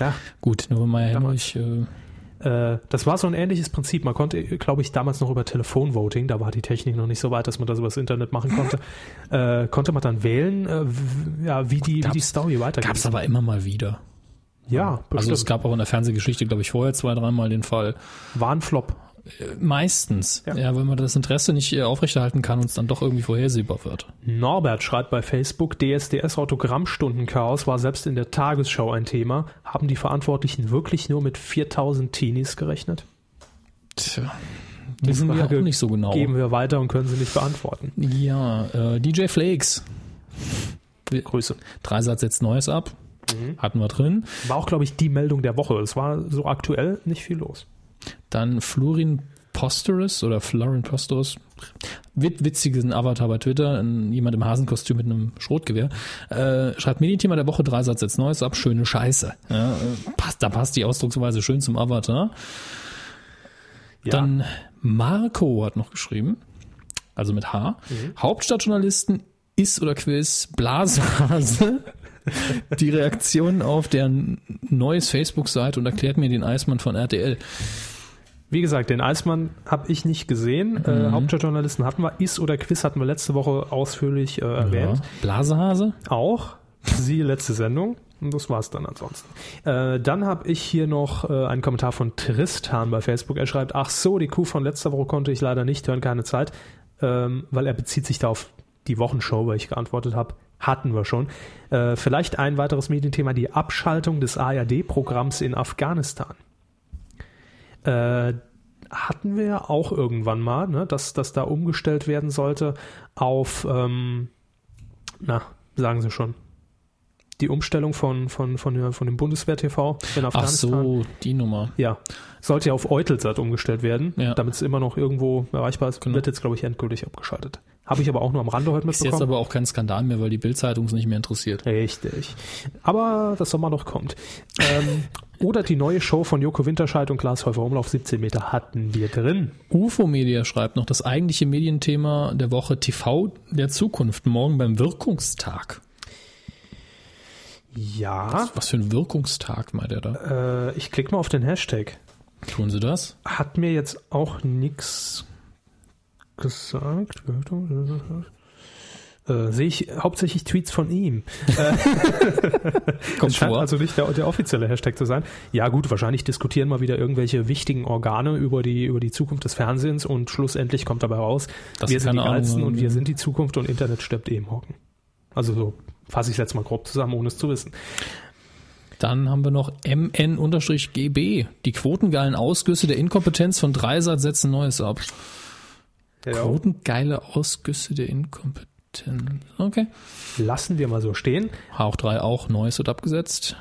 Ja, Gut, nur Damals. Henrich, äh, Äh, das war so ein ähnliches Prinzip. Man konnte, glaube ich, damals noch über Telefonvoting, da war die Technik noch nicht so weit, dass man das über das Internet machen konnte, äh, konnte man dann wählen, äh, ja, wie die, wie die Gab's- Story weitergeht. gab's aber immer mal wieder. ja, Also es bestimmt. gab auch in der Fernsehgeschichte, glaube ich, vorher zwei, dreimal den Fall. war ein Flop. Meistens. Ja. Ja. wenn man das Interesse nicht äh, aufrechterhalten kann und es dann doch irgendwie vorhersehbar wird. Norbert schreibt bei Facebook, DSDS Autogrammstundenchaos war selbst in der Tagesschau ein Thema. Haben die Verantwortlichen wirklich nur mit 4000 Teenies gerechnet? Tja, wissen wir Frage auch nicht so genau. Geben wir weiter und können sie nicht beantworten. Ja, äh, DJ Flakes. Grüße. Dreisatz setzt Neues ab. Mhm. Hatten wir drin. War auch, glaube ich, die Meldung der Woche. Es war so aktuell nicht viel los. Dann Florin Posterous oder Florian Posterous, wit witzigen Avatar bei Twitter, jemand im Hasenkostüm mit einem Schrotgewehr, äh, schreibt Medienthema der Woche, drei Satz jetzt Neues ab, schöne Scheiße. Ja, äh, passt, da passt die Ausdrucksweise schön zum Avatar. Ja. Dann Marco hat noch geschrieben, also mit H, Hauptstadtjournalisten ist oder Quiz, Blasehase, die Reaktion auf deren neues Facebook-Seite und erklärt mir den Eismann von RTL. Wie gesagt, den Eismann habe ich nicht gesehen. Äh, Hauptstadtjournalisten hatten wir. Is oder Quiz hatten wir letzte Woche ausführlich äh, erwähnt. Ja. Blasehase? Auch. Sie letzte Sendung. Und das war's dann ansonsten. Äh, dann habe ich hier noch äh, einen Kommentar von Tristan bei Facebook. Er schreibt, ach so, die Kuh von letzter Woche konnte ich leider nicht hören, keine Zeit, ähm, weil er bezieht sich da auf die Wochenshow, weil ich geantwortet habe. Hatten wir schon. Äh, vielleicht ein weiteres Medienthema, die Abschaltung des ARD-Programms in Afghanistan. Äh, hatten wir ja auch irgendwann mal, ne, dass das da umgestellt werden sollte auf, ähm, na, sagen Sie schon, die Umstellung von, von, von, von dem Bundeswehr-TV in Ach Afghanistan. so, die Nummer. Ja, sollte ja auf Eutelsat umgestellt werden, Ja. damit es immer noch irgendwo erreichbar ist. Genau. Wird jetzt, glaube ich, endgültig abgeschaltet. Habe ich aber auch nur am Rande heute Ist jetzt mitbekommen. aber auch kein Skandal mehr, weil die Bildzeitung es nicht mehr interessiert. Richtig. Aber das Sommer noch kommt. Ähm, oder die neue Show von Joko Winterscheid und Klaas Häufer Umlauf 17 Meter hatten wir drin. UFO Media schreibt noch das eigentliche Medienthema der Woche TV der Zukunft morgen beim Wirkungstag. Ja, Was für ein Wirkungstag meint er da? äh, ich klicke mal auf den Hashtag. Tun sie das? Hat mir jetzt auch nichts gesagt. Äh, sehe ich hauptsächlich Tweets von ihm. Kommt Es scheint vor. also nicht der, der offizielle Hashtag zu sein. Ja gut, wahrscheinlich diskutieren mal wieder irgendwelche wichtigen Organe über die, über die Zukunft des Fernsehens und schlussendlich kommt dabei raus, Dass wir sind die Geilsten und wir ja. sind die Zukunft und Internet stirbt eben hocken. Also so fasse ich es jetzt mal grob zusammen, ohne es zu wissen. Dann haben wir noch MN-GB. Die quotengeilen Ausgüsse der Inkompetenz von Dreisat setzen Neues ab. Quotengeile Ausgüsse der Inkompetenz. Okay. Lassen wir mal so stehen. Hauch 3 auch, Neues wird abgesetzt.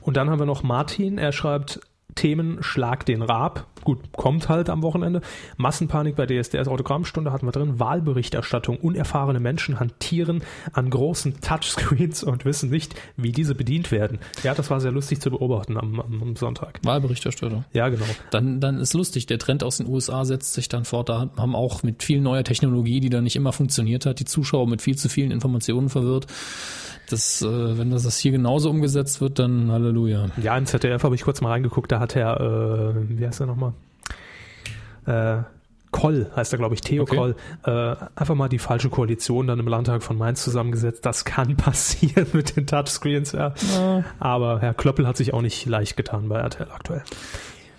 Und dann haben wir noch Martin, er schreibt Themen Schlag den Raab. Gut, kommt halt am Wochenende. Massenpanik bei DSDS Autogrammstunde hatten wir drin. Wahlberichterstattung. Unerfahrene Menschen hantieren an großen Touchscreens und wissen nicht, wie diese bedient werden. Ja, das war sehr lustig zu beobachten am, am, Sonntag. Wahlberichterstattung. Ja, genau. Dann, dann ist lustig, der Trend aus den USA setzt sich dann fort. Da haben auch mit viel neuer Technologie, die da nicht immer funktioniert hat, die Zuschauer mit viel zu vielen Informationen verwirrt. Das, äh, wenn das hier genauso umgesetzt wird, dann Halleluja. Ja, im ZDF habe ich kurz mal reingeguckt, da hat er, äh, wie heißt er nochmal? Äh, Koll heißt er, glaube ich, Theo Okay. Koll, äh, einfach mal die falsche Koalition dann im Landtag von Mainz zusammengesetzt. Das kann passieren mit den Touchscreens, ja. Aber Herr Klöppel hat sich auch nicht leicht getan bei RTL aktuell.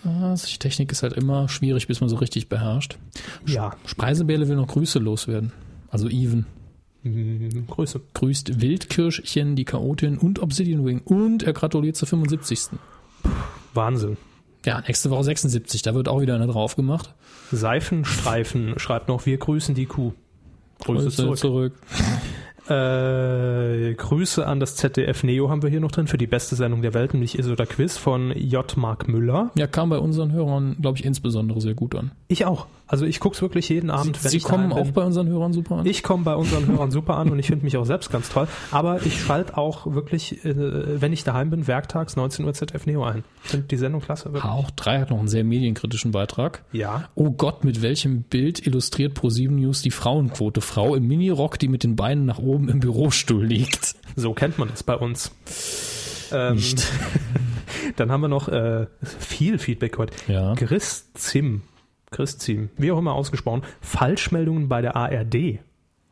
Ah, die Technik ist halt immer schwierig, bis man so richtig beherrscht. Ja, Speisebärle will noch Grüße loswerden. Also Even. Mh, Grüße. Grüßt Wildkirschchen, die Chaotin und Obsidian Wing. Und er gratuliert zur 75. Wahnsinn. Ja, nächste Woche 76. Da wird auch wieder einer drauf gemacht. Seifenstreifen schreibt noch, wir grüßen die Kuh. Grüße zurück. zurück. Äh, Grüße an das ZDF Neo haben wir hier noch drin für die beste Sendung der Welt, nämlich Is oder Quiz von J. Mark Müller. Ja, kam bei unseren Hörern, glaube ich, insbesondere sehr gut an. Ich auch. Also ich gucke es wirklich jeden Abend, wenn Sie ich kommen auch bei unseren Hörern super an. Ich komme bei unseren Hörern super an und ich finde mich auch selbst ganz toll. Aber ich schalte auch wirklich, äh, wenn ich daheim bin, werktags 19 Uhr ZDF Neo ein. Ich finde die Sendung klasse. Wirklich. Auch 3 hat noch einen sehr medienkritischen Beitrag. Ja. Oh Gott, mit welchem Bild illustriert Pro7 News die Frauenquote? Frau im Minirock, die mit den Beinen nach oben im Bürostuhl liegt. So kennt man das bei uns. Ähm, Nicht. Dann haben wir noch äh, viel Feedback heute. Ja. Chris Zim, Chris Zim, wie auch immer ausgesprochen, Falschmeldungen bei der ARD.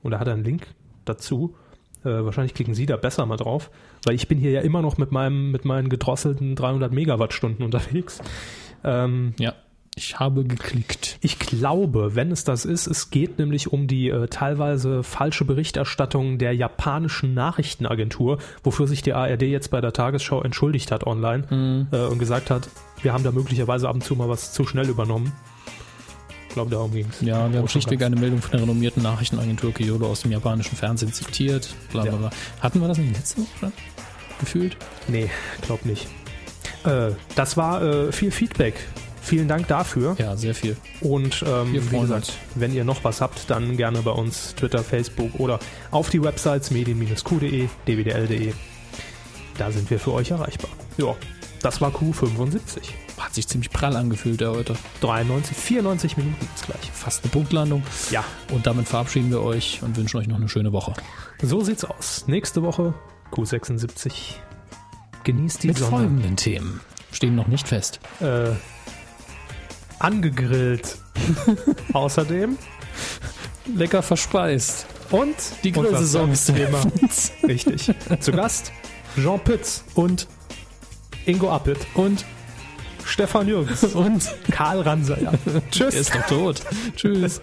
Und da hat er einen Link dazu. Äh, wahrscheinlich klicken Sie da besser mal drauf, weil ich bin hier ja immer noch mit meinem mit meinen gedrosselten 300 Megawattstunden unterwegs. Ähm, Ja, ich habe geklickt. ich glaube, wenn es das ist, es geht nämlich um die äh, teilweise falsche Berichterstattung der japanischen Nachrichtenagentur, wofür sich die ARD jetzt bei der Tagesschau entschuldigt hat online äh, und gesagt hat, wir haben da möglicherweise ab und zu mal was zu schnell übernommen. Ich glaube, darum ging es. Ja, wir haben schlichtweg eine Meldung von der renommierten Nachrichtenagentur Kyodo aus dem japanischen Fernsehen zitiert. Bla, bla, Ja. bla. Hatten wir das nicht letzte Woche? Gefühlt? Nee, glaub nicht. Äh, das war äh, viel Feedback Vielen Dank dafür. Ja, sehr viel. Und ähm, wie gesagt, uns. wenn ihr noch was habt, dann gerne bei uns Twitter, Facebook oder auf die Websites medien-q.de, dwdl.de. Da sind wir für euch erreichbar. Ja, das war Q75. Hat sich ziemlich prall angefühlt, der heute. 93, 94 Minuten ist gleich. Fast eine Punktlandung. Ja, Und damit verabschieden wir euch und wünschen euch noch eine schöne Woche. so sieht's aus. Nächste Woche Q76. Genießt die Mit Sonne. folgenden Themen. Stehen noch nicht fest. Äh, angegrillt. Außerdem Lecker verspeist. und Die Grillsaison ist immer? Richtig. Zu Gast Jean Pütz, Und, Ingo Appelt, und, Stefan Jürgens, und. Karl Ranser. Tschüss. Er ist doch tot. Tschüss.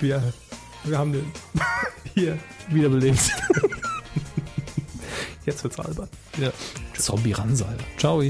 Wir, wir haben den hier. Wiederbelebt. Jetzt wird's albern. Ja. Zombie Ransalber. Ciao.